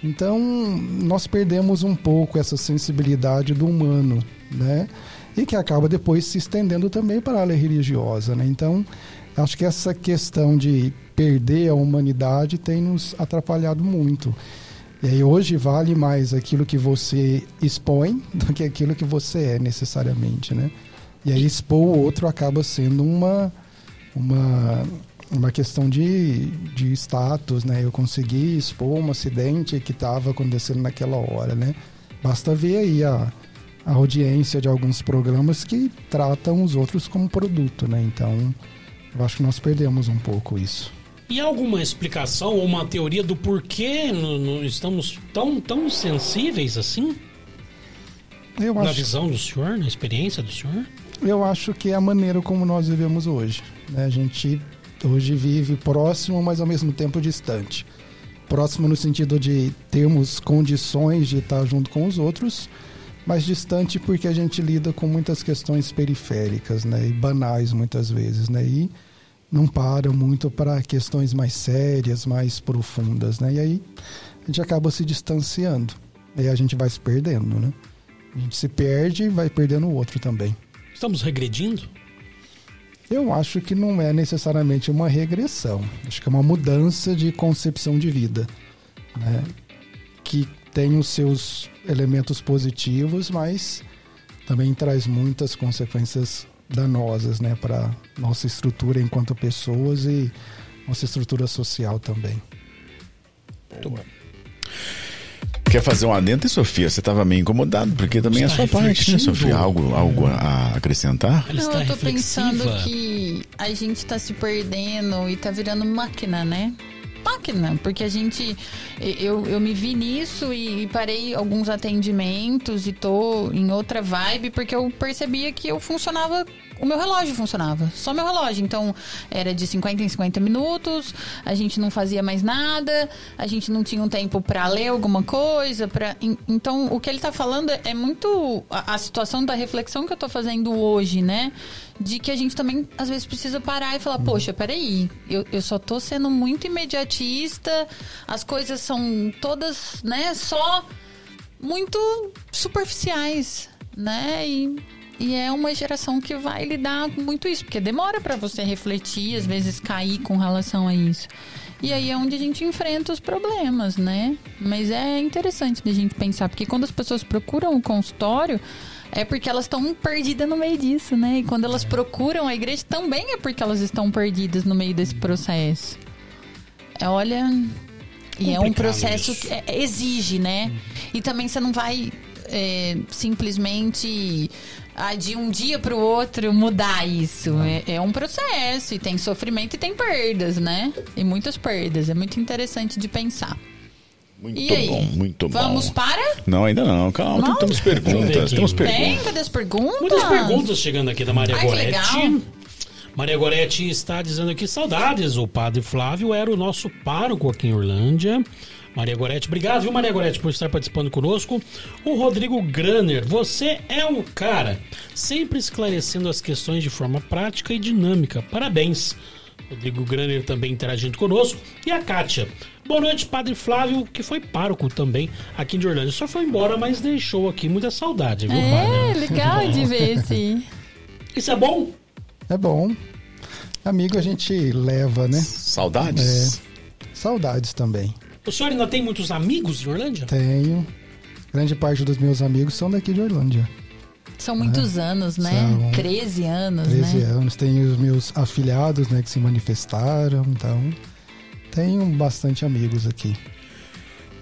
Então, nós perdemos um pouco essa sensibilidade do humano, né? E que acaba depois se estendendo também para a área religiosa, né? Então, acho que essa questão de perder a humanidade tem nos atrapalhado muito. E aí hoje vale mais aquilo que você expõe do que aquilo que você é necessariamente, né? E aí expor o outro acaba sendo uma uma uma questão de, de status, né? Eu consegui expor um acidente que estava acontecendo naquela hora, né? Basta ver aí a, a audiência de alguns programas que tratam os outros como produto, né? Então, eu acho que nós perdemos um pouco isso. E alguma explicação ou uma teoria do porquê no, no, estamos tão, tão sensíveis assim? Eu na visão do senhor, na experiência do senhor? Eu acho que é a maneira como nós vivemos hoje. Né? A gente hoje vive próximo, mas ao mesmo tempo distante. Próximo no sentido de termos condições de estar junto com os outros, mas distante porque a gente lida com muitas questões periféricas, né, e banais muitas vezes, né, e não para muito para questões mais sérias, mais profundas, né, e aí a gente acaba se distanciando, e a gente vai se perdendo, né. A gente se perde e vai perdendo o outro também. Estamos regredindo? Eu acho que não é necessariamente uma regressão. Acho que é uma mudança de concepção de vida, né? que tem os seus elementos positivos, mas também traz muitas consequências danosas, né, para nossa estrutura enquanto pessoas e nossa estrutura social também. Muito bom. Quer fazer um adendo, Sofia? Você estava meio incomodado, porque também está é a sua parte, né, Sofia? Algo, algo a acrescentar? Não, eu tô pensando que a gente está se perdendo e está virando máquina, né? Máquina, porque a gente. Eu, eu me vi nisso e, parei alguns atendimentos e tô em outra vibe, porque eu percebia que eu funcionava o meu relógio funcionava. Só meu relógio. Então, era de 50 em 50 minutos, a gente não fazia mais nada, a gente não tinha um tempo para ler alguma coisa. Pra... Então, o que ele tá falando é muito a, a situação da reflexão que eu tô fazendo hoje, né? De que a gente também, às vezes, precisa parar e falar: Poxa, peraí, eu, eu só tô sendo muito imediatista, as coisas são todas, né, só muito superficiais, né? E e é uma geração que vai lidar com muito isso, porque demora para você refletir, às vezes cair com relação a isso. E aí é onde a gente enfrenta os problemas, né? Mas é interessante da gente pensar, porque quando as pessoas procuram o consultório, é porque elas estão perdidas no meio disso, né? E quando elas procuram a igreja, também é porque elas estão perdidas no meio desse processo. É, olha. E é um processo que é, exige, né? E também você não vai é, simplesmente ah, de um dia para o outro mudar isso. É, é um processo e tem sofrimento e tem perdas, né? E muitas perdas. É muito interessante de pensar. Muito E aí? bom, muito bom. Vamos para? Não, ainda não. Calma, Não? temos perguntas. Temos Tem? perguntas. Cadê as perguntas? Muitas perguntas chegando aqui da Maria Ai, Goretti. Maria Goretti está dizendo aqui, saudades, o padre Flávio era o nosso pároco aqui em Orlândia. Maria Goretti, obrigado, viu, Maria Goretti, por estar participando conosco. O Rodrigo Graner, você é um cara, sempre esclarecendo as questões de forma prática e dinâmica. Parabéns. Rodrigo Graner também interagindo conosco. E a Kátia. Boa noite, Padre Flávio, que foi pároco também aqui de Orlândia. Só foi embora, mas deixou aqui muita saudade, viu, É, padre? legal de ver esse. Isso é bom? É bom. Amigo a gente leva, né? Saudades? Saudades também. O senhor ainda tem muitos amigos em Orlândia? Tenho. Grande parte dos meus amigos são daqui de Orlândia. São muitos anos, né? São 13 anos, 13 né? anos. Tenho os meus afilhados, né, que se manifestaram. Então, tenho bastante amigos aqui.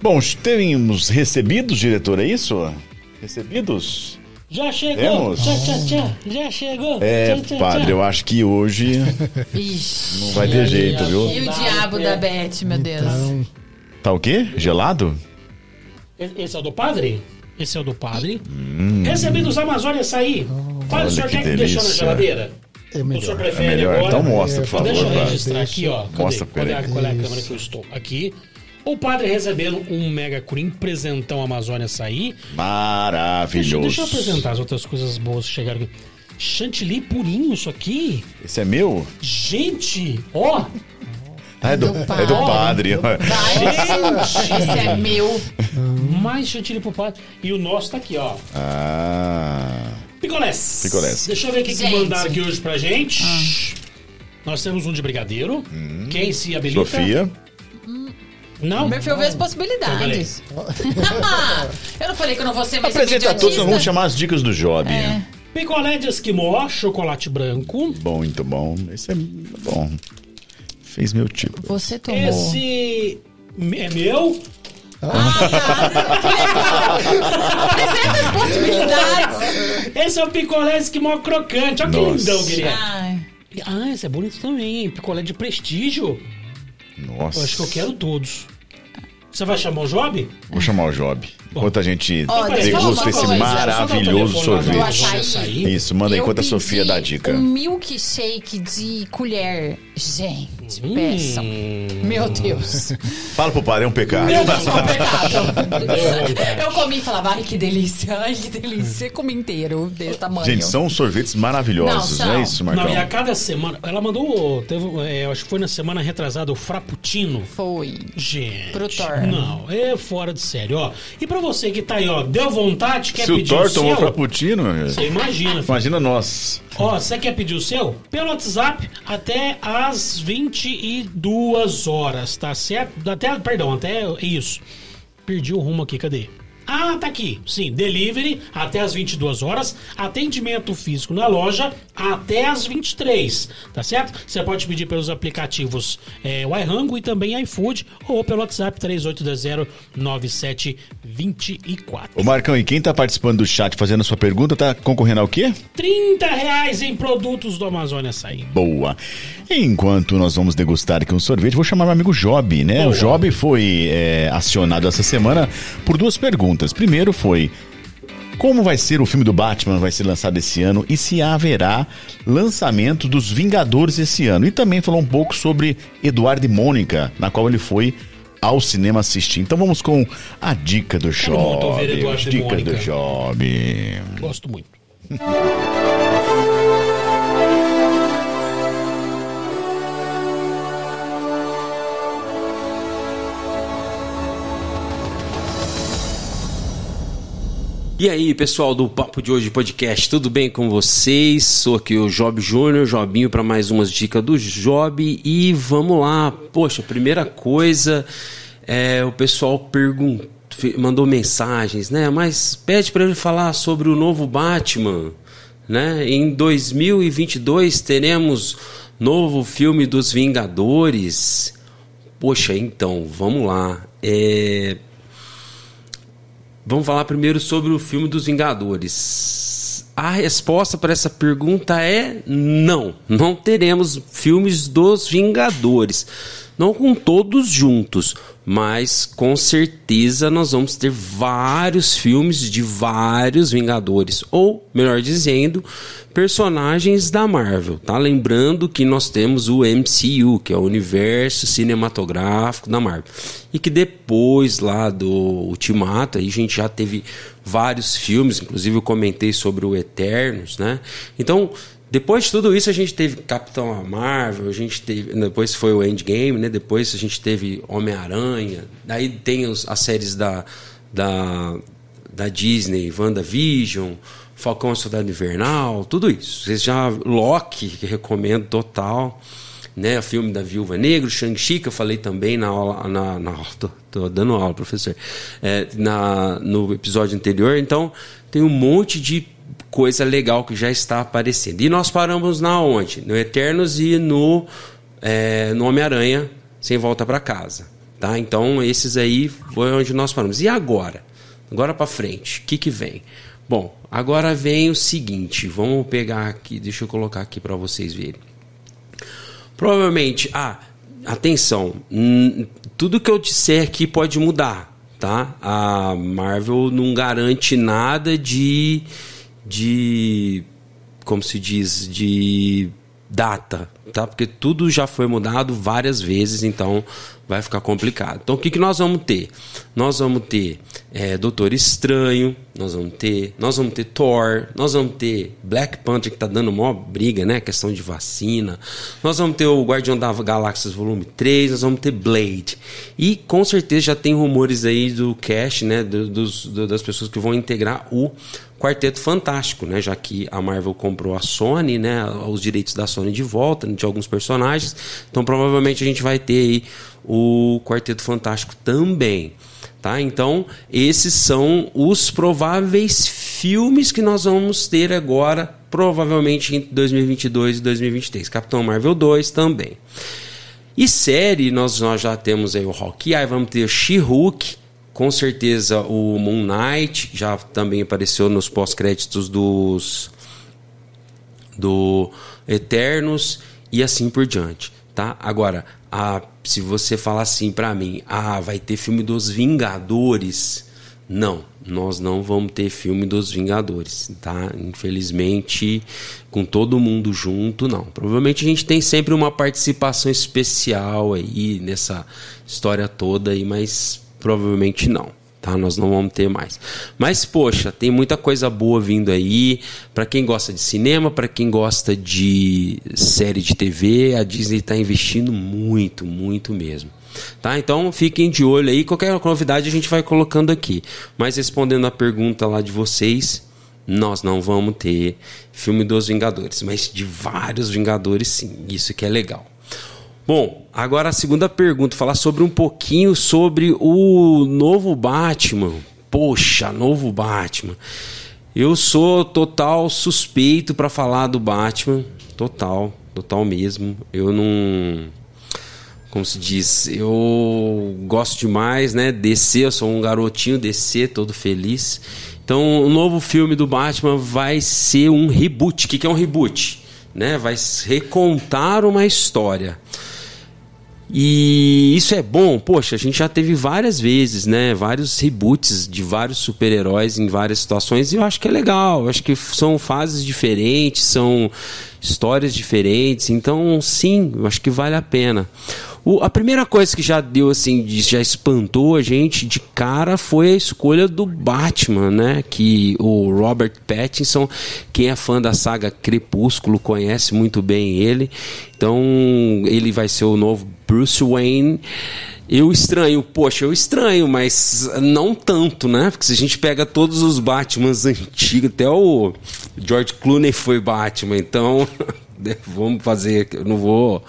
Bom, temos recebidos, diretor, é isso? Recebidos? Já chegou! Temos? Tchá, tchá, tchá. Já chegou! É, Tchá, tchá, padre, eu acho que hoje Ixi. não vai ter jeito, viu? E o diabo da Beth, meu Deus. Então, Tá o quê? Gelado? Esse é o do padre? Esse é o do padre. Recebi dos Amazônia Açaí. Padre, o senhor que quer que deixar na geladeira? é O senhor melhor. prefere É melhor. agora? Então mostra, por É, favor, Deixa eu registrar aqui, ó. Cadê? Mostra, qual, é, a- qual é a câmera que eu estou? Aqui. O padre recebendo um Mega Cream presentão Amazônia Açaí. Deixa, Maravilhoso. deixa eu apresentar as outras coisas boas que chegaram aqui. Chantilly purinho, isso aqui. Esse é meu? Gente, ó. Ah, é do, é do padre. Vai, esse é meu. Mais chantilly pro padre. E o nosso tá aqui, ó. Ah. Picolés. Picolés. Deixa eu ver o que, Gente. mandaram aqui hoje pra gente. Nós temos um de brigadeiro. Quem se habilita? Sofia. Não. Meu filho vê as possibilidades. eu não falei que eu não vou ser mais Apresenta todos, nós vamos chamar as dicas do Job. É. Picolé de esquimó, chocolate branco. Bom, muito bom. Esse é bom. Fez meu tipo. Você tomou. Esse é meu. Apresenta as possibilidades. Esse é o picolé de esquimó crocante. Olha que Nossa. lindão que ele é. Ai, Ah, esse é bonito também, hein? Picolé de prestígio. Nossa. Eu acho que eu quero todos. Você vai chamar o Job? Vou chamar o Job. Enquanto a gente falar degusta esse coisa. maravilhoso sorvete. açaí. Isso, manda enquanto a Sofia dá a dica. Um milkshake de colher. Gente, Hum. peçam. Meu Deus. Fala pro padre, é um pecado. Meu Deus, é um pecado. Eu comi e falava, ai que delícia, ai que delícia. Eu comi inteiro desse tamanho. Gente, são sorvetes maravilhosos, Não, não, é isso, Não, Marcão? e a cada semana. Ela mandou. Teve, é, acho que foi na semana retrasada o Frappuccino. Foi. Gente. Pro Thor. Não, é fora de sério, ó. E pra você que tá aí, ó, deu vontade, quer Se o pedir Thor o tomou seu? frappuccino, meu Você imagina. filho. imagina nós. Ó, você quer pedir o seu? Pelo WhatsApp até às 22 horas, tá certo? Até, perdão, até isso. Perdi o rumo aqui, cadê? Ah, tá aqui. Sim, delivery até às 22 horas, atendimento físico na loja até às 23, tá certo? Você pode pedir pelos aplicativos é, o iRango e também iFood ou pelo WhatsApp 38209724. Ô Marcão, e quem tá participando do chat fazendo a sua pergunta tá concorrendo ao quê? 30 reais em produtos do Amazônia Açaí. Boa. Enquanto nós vamos degustar aqui um sorvete, vou chamar meu amigo Job, né? Boa. O Job foi é, acionado essa semana por duas perguntas. Primeiro foi como vai ser o filme do Batman, vai ser lançado esse ano e se haverá lançamento dos Vingadores esse ano. E também falou um pouco sobre Eduardo e Mônica, na qual ele foi ao cinema assistir. Então vamos com a dica do Job. Dica do Job. Gosto muito. E aí, pessoal do Papo de Hoje Podcast, tudo bem com vocês? Sou aqui o Job Júnior, Jobinho para mais umas dicas do Job e vamos lá. Poxa, primeira coisa, é, o pessoal perguntou, mandou mensagens, né? Mas pede para ele falar sobre o novo Batman, né? Em 2022 teremos novo filme dos Vingadores. Poxa, então, vamos lá. É, vamos falar primeiro sobre o filme dos Vingadores. A resposta para essa pergunta é não. Não teremos filmes dos Vingadores. Não com todos juntos, mas com certeza nós vamos ter vários filmes de vários Vingadores, ou melhor dizendo, personagens da Marvel, tá? Lembrando que nós temos o MCU, que é o universo cinematográfico da Marvel, e que depois lá do Ultimato, aí a gente já teve vários filmes, inclusive eu comentei sobre o Eternos, né? Então, depois de tudo isso, a gente teve Capitão Marvel, a gente teve. Depois foi o Endgame, né? Depois a gente teve Homem-Aranha. Daí tem os, as séries da, da, da Disney, WandaVision, Falcão Soldado Invernal, tudo isso. Vocês já. Loki, que recomendo total. Né, o filme da Viúva Negra, Shang-Chi, que eu falei também na aula. Na, na, tô, tô dando aula, professor. É, na, no episódio anterior. Então, tem um monte de coisa legal que já está aparecendo. E nós paramos na onde? No Eternos e no, é, no Homem-Aranha, sem volta para casa. Tá? Então, esses aí foi onde nós paramos. E agora? Agora para frente, o que, que vem? Bom, agora vem o seguinte, vamos pegar aqui, deixa eu colocar aqui para vocês verem. Provavelmente, ah, atenção, hum, tudo que eu disser aqui pode mudar, tá? A Marvel não garante nada de de como se diz, de data, tá? Porque tudo já foi mudado várias vezes, então vai ficar complicado. Então o que, que nós vamos ter? Nós vamos ter é, Doutor Estranho, nós vamos ter, nós vamos ter Thor, nós vamos ter Black Panther que tá dando uma briga, né? Questão de vacina. Nós vamos ter o Guardião da Galáxias volume 3, nós vamos ter Blade. E com certeza já tem rumores aí do cast, né? Do, dos, do, das pessoas que vão integrar o Quarteto Fantástico, né? Já que a Marvel comprou a Sony, né? Os direitos da Sony de volta de alguns personagens. Então provavelmente a gente vai ter aí o Quarteto Fantástico também. Tá? Então, esses são os prováveis filmes que nós vamos ter agora, provavelmente em 2022 e 2023. Capitão Marvel 2 também. E série, nós, nós já temos aí o Hawkeye, vamos ter She-Hulk, com certeza o Moon Knight já também apareceu nos pós-créditos dos do Eternos e assim por diante, tá? Agora, a, se você falar assim para mim, ah, vai ter filme dos Vingadores, não, nós não vamos ter filme dos Vingadores, tá? Infelizmente, com todo mundo junto, não. Provavelmente a gente tem sempre uma participação especial aí nessa história toda aí, mas provavelmente não. Tá, nós não vamos ter mais. Mas poxa, tem muita coisa boa vindo aí. Para quem gosta de cinema, para quem gosta de série de TV, a Disney está investindo muito, muito mesmo. Tá? Então fiquem de olho aí. Qualquer novidade a gente vai colocando aqui. Mas respondendo a pergunta lá de vocês, nós não vamos ter filme dos Vingadores, mas de vários Vingadores sim. Isso que é legal. Bom, agora a segunda pergunta, falar sobre um pouquinho sobre o novo Batman. Poxa, novo Batman. Eu sou total suspeito para falar do Batman, total, total mesmo. Eu não como se diz, eu gosto demais, né? DC, eu sou um garotinho DC, todo feliz. Então, o novo filme do Batman vai ser um reboot. O que é um reboot? Né? Vai recontar uma história. E isso é bom, poxa, a gente já teve várias vezes, né? Vários reboots de vários super-heróis em várias situações e eu acho que é legal. Eu acho que são fases diferentes, são histórias diferentes. Então, sim, eu acho que vale a pena. O, a primeira coisa que já deu assim, já espantou a gente de cara foi a escolha do Batman, né? Que o Robert Pattinson, quem é fã da saga Crepúsculo conhece muito bem ele. Então, ele vai ser o novo Bruce Wayne. Eu estranho, poxa, eu estranho, mas não tanto, né? Porque se a gente pega todos os Batmans antigos, até o George Clooney foi Batman, então vamos fazer, eu não vou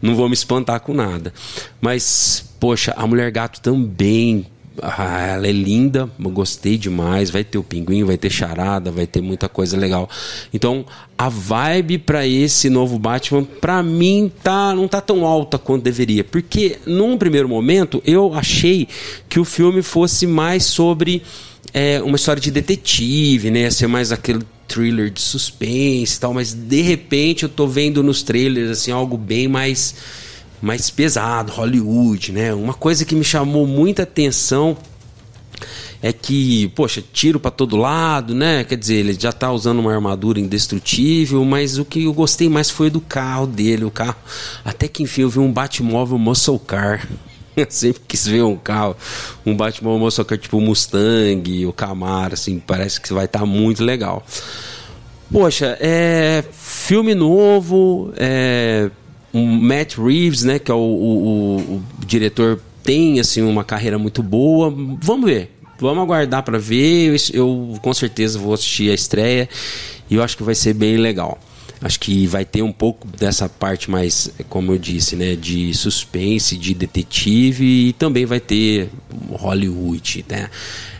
não vou me espantar com nada. Mas, poxa, a Mulher Gato também. Ah, ela é linda, gostei demais. Vai ter o pinguim, vai ter charada, vai ter muita coisa legal. Então, a vibe para esse novo Batman, para mim, tá, não tá tão alta quanto deveria. Porque, num primeiro momento, eu achei que o filme fosse mais sobre é, uma história de detetive, né? Ia ser mais aquele thriller de suspense e tal, mas de repente eu tô vendo nos trailers assim algo bem mais mais pesado, Hollywood, né? Uma coisa que me chamou muita atenção é que, poxa, tiro para todo lado, né? Quer dizer, ele já tá usando uma armadura indestrutível, mas o que eu gostei mais foi do carro dele, o carro. Até que enfim eu vi um Batmóvel Muscle Car. Eu sempre quis ver um carro, um Batmóvel Muscle Car tipo Mustang, o Camaro, assim, parece que vai estar tá muito legal. Poxa, é filme novo, é um Matt Reeves, né, que é o, o, o, diretor tem assim uma carreira muito boa. Vamos ver. Vamos aguardar para ver. Eu, eu, com certeza vou assistir a estreia e eu acho que vai ser bem legal. Acho que vai ter um pouco dessa parte mais, como eu disse, né, de suspense, de detetive e também vai ter Hollywood, né?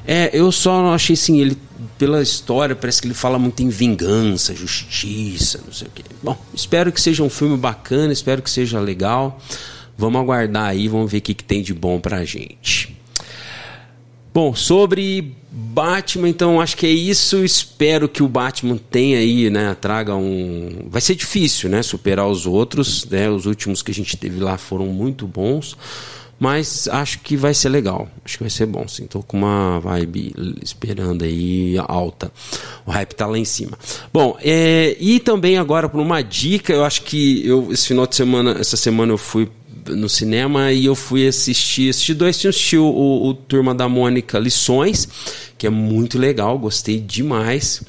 É, eu só achei assim, ele pela história parece que ele fala muito em vingança, justiça, não sei o quê. Bom, espero que seja um filme bacana, espero que seja legal. Vamos aguardar aí, vamos ver o que, que tem de bom pra gente. Bom, sobre Batman, então acho que é isso. Espero que o Batman tenha aí, né? Traga um. Vai ser difícil, né? Superar os outros. Né? Os últimos que a gente teve lá foram muito bons. Mas acho que vai ser legal. Acho que vai ser bom, sim. Tô com uma vibe esperando aí alta. O hype tá lá em cima. Bom, é, e também agora por uma dica, eu acho que eu esse final de semana, essa semana eu fui no cinema e eu fui assistir, assisti dois filmes, assisti o, o, o Turma da Mônica Lições, que é muito legal, gostei demais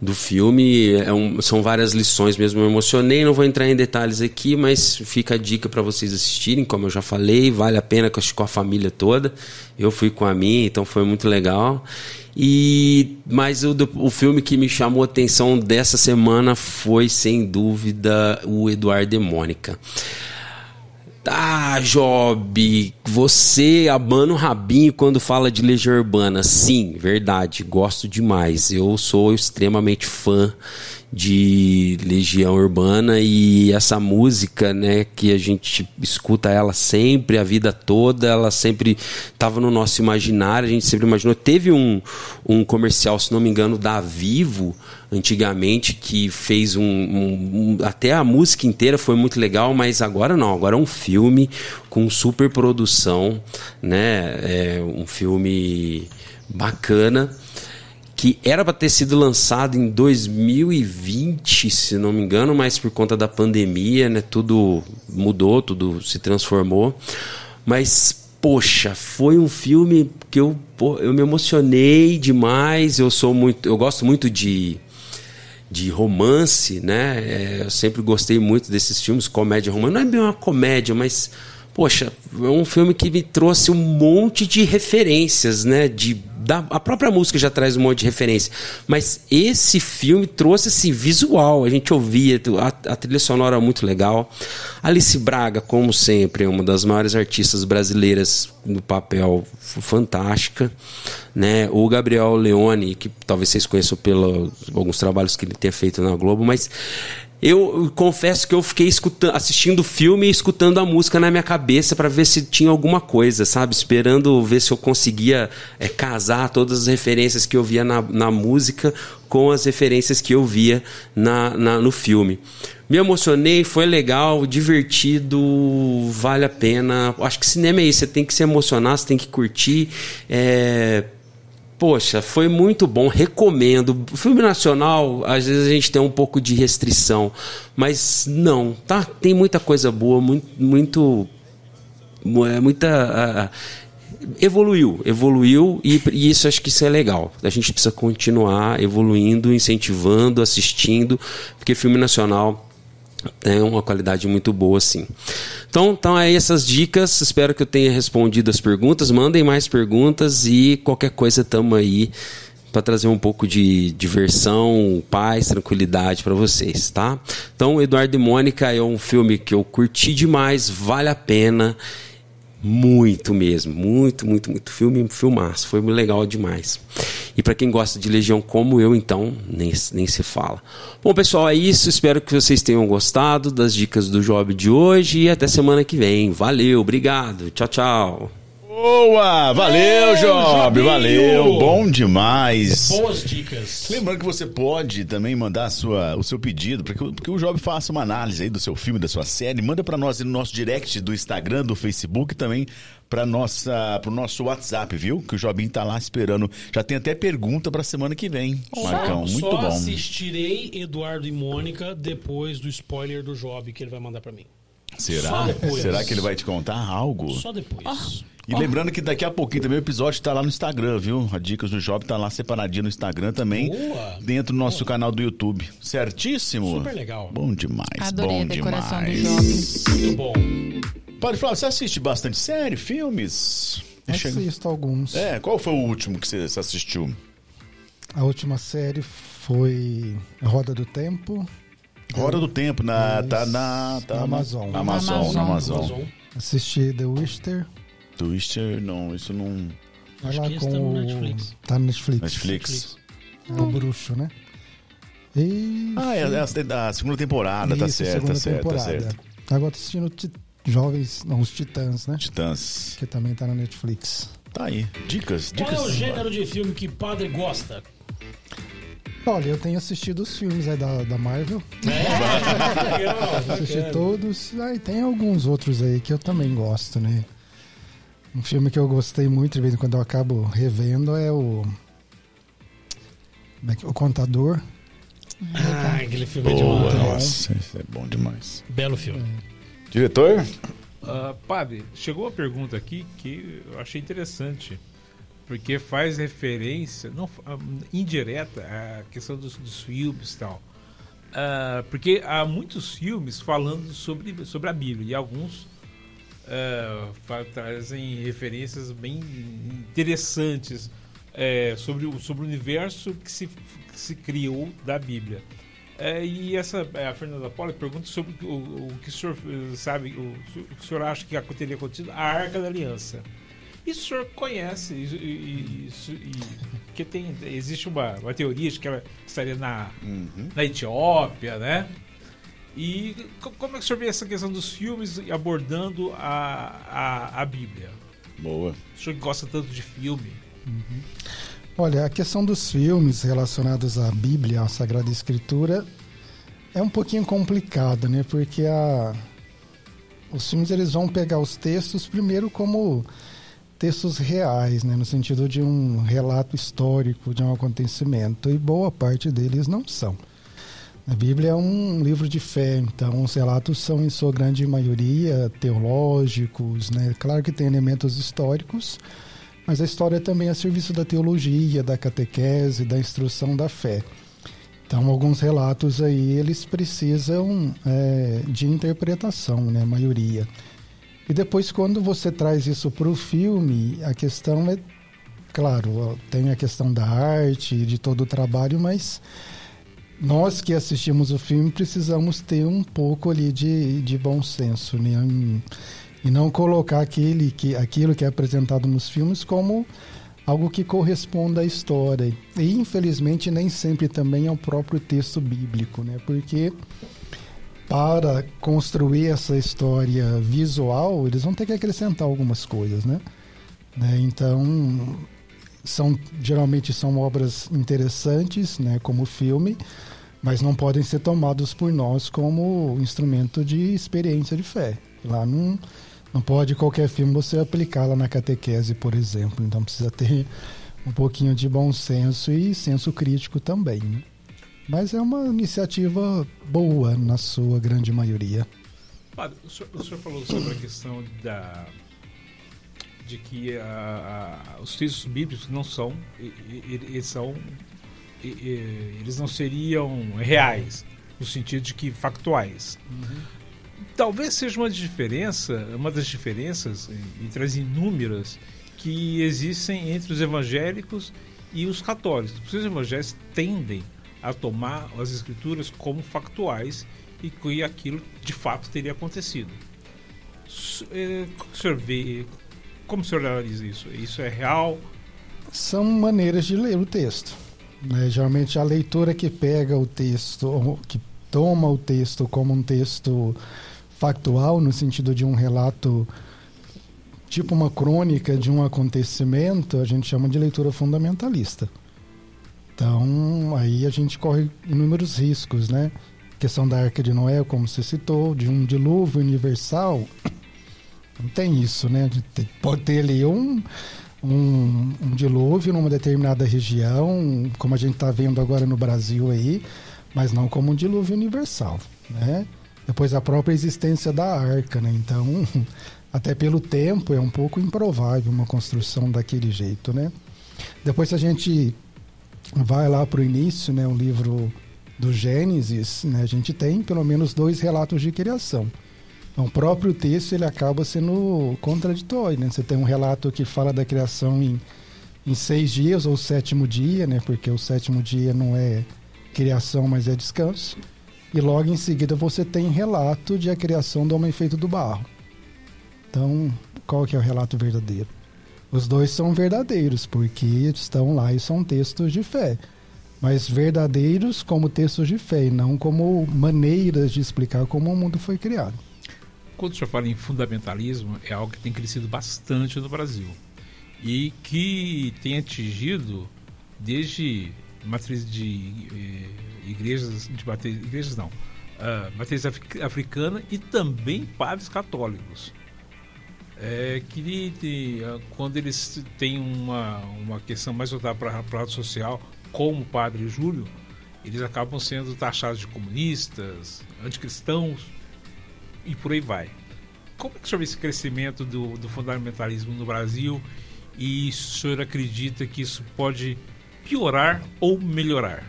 do filme. É um, são várias lições mesmo, eu me emocionei. Não vou entrar em detalhes aqui, mas fica a dica para vocês assistirem. Como eu já falei, vale a pena com a família toda. Eu fui com a minha, então foi muito legal. E mas o, o filme que me chamou a atenção dessa semana foi sem dúvida o Eduardo e Mônica. Ah, Job, você abana o rabinho quando fala de Legião Urbana. Sim, verdade, gosto demais. Eu sou extremamente fã de Legião Urbana e essa música, né, que a gente escuta ela sempre, a vida toda, ela sempre estava no nosso imaginário, a gente sempre imaginou. Teve um, um comercial, se não me engano, da Vivo, antigamente, que fez um, um, um até a música inteira foi muito legal, mas agora não, agora é um filme com super produção, né, é um filme bacana que era para ter sido lançado em 2020, se não me engano, mas por conta da pandemia, né, tudo mudou, tudo se transformou. Mas poxa, foi um filme que eu, eu me emocionei demais. Eu sou muito, eu gosto muito de de romance, né? É, eu sempre gostei muito desses filmes, comédia romântica. Não é bem uma comédia, mas poxa, é um filme que me trouxe um monte de referências, né? De da, a própria música já traz um monte de referência. Mas esse filme trouxe esse visual. A gente ouvia, a, a trilha sonora é muito legal. Alice Braga, como sempre, é uma das maiores artistas brasileiras no papel fantástica. Né? O Gabriel Leone, que talvez vocês conheçam pelos alguns trabalhos que ele tenha feito na Globo, mas eu confesso que eu fiquei escutando, assistindo o filme e escutando a música na minha cabeça para ver se tinha alguma coisa, sabe? Esperando ver se eu conseguia é, casar todas as referências que eu via na, na música com as referências que eu via na, na, no filme. Me emocionei, foi legal, divertido, vale a pena. Acho que cinema é isso, você tem que se emocionar, você tem que curtir. É Poxa, foi muito bom, recomendo. Filme nacional, às vezes a gente tem um pouco de restrição, mas não, tá? Tem muita coisa boa, muito, muito é, muita uh, evoluiu, evoluiu e, e, isso acho que isso é legal. A gente precisa continuar evoluindo, incentivando, assistindo, porque filme nacional tem uma qualidade muito boa, sim. Então, então aí essas dicas. Espero que eu tenha respondido as perguntas. Mandem mais perguntas e qualquer coisa estamos aí para trazer um pouco de diversão, paz, tranquilidade para vocês, tá? Então, Eduardo e Mônica é um filme que eu curti demais, vale a pena. Muito mesmo, muito, muito, muito. Filme, filmaço, foi legal demais. E para quem gosta de Legião como eu, então, nem, nem se fala. Bom, pessoal, é isso. Espero que vocês tenham gostado das dicas do Job de hoje e até semana que vem. Valeu, obrigado. Tchau, tchau. Boa! Valeu, Job! Valeu! Bom demais! Boas dicas. Lembrando que você pode também mandar a sua, o seu pedido para que, o- que o Job faça uma análise aí do seu filme, da sua série. Manda para nós no nosso direct do Instagram, do Facebook e também para nossa pro nosso WhatsApp, viu? Que o Jobinho tá lá esperando. Já tem até pergunta para semana que vem, Marcão. Muito Só bom. assistirei Eduardo e Mônica depois do spoiler do Job que ele vai mandar pra mim. Será? Só depois. Será que ele vai te contar algo? Só depois. E lembrando que daqui a pouquinho também o episódio tá lá no Instagram, viu? A Dicas do Job tá lá separadinha no Instagram também. Boa. Dentro do nosso canal do YouTube. Certíssimo? Super legal. Bom demais, Adorei bom a decoração do demais. shopping. Muito bom. Padre Flávio, você assiste bastante série, filmes? Assisto alguns. É, qual foi o último que você assistiu? A última série foi Roda do Tempo. Hora do Tempo, na, tá na, tá Na Amazon. Na Amazon, na Amazon. Amazon. Assisti The Witcher. Twister, não, isso não... Vai lá com tá no Netflix. Tá no Netflix. Netflix. É o bruxo, né? E Ah, é, é a, a segunda temporada, tá Isso, certo, segunda tá certo, tá temporada. certo. Agora tô assistindo Ti- Jovens, não, os Titãs, né? Titãs. Que também tá na Netflix. Tá aí. Dicas, Qual dicas. é o gênero de filme que padre gosta? Olha, eu tenho assistido os filmes aí da, da Marvel. Legal, Assisti bacana. todos. Aí tem alguns outros aí que eu também gosto, né? Um filme que eu gostei muito, de vez em quando eu acabo revendo, é o. como é que- O Contador. Ah, aquele filme é Boa, demais. nossa, isso é bom demais. Belo filme. Diretor? Ah, padre, chegou uma pergunta aqui que eu achei interessante, porque faz referência, não ah, indireta, à questão dos, dos filmes e tal. Ah, porque há muitos filmes falando sobre, sobre a Bíblia e alguns fa- trazem referências bem interessantes eh, sobre, o, sobre o universo que se, que se criou da Bíblia. É, e essa é, a Fernanda Paula pergunta sobre o, o que o senhor eh, sabe, o, o que o senhor acha que teria acontecido a Arca da Aliança. E o senhor conhece isso, isso- que tem existe uma, uma teoria de que ela estaria na, na Etiópia, né? E co- como é que o senhor vê essa questão dos filmes abordando a, a, a Bíblia? Boa. O senhor que gosta tanto de filme. Olha, a questão dos filmes relacionados à Bíblia, à Sagrada Escritura, é um pouquinho complicada, né? Porque a... os filmes eles vão pegar os textos primeiro como textos reais, né? No sentido de um relato histórico de um acontecimento, e boa parte deles não são. A Bíblia é um livro de fé, então os relatos são, em sua grande maioria, teológicos, né? Claro que tem elementos históricos, mas a história também é a serviço da teologia, da catequese, da instrução da fé. Então, alguns relatos aí, eles precisam é, de interpretação, né? A maioria. E depois, quando você traz isso para o filme, a questão é, claro, tem a questão da arte, de todo o trabalho, mas nós que assistimos o filme precisamos ter um pouco ali de, de bom senso, né? E não colocar aquele que, aquilo que é apresentado nos filmes como algo que corresponda à história. E infelizmente nem sempre também é o próprio texto bíblico, né? Porque para construir essa história visual, eles vão ter que acrescentar algumas coisas, né? Né? Então, são geralmente são obras interessantes, né, como filme, mas não podem ser tomados por nós como instrumento de experiência de fé. Lá não não pode qualquer filme você aplicar lá na catequese, por exemplo. Então precisa ter um pouquinho de bom senso e senso crítico também. Né? Mas é uma iniciativa boa na sua grande maioria. Padre, o senhor, o senhor falou sobre a questão da de que a- a- os textos bíblicos não são e- são eles não seriam reais no sentido de que factuais. Talvez seja uma diferença, uma das diferenças entre as inúmeras que existem entre os evangélicos e os católicos. Os evangélicos tendem a tomar as escrituras como factuais e que aquilo de fato teria acontecido. Eh, Como o senhor vê, como o senhor analisa isso? Isso é real? São maneiras de ler o texto. Né? Geralmente a leitura que pega o texto, que toma o texto como um texto factual, no sentido de um relato tipo uma crônica de um acontecimento, a gente chama de leitura fundamentalista. Então, aí a gente corre inúmeros riscos, né? A questão da Arca de Noé, como você citou, de um dilúvio universal, não tem isso, né? Pode ter ali um, um, um dilúvio numa determinada região, como a gente está vendo agora no Brasil aí, mas não como um dilúvio universal, né? Depois a própria existência da arca, né? Então, até pelo tempo é um pouco improvável uma construção daquele jeito, né? Depois se a gente vai lá para o início, né, o livro do Gênesis, né, a gente tem pelo menos dois relatos de criação. Então, o próprio texto ele acaba sendo contraditório, né? Você tem um relato que fala da criação em, em seis dias ou sétimo dia, né? Porque o sétimo dia não é criação, mas é descanso. E logo em seguida você tem relato de a criação do homem feito do barro. Então, qual que é o relato verdadeiro? Os dois são verdadeiros, porque estão lá e são textos de fé. Mas verdadeiros como textos de fé, e não como maneiras de explicar como o mundo foi criado. Quando senhor fala em fundamentalismo, é algo que tem crescido bastante no Brasil. E que tem atingido desde matriz de eh, igrejas, de matriz, igrejas não, uh, matriz africana e também padres católicos é que ah, quando eles têm uma, uma questão mais voltada para o lado social, como o padre Júlio, eles acabam sendo taxados de comunistas, anticristãos e por aí vai. Como é que o senhor vê esse crescimento do, do fundamentalismo no Brasil e o senhor acredita que isso pode piorar ou melhorar?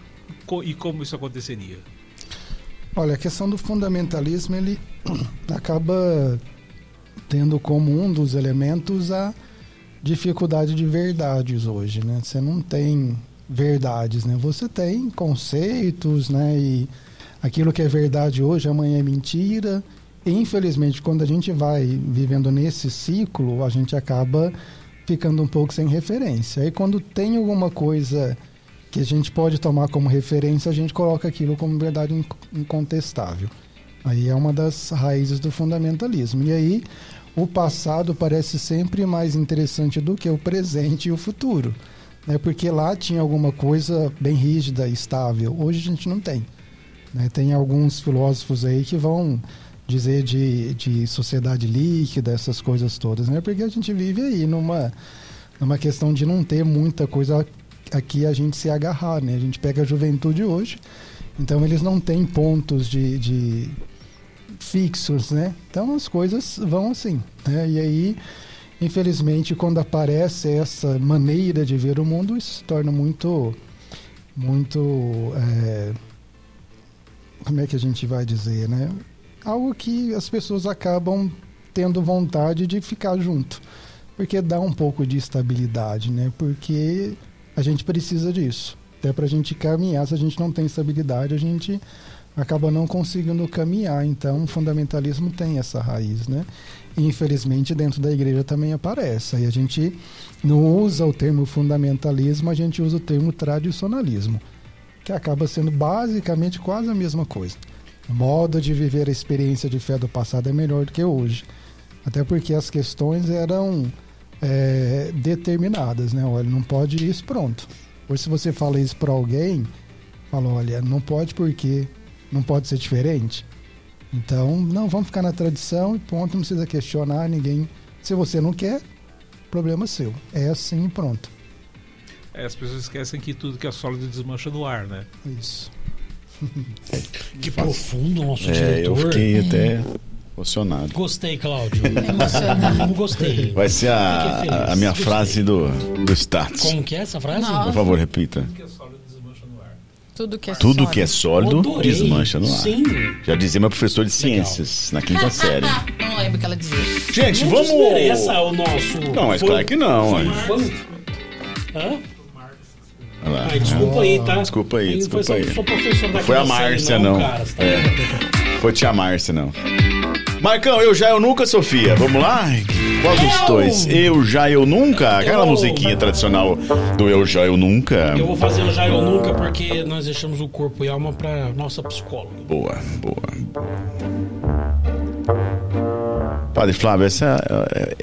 E como isso aconteceria? Olha, a questão do fundamentalismo ele acaba tendo como um dos elementos a dificuldade de verdades hoje, né? Você não tem verdades, né? Você tem conceitos, né? E aquilo que é verdade hoje, amanhã é mentira. E, infelizmente, quando a gente vai vivendo nesse ciclo, a gente acaba ficando um pouco sem referência. Aí, quando tem alguma coisa que a gente pode tomar como referência, a gente coloca aquilo como verdade incontestável. Aí é uma das raízes do fundamentalismo. E aí o passado parece sempre mais interessante do que o presente e o futuro. Né? Porque lá tinha alguma coisa bem rígida, estável. Hoje a gente não tem. Né? Tem alguns filósofos aí que vão dizer de, de sociedade líquida, essas coisas todas, né? Porque a gente vive aí numa, numa questão de não ter muita coisa aqui a gente se agarrar, né? A gente pega a juventude hoje, então eles não têm pontos de, de fixos, né? Então as coisas vão assim, né? E aí, infelizmente, quando aparece essa maneira de ver o mundo, isso se torna muito, muito, é... como é que a gente vai dizer, né? Algo que as pessoas acabam tendo vontade de ficar junto, porque dá um pouco de estabilidade, né? Porque a gente precisa disso. Até para a gente caminhar, se a gente não tem estabilidade, a gente acaba não conseguindo caminhar. Então, o fundamentalismo tem essa raiz, né? E, infelizmente, dentro da igreja também aparece. E a gente não usa o termo fundamentalismo, a gente usa o termo tradicionalismo, que acaba sendo basicamente quase a mesma coisa. O modo de viver a experiência de fé do passado é melhor do que hoje. Até porque as questões eram é, determinadas, né? Olha, não pode isso, pronto. Hoje, se você fala isso para alguém, fala, olha, não pode porque não pode ser diferente? Então, não, vamos ficar na tradição e ponto, não precisa questionar ninguém. Se você não quer, problema seu. É assim e pronto. É, as pessoas esquecem que tudo que é sólido desmancha no ar, né? Isso. Que profundo nosso é, diretor. Eu fiquei até emocionado. Gostei, Cláudio. Emocionado. Gostei. Vai ser a, a, a minha Gostei. frase do, do status. Como que é essa frase? Nossa. Por favor, repita. Tudo que é sólido tudo que é Tudo sólido. que é sólido desmancha no ar. Sim. Já dizia meu professor de ciências na quinta série. Não lembro o que ela dizia. Gente, Não vamos. desmereça o nosso. Não, mas claro que não. ué. Hã? Ai, desculpa aí, tá? Desculpa aí, desculpa foi, aí. Sou, sou professor da Foi a Márcia, não. Cara, você tá É. Foi tia Márcia, não. Marcão, eu já, eu nunca, Sofia. Vamos lá? Qual dos Eu. dois? Eu já, eu nunca? Aquela Eu. musiquinha tradicional do Eu já, eu nunca. Eu vou fazer o já eu nunca porque nós deixamos o corpo e alma pra nossa psicóloga. Boa, boa. Padre Flávio, essa,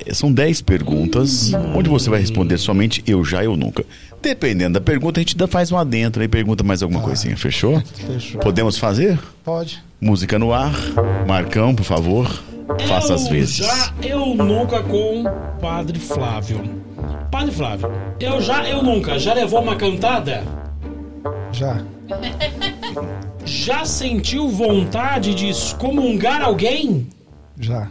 é, são 10 perguntas, onde você vai responder somente eu já, eu nunca. Dependendo da pergunta, a gente dá- faz um adentro e pergunta mais alguma coisinha, fechou? Fechou. Podemos fazer? Pode. Música no ar. Marcão, por favor, faça as Eu vezes. Já eu nunca com Padre Flávio. Padre Flávio, eu já eu nunca. Já levou uma cantada? Já. Já sentiu vontade de excomungar alguém? Já.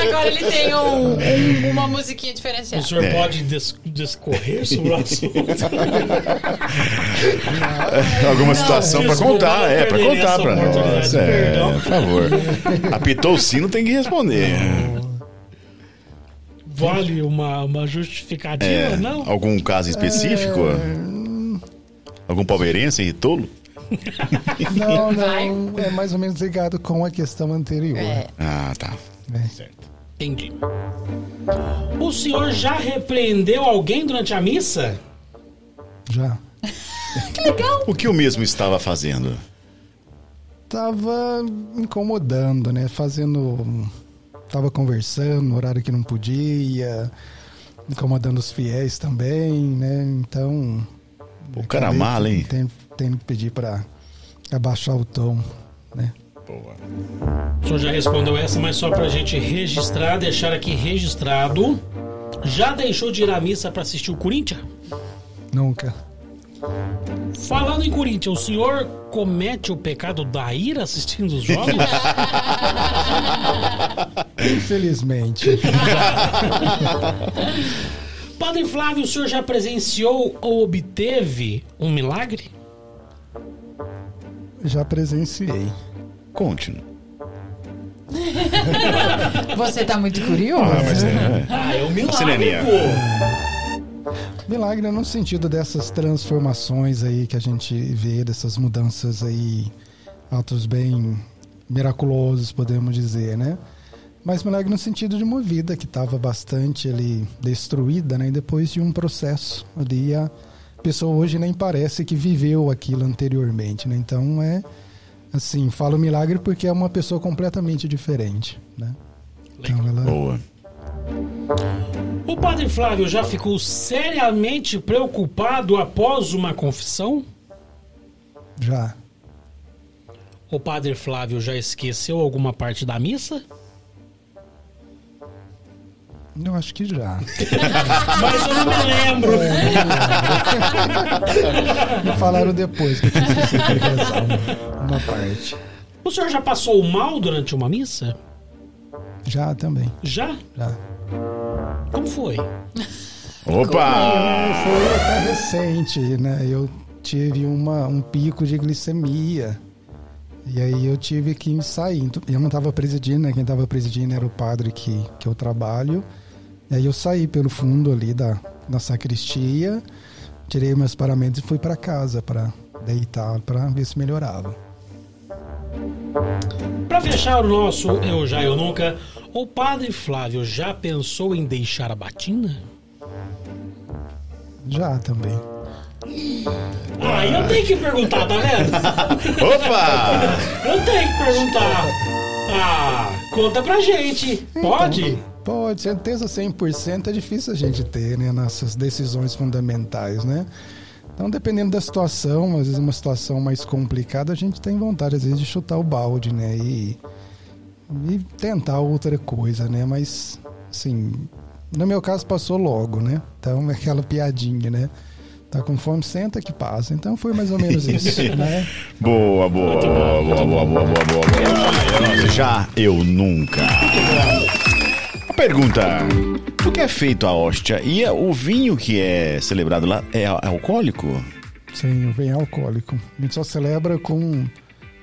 Agora ele tem um- um- uma musiquinha O diferenciada. senhor É. pode des- discorrer sobre o assunto? Alguma situação pra desculpa, contar, é, pra perdi contar pra nós. É, por favor. Apitou o sino, tem que responder. Vale uma, uma justificativa? É, Não? algum caso específico? Algum palmeirense irritolo? Não, não. É mais ou menos ligado com a questão anterior. É. Ah, tá. É. Entendi. O senhor já repreendeu alguém durante a missa? Já. O que o mesmo estava fazendo? Tava incomodando, né? Fazendo. Tava conversando no horário que não podia. Incomodando os fiéis também, né? Então. O cara acabei mala, hein? Tendo, tendo que pedir pra abaixar o tom, né? Boa. O senhor já respondeu essa, mas só pra gente registrar, deixar aqui registrado. Já deixou de ir à missa pra assistir o Corinthians? Nunca. Falando em Corinthians, o senhor comete o pecado da ira assistindo os jogos? Infelizmente. Padre Flávio, o senhor já presenciou ou obteve um milagre? Já presenciei. Conte-nos. Você tá muito curioso? Ah, mas é. Ah, é um milagre, pô. Milagre no sentido dessas transformações aí que a gente vê, dessas mudanças aí, atos bem miraculosos, podemos dizer, né? Mas milagre no sentido de uma vida que estava bastante ali destruída, né? E depois de um processo ali, a pessoa hoje nem parece que viveu aquilo anteriormente, né? Então é assim, falo milagre porque é uma pessoa completamente diferente, né? Então ela Boa. O padre Flávio já ficou seriamente preocupado após uma confissão? já O padre Flávio já esqueceu alguma parte da missa? Eu acho que já. Mas eu não me lembro. Me falaram depois que eu esqueci de rezar uma, uma parte. O senhor já passou mal durante uma missa? Já também, Já? já. Como foi? Opa! Foi até recente, né? Eu tive uma, um pico de glicemia. E aí eu tive que sair. Então, Eu não estava presidindo, né? Quem estava presidindo era o padre que, que eu trabalho. E aí eu saí pelo fundo ali da, da sacristia, tirei meus paramentos e fui para casa para deitar, para ver se melhorava. Pra fechar o nosso Eu Já Eu Nunca, o padre Flávio já pensou em deixar a batina? Já também. Ah, eu tenho que perguntar, tá vendo? Opa! Eu tenho que perguntar. Ah, conta pra gente. Pode? Pode, certeza 100% é difícil a gente ter, né, nessas decisões fundamentais, né? Então, dependendo da situação, às vezes uma situação mais complicada, a gente tem vontade, às vezes, de chutar o balde, né? E, e tentar outra coisa, né? Mas, assim, no meu caso passou logo, né? Então, é aquela piadinha, né? Tá com fome, senta que passa. Então foi mais ou menos isso. né? Boa, boa, boa, boa, boa, boa, boa, boa. Já eu nunca. Pergunta: Do que é feito a hóstia? E é o vinho que é celebrado lá é, é alcoólico? Sim, o vinho é alcoólico. A gente só celebra com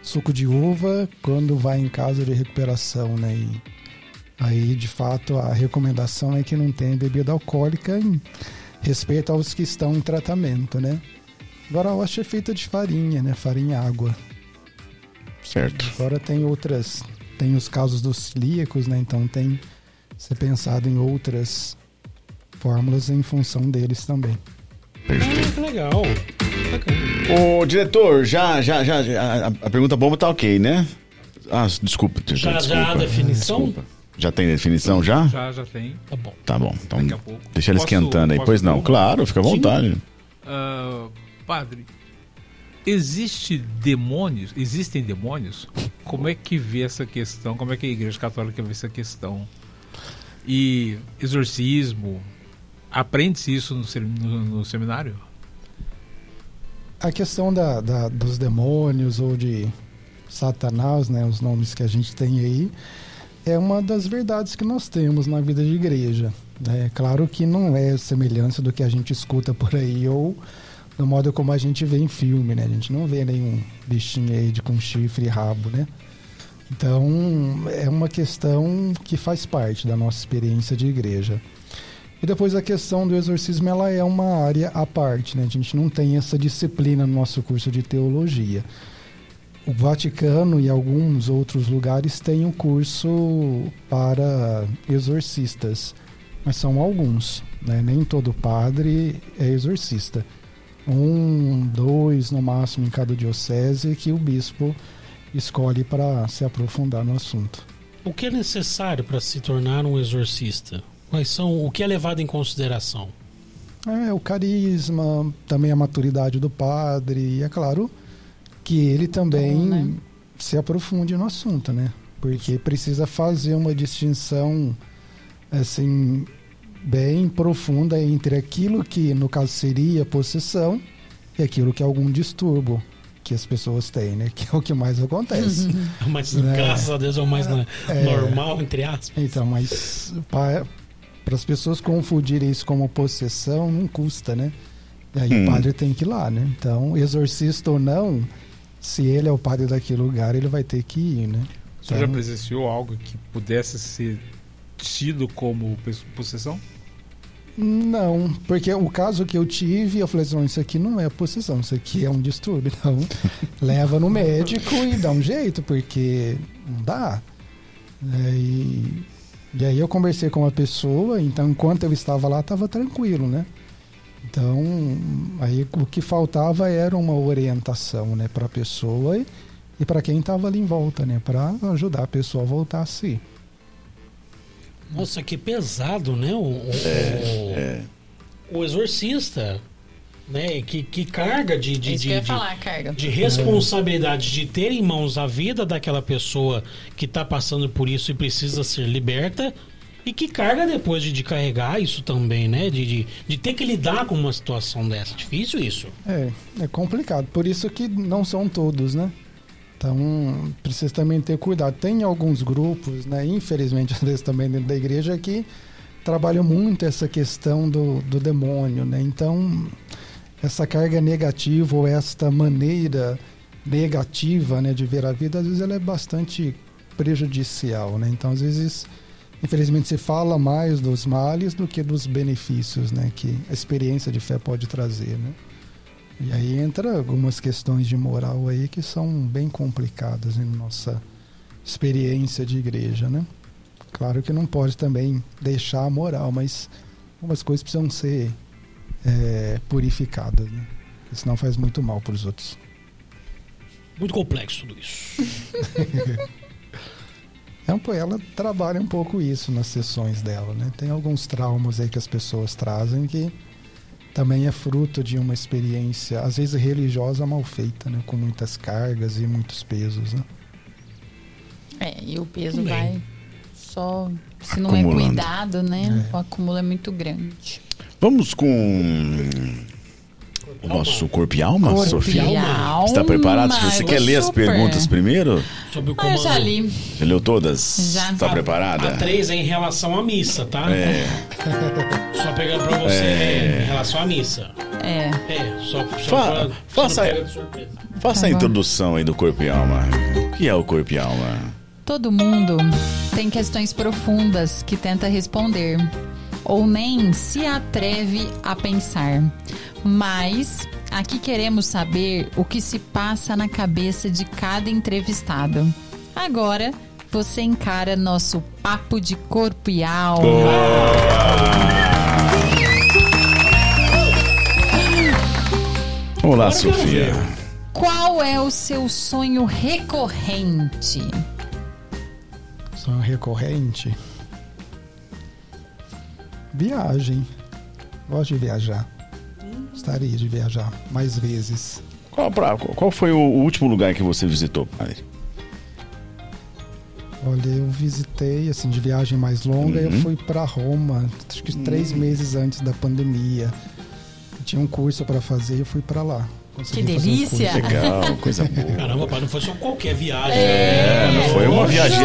suco de uva quando vai em casa de recuperação, né? E aí, de fato, a recomendação é que não tenha bebida alcoólica. Em respeito aos que estão em tratamento, né? Agora a hóstia é feita de farinha, né? Farinha e água. Certo. Agora tem outras, tem os casos dos celíacos, né? Então tem ser pensado em outras fórmulas em função deles também. Ah, que legal. Bacana. Ô, diretor, já, já, já, já, a, a pergunta bomba tá ok, né? Ah, desculpa. Já, desculpa. já a definição? Desculpa. Já tem definição já? Já, já tem. Tá bom. Tá bom. Então Daqui a pouco. deixa ele Posso- esquentando aí. Pois não, claro, fica à vontade. Ah, padre, existe demônios? Existem demônios? Como é que vê essa questão? Como é que a Igreja Católica vê essa questão? E exorcismo? Aprende-se isso no- no seminário? A questão da, da- dos demônios ou de Satanás, né, os nomes que a gente tem aí, é uma das verdades que nós temos na vida de igreja. É claro que não é semelhança do que a gente escuta por aí ou do modo como a gente vê em filme, né? A gente não vê nenhum bichinho aí de com chifre e rabo, né? Então, é uma questão que faz parte da nossa experiência de igreja. E depois a questão do exorcismo, ela é uma área à parte, né? A gente não tem essa disciplina no nosso curso de teologia. O Vaticano e alguns outros lugares têm um curso para exorcistas, mas são alguns, né? Nem todo padre é exorcista. Um, dois no máximo em cada diocese que o bispo escolhe para se aprofundar no assunto. O que é necessário para se tornar um exorcista? Quais são o que é levado em consideração? É, o carisma, também a maturidade do padre, e é claro que ele também Bom, né? se aprofunde no assunto, né? Porque precisa fazer uma distinção assim bem profunda entre aquilo que no caso seria possessão e aquilo que é algum distúrbio que as pessoas têm, né? Que é o que mais acontece. Mas É. graças a Deus é o mais na- É. normal, entre aspas. Então, mas para as pessoas confundirem isso como possessão, não custa, né? E aí Hum. o padre tem que ir lá, né? Então, exorcista ou não, se ele é o padre daquele lugar, ele vai ter que ir, né? O senhor já Então, presenciou algo que pudesse ser tido como pos- possessão? Não, porque o caso que eu tive, eu falei assim, "Não, isso aqui não é possessão, isso aqui é um distúrbio. Então, leva no médico e dá um jeito, porque não dá. É, e, e aí eu conversei com uma pessoa, então enquanto eu estava lá, estava tranquilo, né? Então, aí o que faltava era uma orientação, né, para a pessoa e, e para quem estava ali em volta, né, para ajudar a pessoa a voltar a si. Nossa, que pesado, né? O, o- É. o exorcista, né? Que, que carga de, de, É de, de- falar, carga. de responsabilidade de ter em mãos a vida daquela pessoa que está passando por isso e precisa ser liberta. E que carga depois de, de carregar isso também, né? De, de, de ter que lidar com uma situação dessa. Difícil isso. É, é complicado. Por isso que não são todos, né? Então, precisa também ter cuidado. Tem alguns grupos, né? Infelizmente, às vezes também dentro da igreja, que trabalham muito essa questão do, do demônio, né? Então, essa carga negativa ou esta maneira negativa, né, de ver a vida, às vezes ela é bastante prejudicial, né? Então, às vezes, infelizmente, se fala mais dos males do que dos benefícios, né, que a experiência de fé pode trazer, né? E aí entra algumas questões de moral aí que são bem complicadas em nossa experiência de igreja, né? Claro que não pode também deixar a moral, mas algumas coisas precisam ser é, purificadas, né? Senão faz muito mal para os outros. Muito complexo tudo isso. Então, ela trabalha um pouco isso nas sessões dela, né? Tem alguns traumas aí que as pessoas trazem que também é fruto de uma experiência, às vezes religiosa mal feita, né? Com muitas cargas e muitos pesos, né? É, e o peso Também. vai só. Se não é cuidado, né? É. O acúmulo é muito grande. Vamos com o nosso corpo e alma, Corpo e Sofia? Alma, Está preparado? Você eu quer ler as perguntas primeiro? Sobre o Ah, eu comando. já li. Você leu todas? Já. Está A- preparada? A 3 é em relação à missa, tá? É, Só pegando pra você É. é, em relação à missa. É. É, só, só Fa- pra, faça faça Tá a bom. introdução aí do corpo e alma. O que é o corpo e alma? Todo mundo tem questões profundas que tenta responder, ou nem se atreve a pensar. Mas aqui queremos saber o que se passa na cabeça de cada entrevistado. Agora você encara nosso papo de corpo e alma. Olá, eu quero Sofia. ver. Qual é o seu sonho recorrente? Sonho recorrente. Viagem. Gosto de viajar. Gostaria de viajar mais vezes. Qual, pra- qual foi o, último lugar que você visitou, padre? Olha, eu visitei, assim, de viagem mais longa, eu Uhum. fui para Roma, acho que três meses antes da pandemia. Tinha um curso para fazer e eu fui para lá. Consegui Que um delícia! curso. Legal, coisa boa. Caramba, pai, não foi só qualquer viagem. É, não foi uma viagem.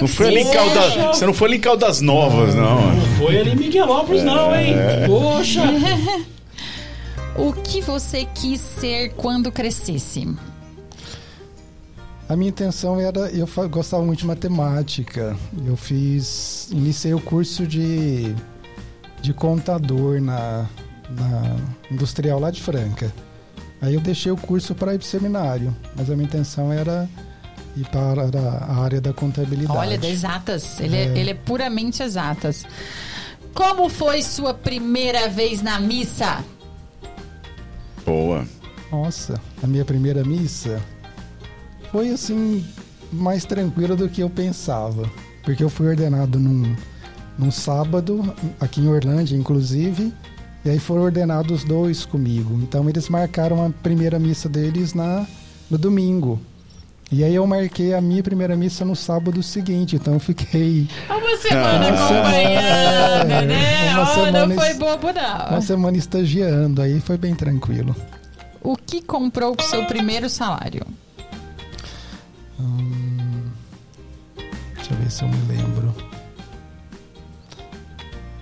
Não foi ali em Caldas, você não foi ali em Caldas Novas, não. Não foi ali em Miguelópolis, não, hein? Poxa! O que você quis ser quando crescesse? A minha intenção era, eu gostava muito de matemática. Eu fiz, iniciei o curso de, de contador na, na industrial lá de Franca. Aí eu deixei o curso para ir para o seminário, mas a minha intenção era ir para a área da contabilidade. Olha, das exatas. Ele é. É. ele é puramente exatas. Como foi sua primeira vez na missa? Boa. Nossa, a minha primeira missa foi assim mais tranquila do que eu pensava, porque eu fui ordenado num, num sábado aqui em Orlândia, inclusive, e aí foram ordenados dois comigo. Então eles marcaram a primeira missa deles na no domingo. E aí eu marquei a minha primeira missa no sábado seguinte, então eu fiquei Uma semana Uma semana, acompanhando, é, né? uma Oh, não semana foi es- bobo, uma não. semana estagiando, aí foi bem tranquilo. O que comprou com seu primeiro salário? Hum, deixa eu ver se eu me lembro.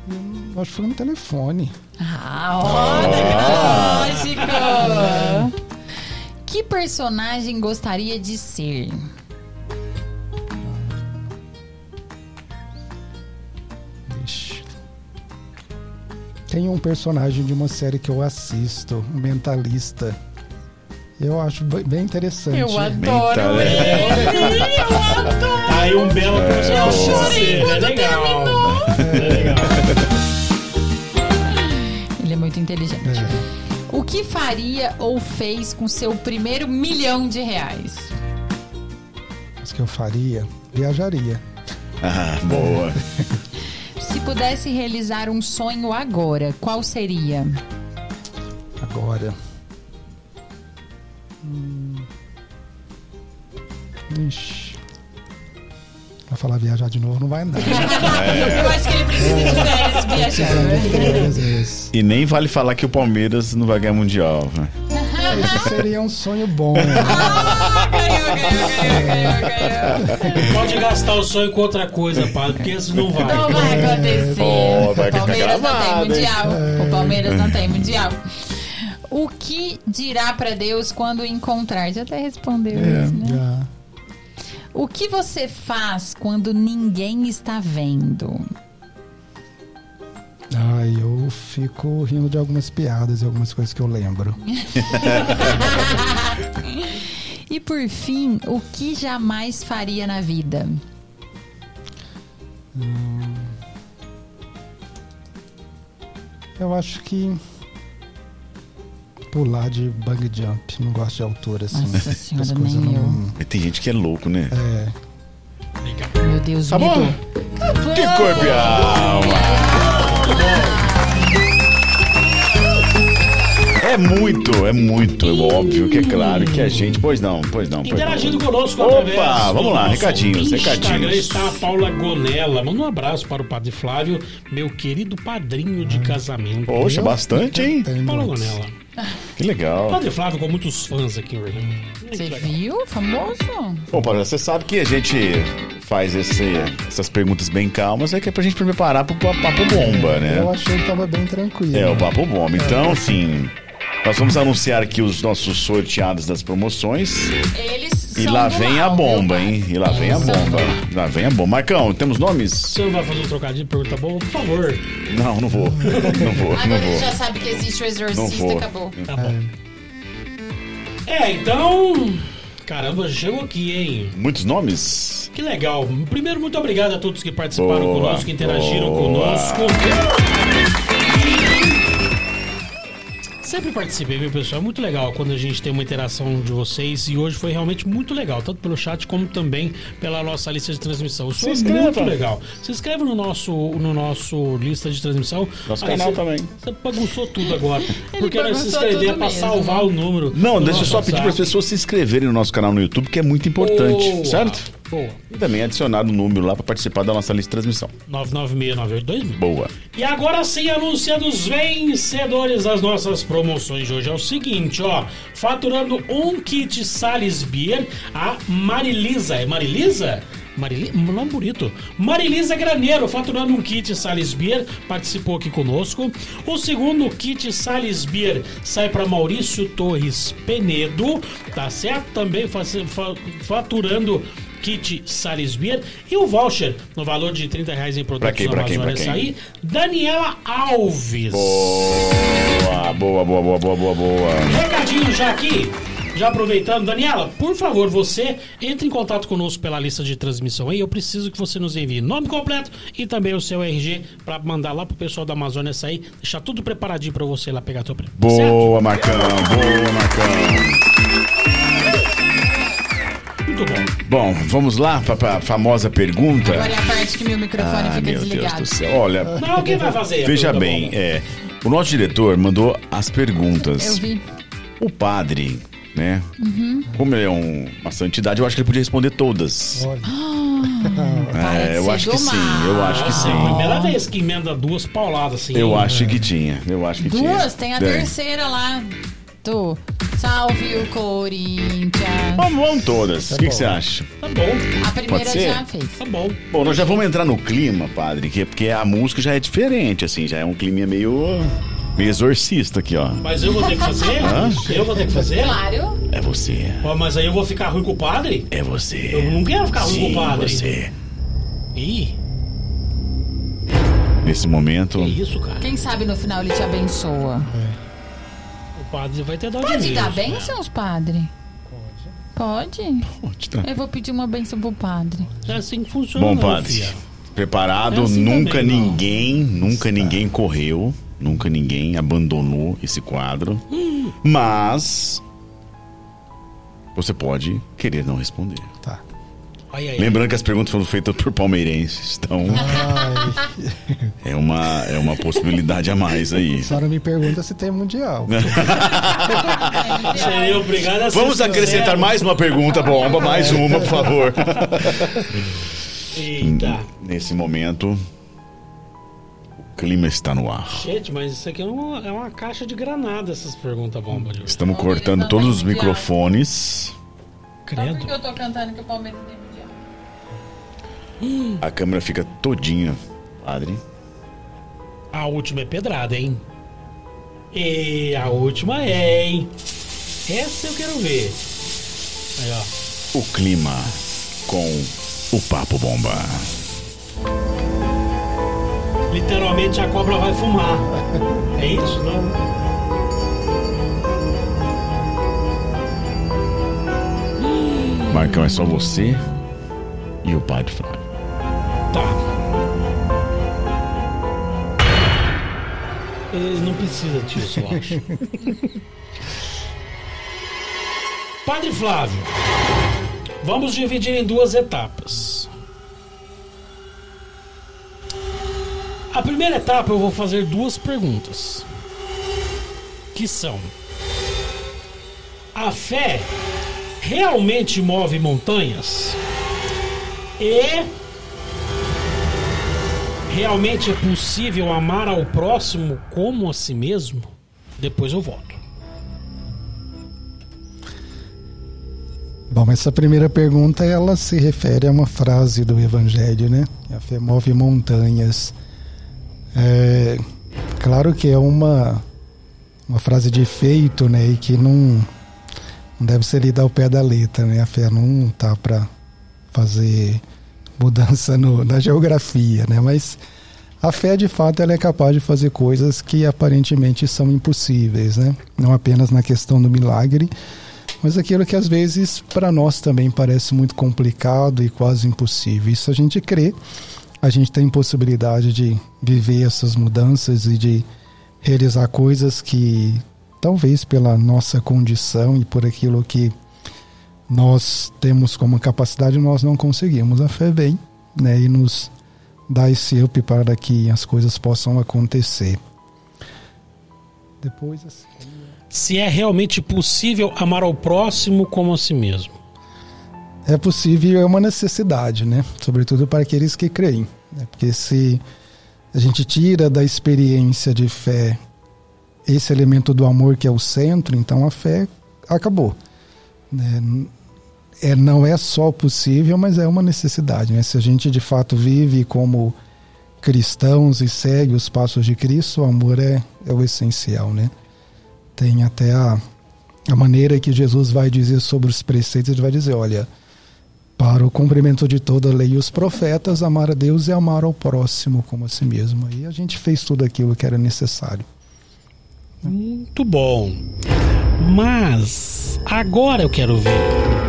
Hum, acho que foi um telefone. Ah, ó, tecnológico! Que personagem gostaria de ser? Tem um personagem de uma série que eu assisto, um mentalista. Eu acho be- bem interessante. Eu adoro Mental, ele! é. Eu adoro! Tá aí um belo personagem. Eu chorei É legal. terminou. É legal. Ele é muito inteligente. É. O que faria ou fez com seu primeiro milhão de reais? Mas que eu faria, viajaria. Ah, boa. Se pudesse realizar um sonho agora, qual seria? Agora. Hum. Ixi. Vai falar viajar de novo, não vai andar. Eu acho que ele precisa de férias. Às vezes. E nem vale falar que o Palmeiras não vai ganhar mundial. né? Esse seria um sonho bom. né? Ganhou, ganhou, ganhou, ganhou, ganhou. Pode gastar o sonho com outra coisa, padre, porque isso não vai. Não vai acontecer. Pô, vai o Palmeiras não tem mundial. O Palmeiras não tem mundial. O que dirá pra Deus quando encontrar? Já até respondeu isso, né? Já. O que você faz quando ninguém está vendo? Ai, eu fico rindo de algumas piadas e algumas coisas que eu lembro. E por fim, o que jamais faria na vida? Eu acho que pular de bug jump. Não gosto de altura assim. Nossa senhora, nem eu. não- Tem gente que é louco, né? É. Meu Deus, Tá me bom? Que corpo e alma! É muito, é muito, é óbvio que é claro que a gente. Pois não, pois não. Pois Interagindo não. conosco Opa, vamos lá, recadinhos, Instagram recadinhos. está a Paula Gonella. Manda um abraço para o Padre Flávio, meu querido padrinho de casamento. Poxa, bastante, hein? Paula. Gonella. Que legal. Padre Flávio com muitos fãs aqui em Orlando. Você viu? Famoso? Bom, Paulo, você sabe que a gente faz esse- essas perguntas bem calmas, é que é pra gente preparar pro pa- papo bomba, né? Eu achei que tava bem tranquilo. É, o papo bomba. Então, assim, nós vamos anunciar aqui os nossos sorteados das promoções. Eles E lá vem mal, a bomba, hein? E lá vem a bomba. Lá vem a bomba. Marcão, temos nomes? Você não vai fazer um trocadilho de pergunta boa? Por favor. Não, não vou. Não vou, não Agora ele vou. já sabe que existe o Não exorcista, vou. acabou. Tá bom. É, então. Caramba, chegou aqui, hein? Muitos nomes? Que legal. Primeiro, muito obrigado a todos que participaram Boa, conosco, que interagiram boa. conosco. Sempre participei, viu, pessoal? É muito legal quando a gente tem uma interação de vocês e hoje foi realmente muito legal, tanto pelo chat como também pela nossa lista de transmissão. Isso Se é inscreva. muito legal. Se inscreve no nosso, no nosso lista de transmissão. Nosso Aí canal você- também. Você bagunçou tudo agora. Porque nós se inscrever tudo pra mesmo. salvar o número. Não, deixa eu só pedir para as pessoas se inscreverem no nosso canal no YouTube, que é muito importante, Boa. certo? Boa. E também adicionar o número lá para participar da nossa lista de transmissão. 996982000. Boa. E agora sim, anunciando os vencedores das nossas promoções de hoje. É o seguinte, ó. Faturando um kit Salisbury, a Marilisa. É Marilisa? Marili... Um nome bonito. Marilisa Graneiro, faturando um kit Salisbury, participou aqui conosco. O segundo kit Salisbury sai para Maurício Torres Penedo, tá certo? Também fa- fa- faturando kit Salisbury e o voucher no valor de 30 reais em produtos Pra quem, pra quem, pra quem? Açaí, Daniela Alves. Boa, boa, boa, boa, boa, boa, boa. Recadinho já aqui. Já aproveitando, Daniela, por favor, você entre em contato conosco pela lista de transmissão aí. Eu preciso que você nos envie nome completo e também o seu RG pra mandar lá pro pessoal da Amazônia sair, deixar tudo preparadinho pra você lá pegar teu prêmio. Certo? Boa, Marcão, boa, Marcão. Muito bom. Bom, vamos lá para a famosa pergunta. Agora é a parte que meu microfone Ah, fica meu Deus desligado. do céu. Olha, Não, vai fazer? veja bem, boa? é, o nosso diretor mandou as perguntas. Eu vi. O padre, né? Uhum. Como ele é um, uma santidade, eu acho que ele podia responder todas. Olha, É, eu acho que sim, eu acho que É a sim. primeira vez que emenda duas pauladas assim. Eu acho que tinha, eu acho que tinha. Duas, tem a terceira lá. Do Salve o Corinthians. Vamos, vamos todas. o que, que você acha? Tá bom, A primeira Pode ser? já fez. tá bom. Bom, nós já vamos entrar no clima, padre, que, porque a música já é diferente, assim, já é um clima meio, meio exorcista aqui, ó. Mas eu vou ter que fazer? Eu vou ter que fazer? Claro. É você, Ó, mas aí eu vou ficar ruim com o padre? é você. Eu não quero ficar ruim Sim, com o padre. você. Ih, Nesse momento, que isso, cara? Quem sabe no final ele te abençoa. Padre vai ter dado Pode de dar Deus, né? bênçãos, padre? Pode. Pode tá. Eu vou pedir uma bênção pro padre. É assim que funciona, Bom, não, padre, filha. preparado, É assim nunca também, não. ninguém, nunca ninguém correu, nunca ninguém abandonou esse quadro, Hum. mas você pode querer não responder. tá. Ai, ai, ai. Lembrando que as perguntas foram feitas por palmeirenses, então é uma, é uma possibilidade a mais aí. A senhora me pergunta se tem mundial. Seria obrigado a ser Vamos acrescentar sincero. mais uma pergunta bomba, mais uma, por favor. Eita. Nesse momento, o clima está no ar. Gente, mas isso aqui é uma, é uma caixa de granada, essas perguntas bomba. Estamos cortando todos os microfones. Credo. eu tô cantando que o Palmeiras tem. A câmera fica todinha, padre. A última é pedrada, hein? E a última é, hein? Essa eu quero ver. Aí, ó. O clima com o Papo Bomba. Literalmente a cobra vai fumar. É isso, não? Marcão, é só você e o padre Flávio. Tá. Ele não precisa disso, eu acho. Padre Flávio, vamos dividir em duas etapas. A primeira etapa eu vou fazer duas perguntas. Que são: A fé realmente move montanhas? E realmente é possível amar ao próximo como a si mesmo? Depois eu volto. Bom, essa primeira pergunta ela se refere a uma frase do Evangelho, né? A fé move montanhas. É, claro que é uma uma frase de efeito, né? E que não, não deve ser lida ao pé da letra, né? A fé não tá para fazer mudança no, na geografia, né? Mas a fé, de fato, ela é capaz de fazer coisas que aparentemente são impossíveis, né? Não apenas na questão do milagre, mas aquilo que às vezes para nós também parece muito complicado e quase impossível. Isso a gente crê, a gente tem possibilidade de viver essas mudanças e de realizar coisas que talvez pela nossa condição e por aquilo que nós temos como capacidade, nós não conseguimos. A fé vem né, e nos dá esse up para que as coisas possam acontecer. Depois, assim, Se é realmente possível amar ao próximo como a si mesmo. é possível, é uma necessidade, né? Sobretudo para aqueles que creem. Né? Porque se a gente tira da experiência de fé esse elemento do amor que é o centro, então a fé acabou. Né? É, não é só possível, mas é uma necessidade. Né? Se a gente de fato vive como cristãos e segue os passos de Cristo, o amor é, é o essencial. Né? Tem até a, a maneira que Jesus vai dizer sobre os preceitos, ele vai dizer, olha, para o cumprimento de toda a lei e os profetas, amar a Deus e amar ao próximo como a si mesmo. E a gente fez tudo aquilo que era necessário. Muito bom. Mas agora eu quero ver.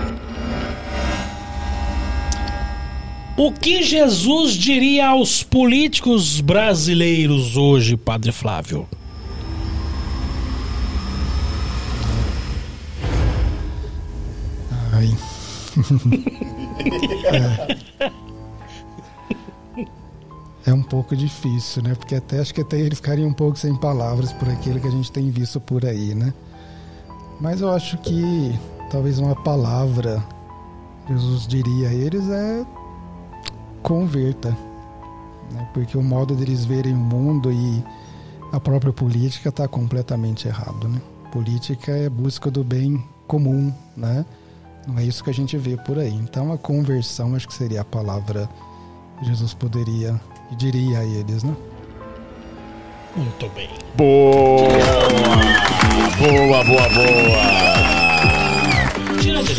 O que Jesus diria aos políticos brasileiros hoje, Padre Flávio? Ai. é. é um pouco difícil, né? Porque até acho que até eles ficariam um pouco sem palavras por aquilo que a gente tem visto por aí, né? Mas eu acho que talvez uma palavra Jesus diria a eles é converta, né? Porque o modo deles verem o mundo e a própria política está completamente errado, né? Política é busca do bem comum, né? Não é isso que a gente vê por aí. Então a conversão acho que seria a palavra que Jesus poderia e diria a eles, né? Muito bem. Boa! Boa, boa, boa!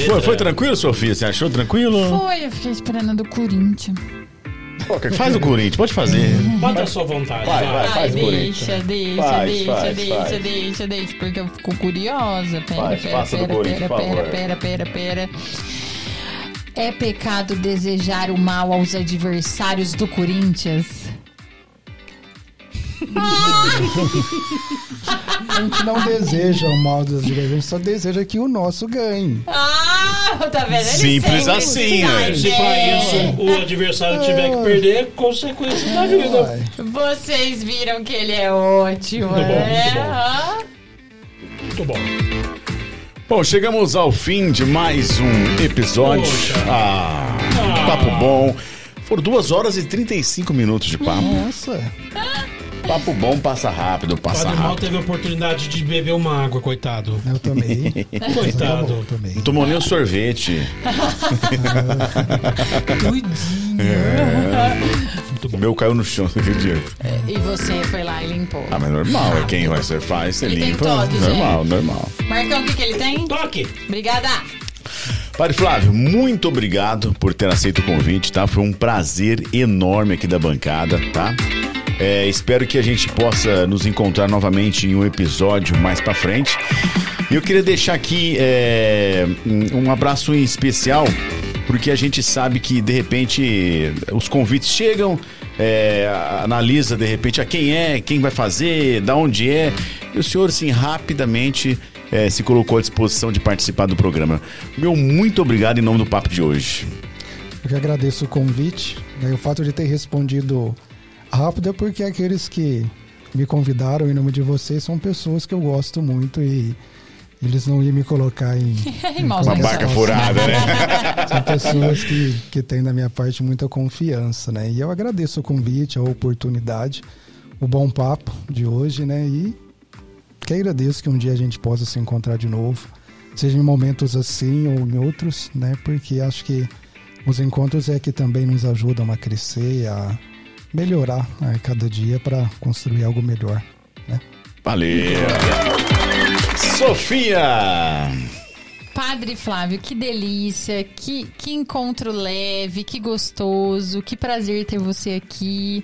Foi, foi tranquilo, Sofia? Você achou tranquilo? Foi, eu fiquei esperando do Corinthians. Faz o Corinthians, pode fazer. Bota a sua vontade. Vai, vai. vai. Ai, faz o Corinthians. deixa, deixa, Faz, deixa, faz, deixa, faz. deixa, deixa, porque eu fico curiosa. Pera, Faz, pera, faça do pera, Corinthians, pera, pera, pera, pera, pera. É pecado desejar o mal aos adversários do Corinthians? A gente não deseja o mal dos adversários, a gente só deseja que o nosso ganhe. Ah, tá vendo? Ele Simples assim, né? Se pra bem. isso o adversário tiver que perder, consequência da vida. Vocês viram que ele é ótimo, Muito bom, né? muito bom. Ah. Muito bom. Bom, chegamos ao fim de mais um episódio. Poxa. Ah, papo bom. Foram duas horas e 35 minutos de papo. nossa, Papo bom passa rápido, O passa Padre Mal rápido. teve a oportunidade de beber uma água, coitado. eu também. Coitado. Eu também. Não tomou nem o sorvete. O meu caiu no chão, você acredita? E você foi lá e limpou. Ah, mas normal, é quem vai ser faz, você Ele tem limpa. toque, normal, normal. Marcão, o que, que ele tem? Toque! Obrigada. Padre Flávio, muito obrigado por ter aceito o convite, tá? Foi um prazer enorme aqui da bancada, tá? É, espero que a gente possa nos encontrar novamente em um episódio mais pra frente. Eu queria deixar aqui é, um abraço em especial, porque a gente sabe que de repente os convites chegam, é, analisa de repente a quem é, quem vai fazer, da onde é. E o senhor, assim, rapidamente é, se colocou à disposição de participar do programa. Meu muito obrigado em nome do papo de hoje. Eu que agradeço o convite. Né? O fato de ter respondido rápido é porque aqueles que me convidaram em nome de vocês são pessoas que eu gosto muito e eles não iam me colocar em, em Uma barca furada, né? São pessoas que, que têm da minha parte muita confiança, né? E eu agradeço o convite, a oportunidade, o bom papo de hoje, né? E queira a Deus que um dia a gente possa se encontrar de novo, seja em momentos assim ou em outros, né? Porque acho que os encontros é que também nos ajudam a crescer, a melhorar a cada dia para construir algo melhor, né? Valeu! Sofia! Padre Flávio, que delícia, que, que encontro leve, que gostoso, que prazer ter você aqui.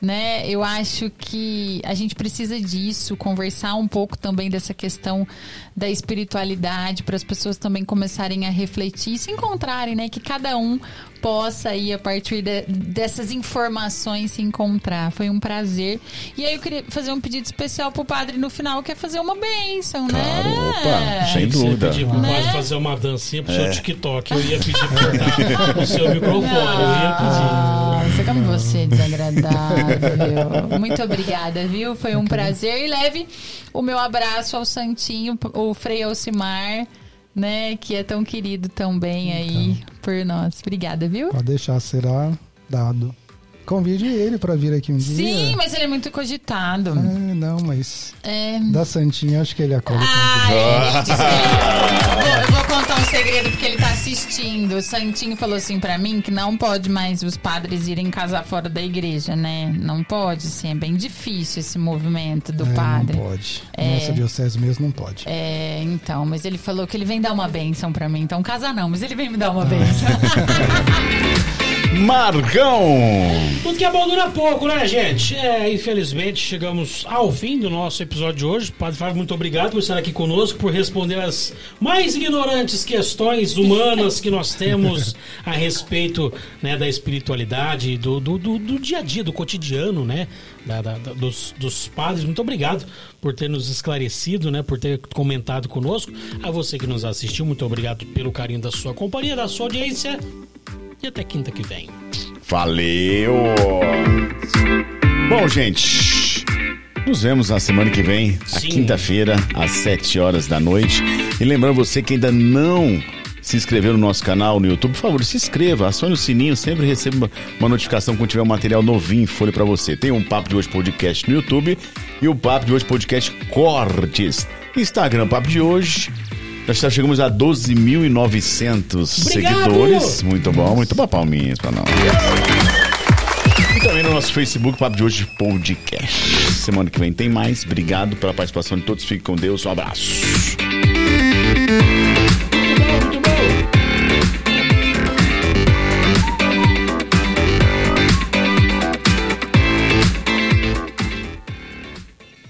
né? Eu acho que a gente precisa disso, conversar um pouco também dessa questão da espiritualidade, para as pessoas também começarem a refletir, se encontrarem, né? Que cada um possa aí, a partir de, dessas informações, se encontrar. Foi um prazer. E aí eu queria fazer um pedido especial pro padre no final, que é fazer uma bênção, Claro, né? opa, sem Você dúvida. pedir pro Né? padre fazer uma dancinha pro seu TikTok. Eu ia pedir pra cortar o seu microfone. Eu ia pedir. Nossa, como você é desagradável. Muito obrigada, viu? Foi um prazer. E leve o meu abraço ao Santinho, o Frei Alcimar, né? Que é tão querido também aí por nós. Obrigada, viu? Pode deixar, será dado. Convide ele para vir aqui um dia. Sim, mas ele é muito cogitado. É, não, mas É. da Santinha acho que ele acolhe. Ai, gente, eu vou, eu vou contar um segredo porque ele tá assistindo. O Santinho falou assim pra mim que não pode mais os padres irem casar fora da igreja, né? Não pode, sim. É bem difícil esse movimento do É, padre. Não pode. É. Nossa diocese mesmo não pode. É, então, mas ele falou que ele vem dar uma benção pra mim. Então, casa não, mas ele vem me dar uma benção. Marcão! Tudo que é bom dura pouco, né, gente? É, infelizmente, chegamos ao fim do nosso episódio de hoje. Padre Fábio, muito obrigado por estar aqui conosco, por responder as mais ignorantes questões humanas que nós temos a respeito né, da espiritualidade, do, do, do- do dia a dia, do cotidiano, né? da- da- dos, dos padres. Muito obrigado por ter nos esclarecido, né? Por ter comentado conosco. A você que nos assistiu, muito obrigado pelo carinho da sua companhia, da sua audiência. E até quinta que vem. Valeu! Bom, gente, nos vemos na semana que vem, quinta-feira, às 7 horas da noite. E lembrando você que ainda não se inscreveu no nosso canal no YouTube, por favor, se inscreva, acione o sininho, sempre receba uma- notificação quando tiver um material novinho em folha pra você. Tem um Papo de Hoje Podcast no YouTube e o Papo de Hoje Podcast Cortes. Instagram Papo de Hoje. Nós já chegamos a 12.900 Obrigado! seguidores. Muito bom, muito bom. Palminhas pra nós. E também no nosso Facebook, Papo de Hoje Podcast. Semana que vem tem mais. Obrigado pela participação de todos. Fique com Deus. Um abraço.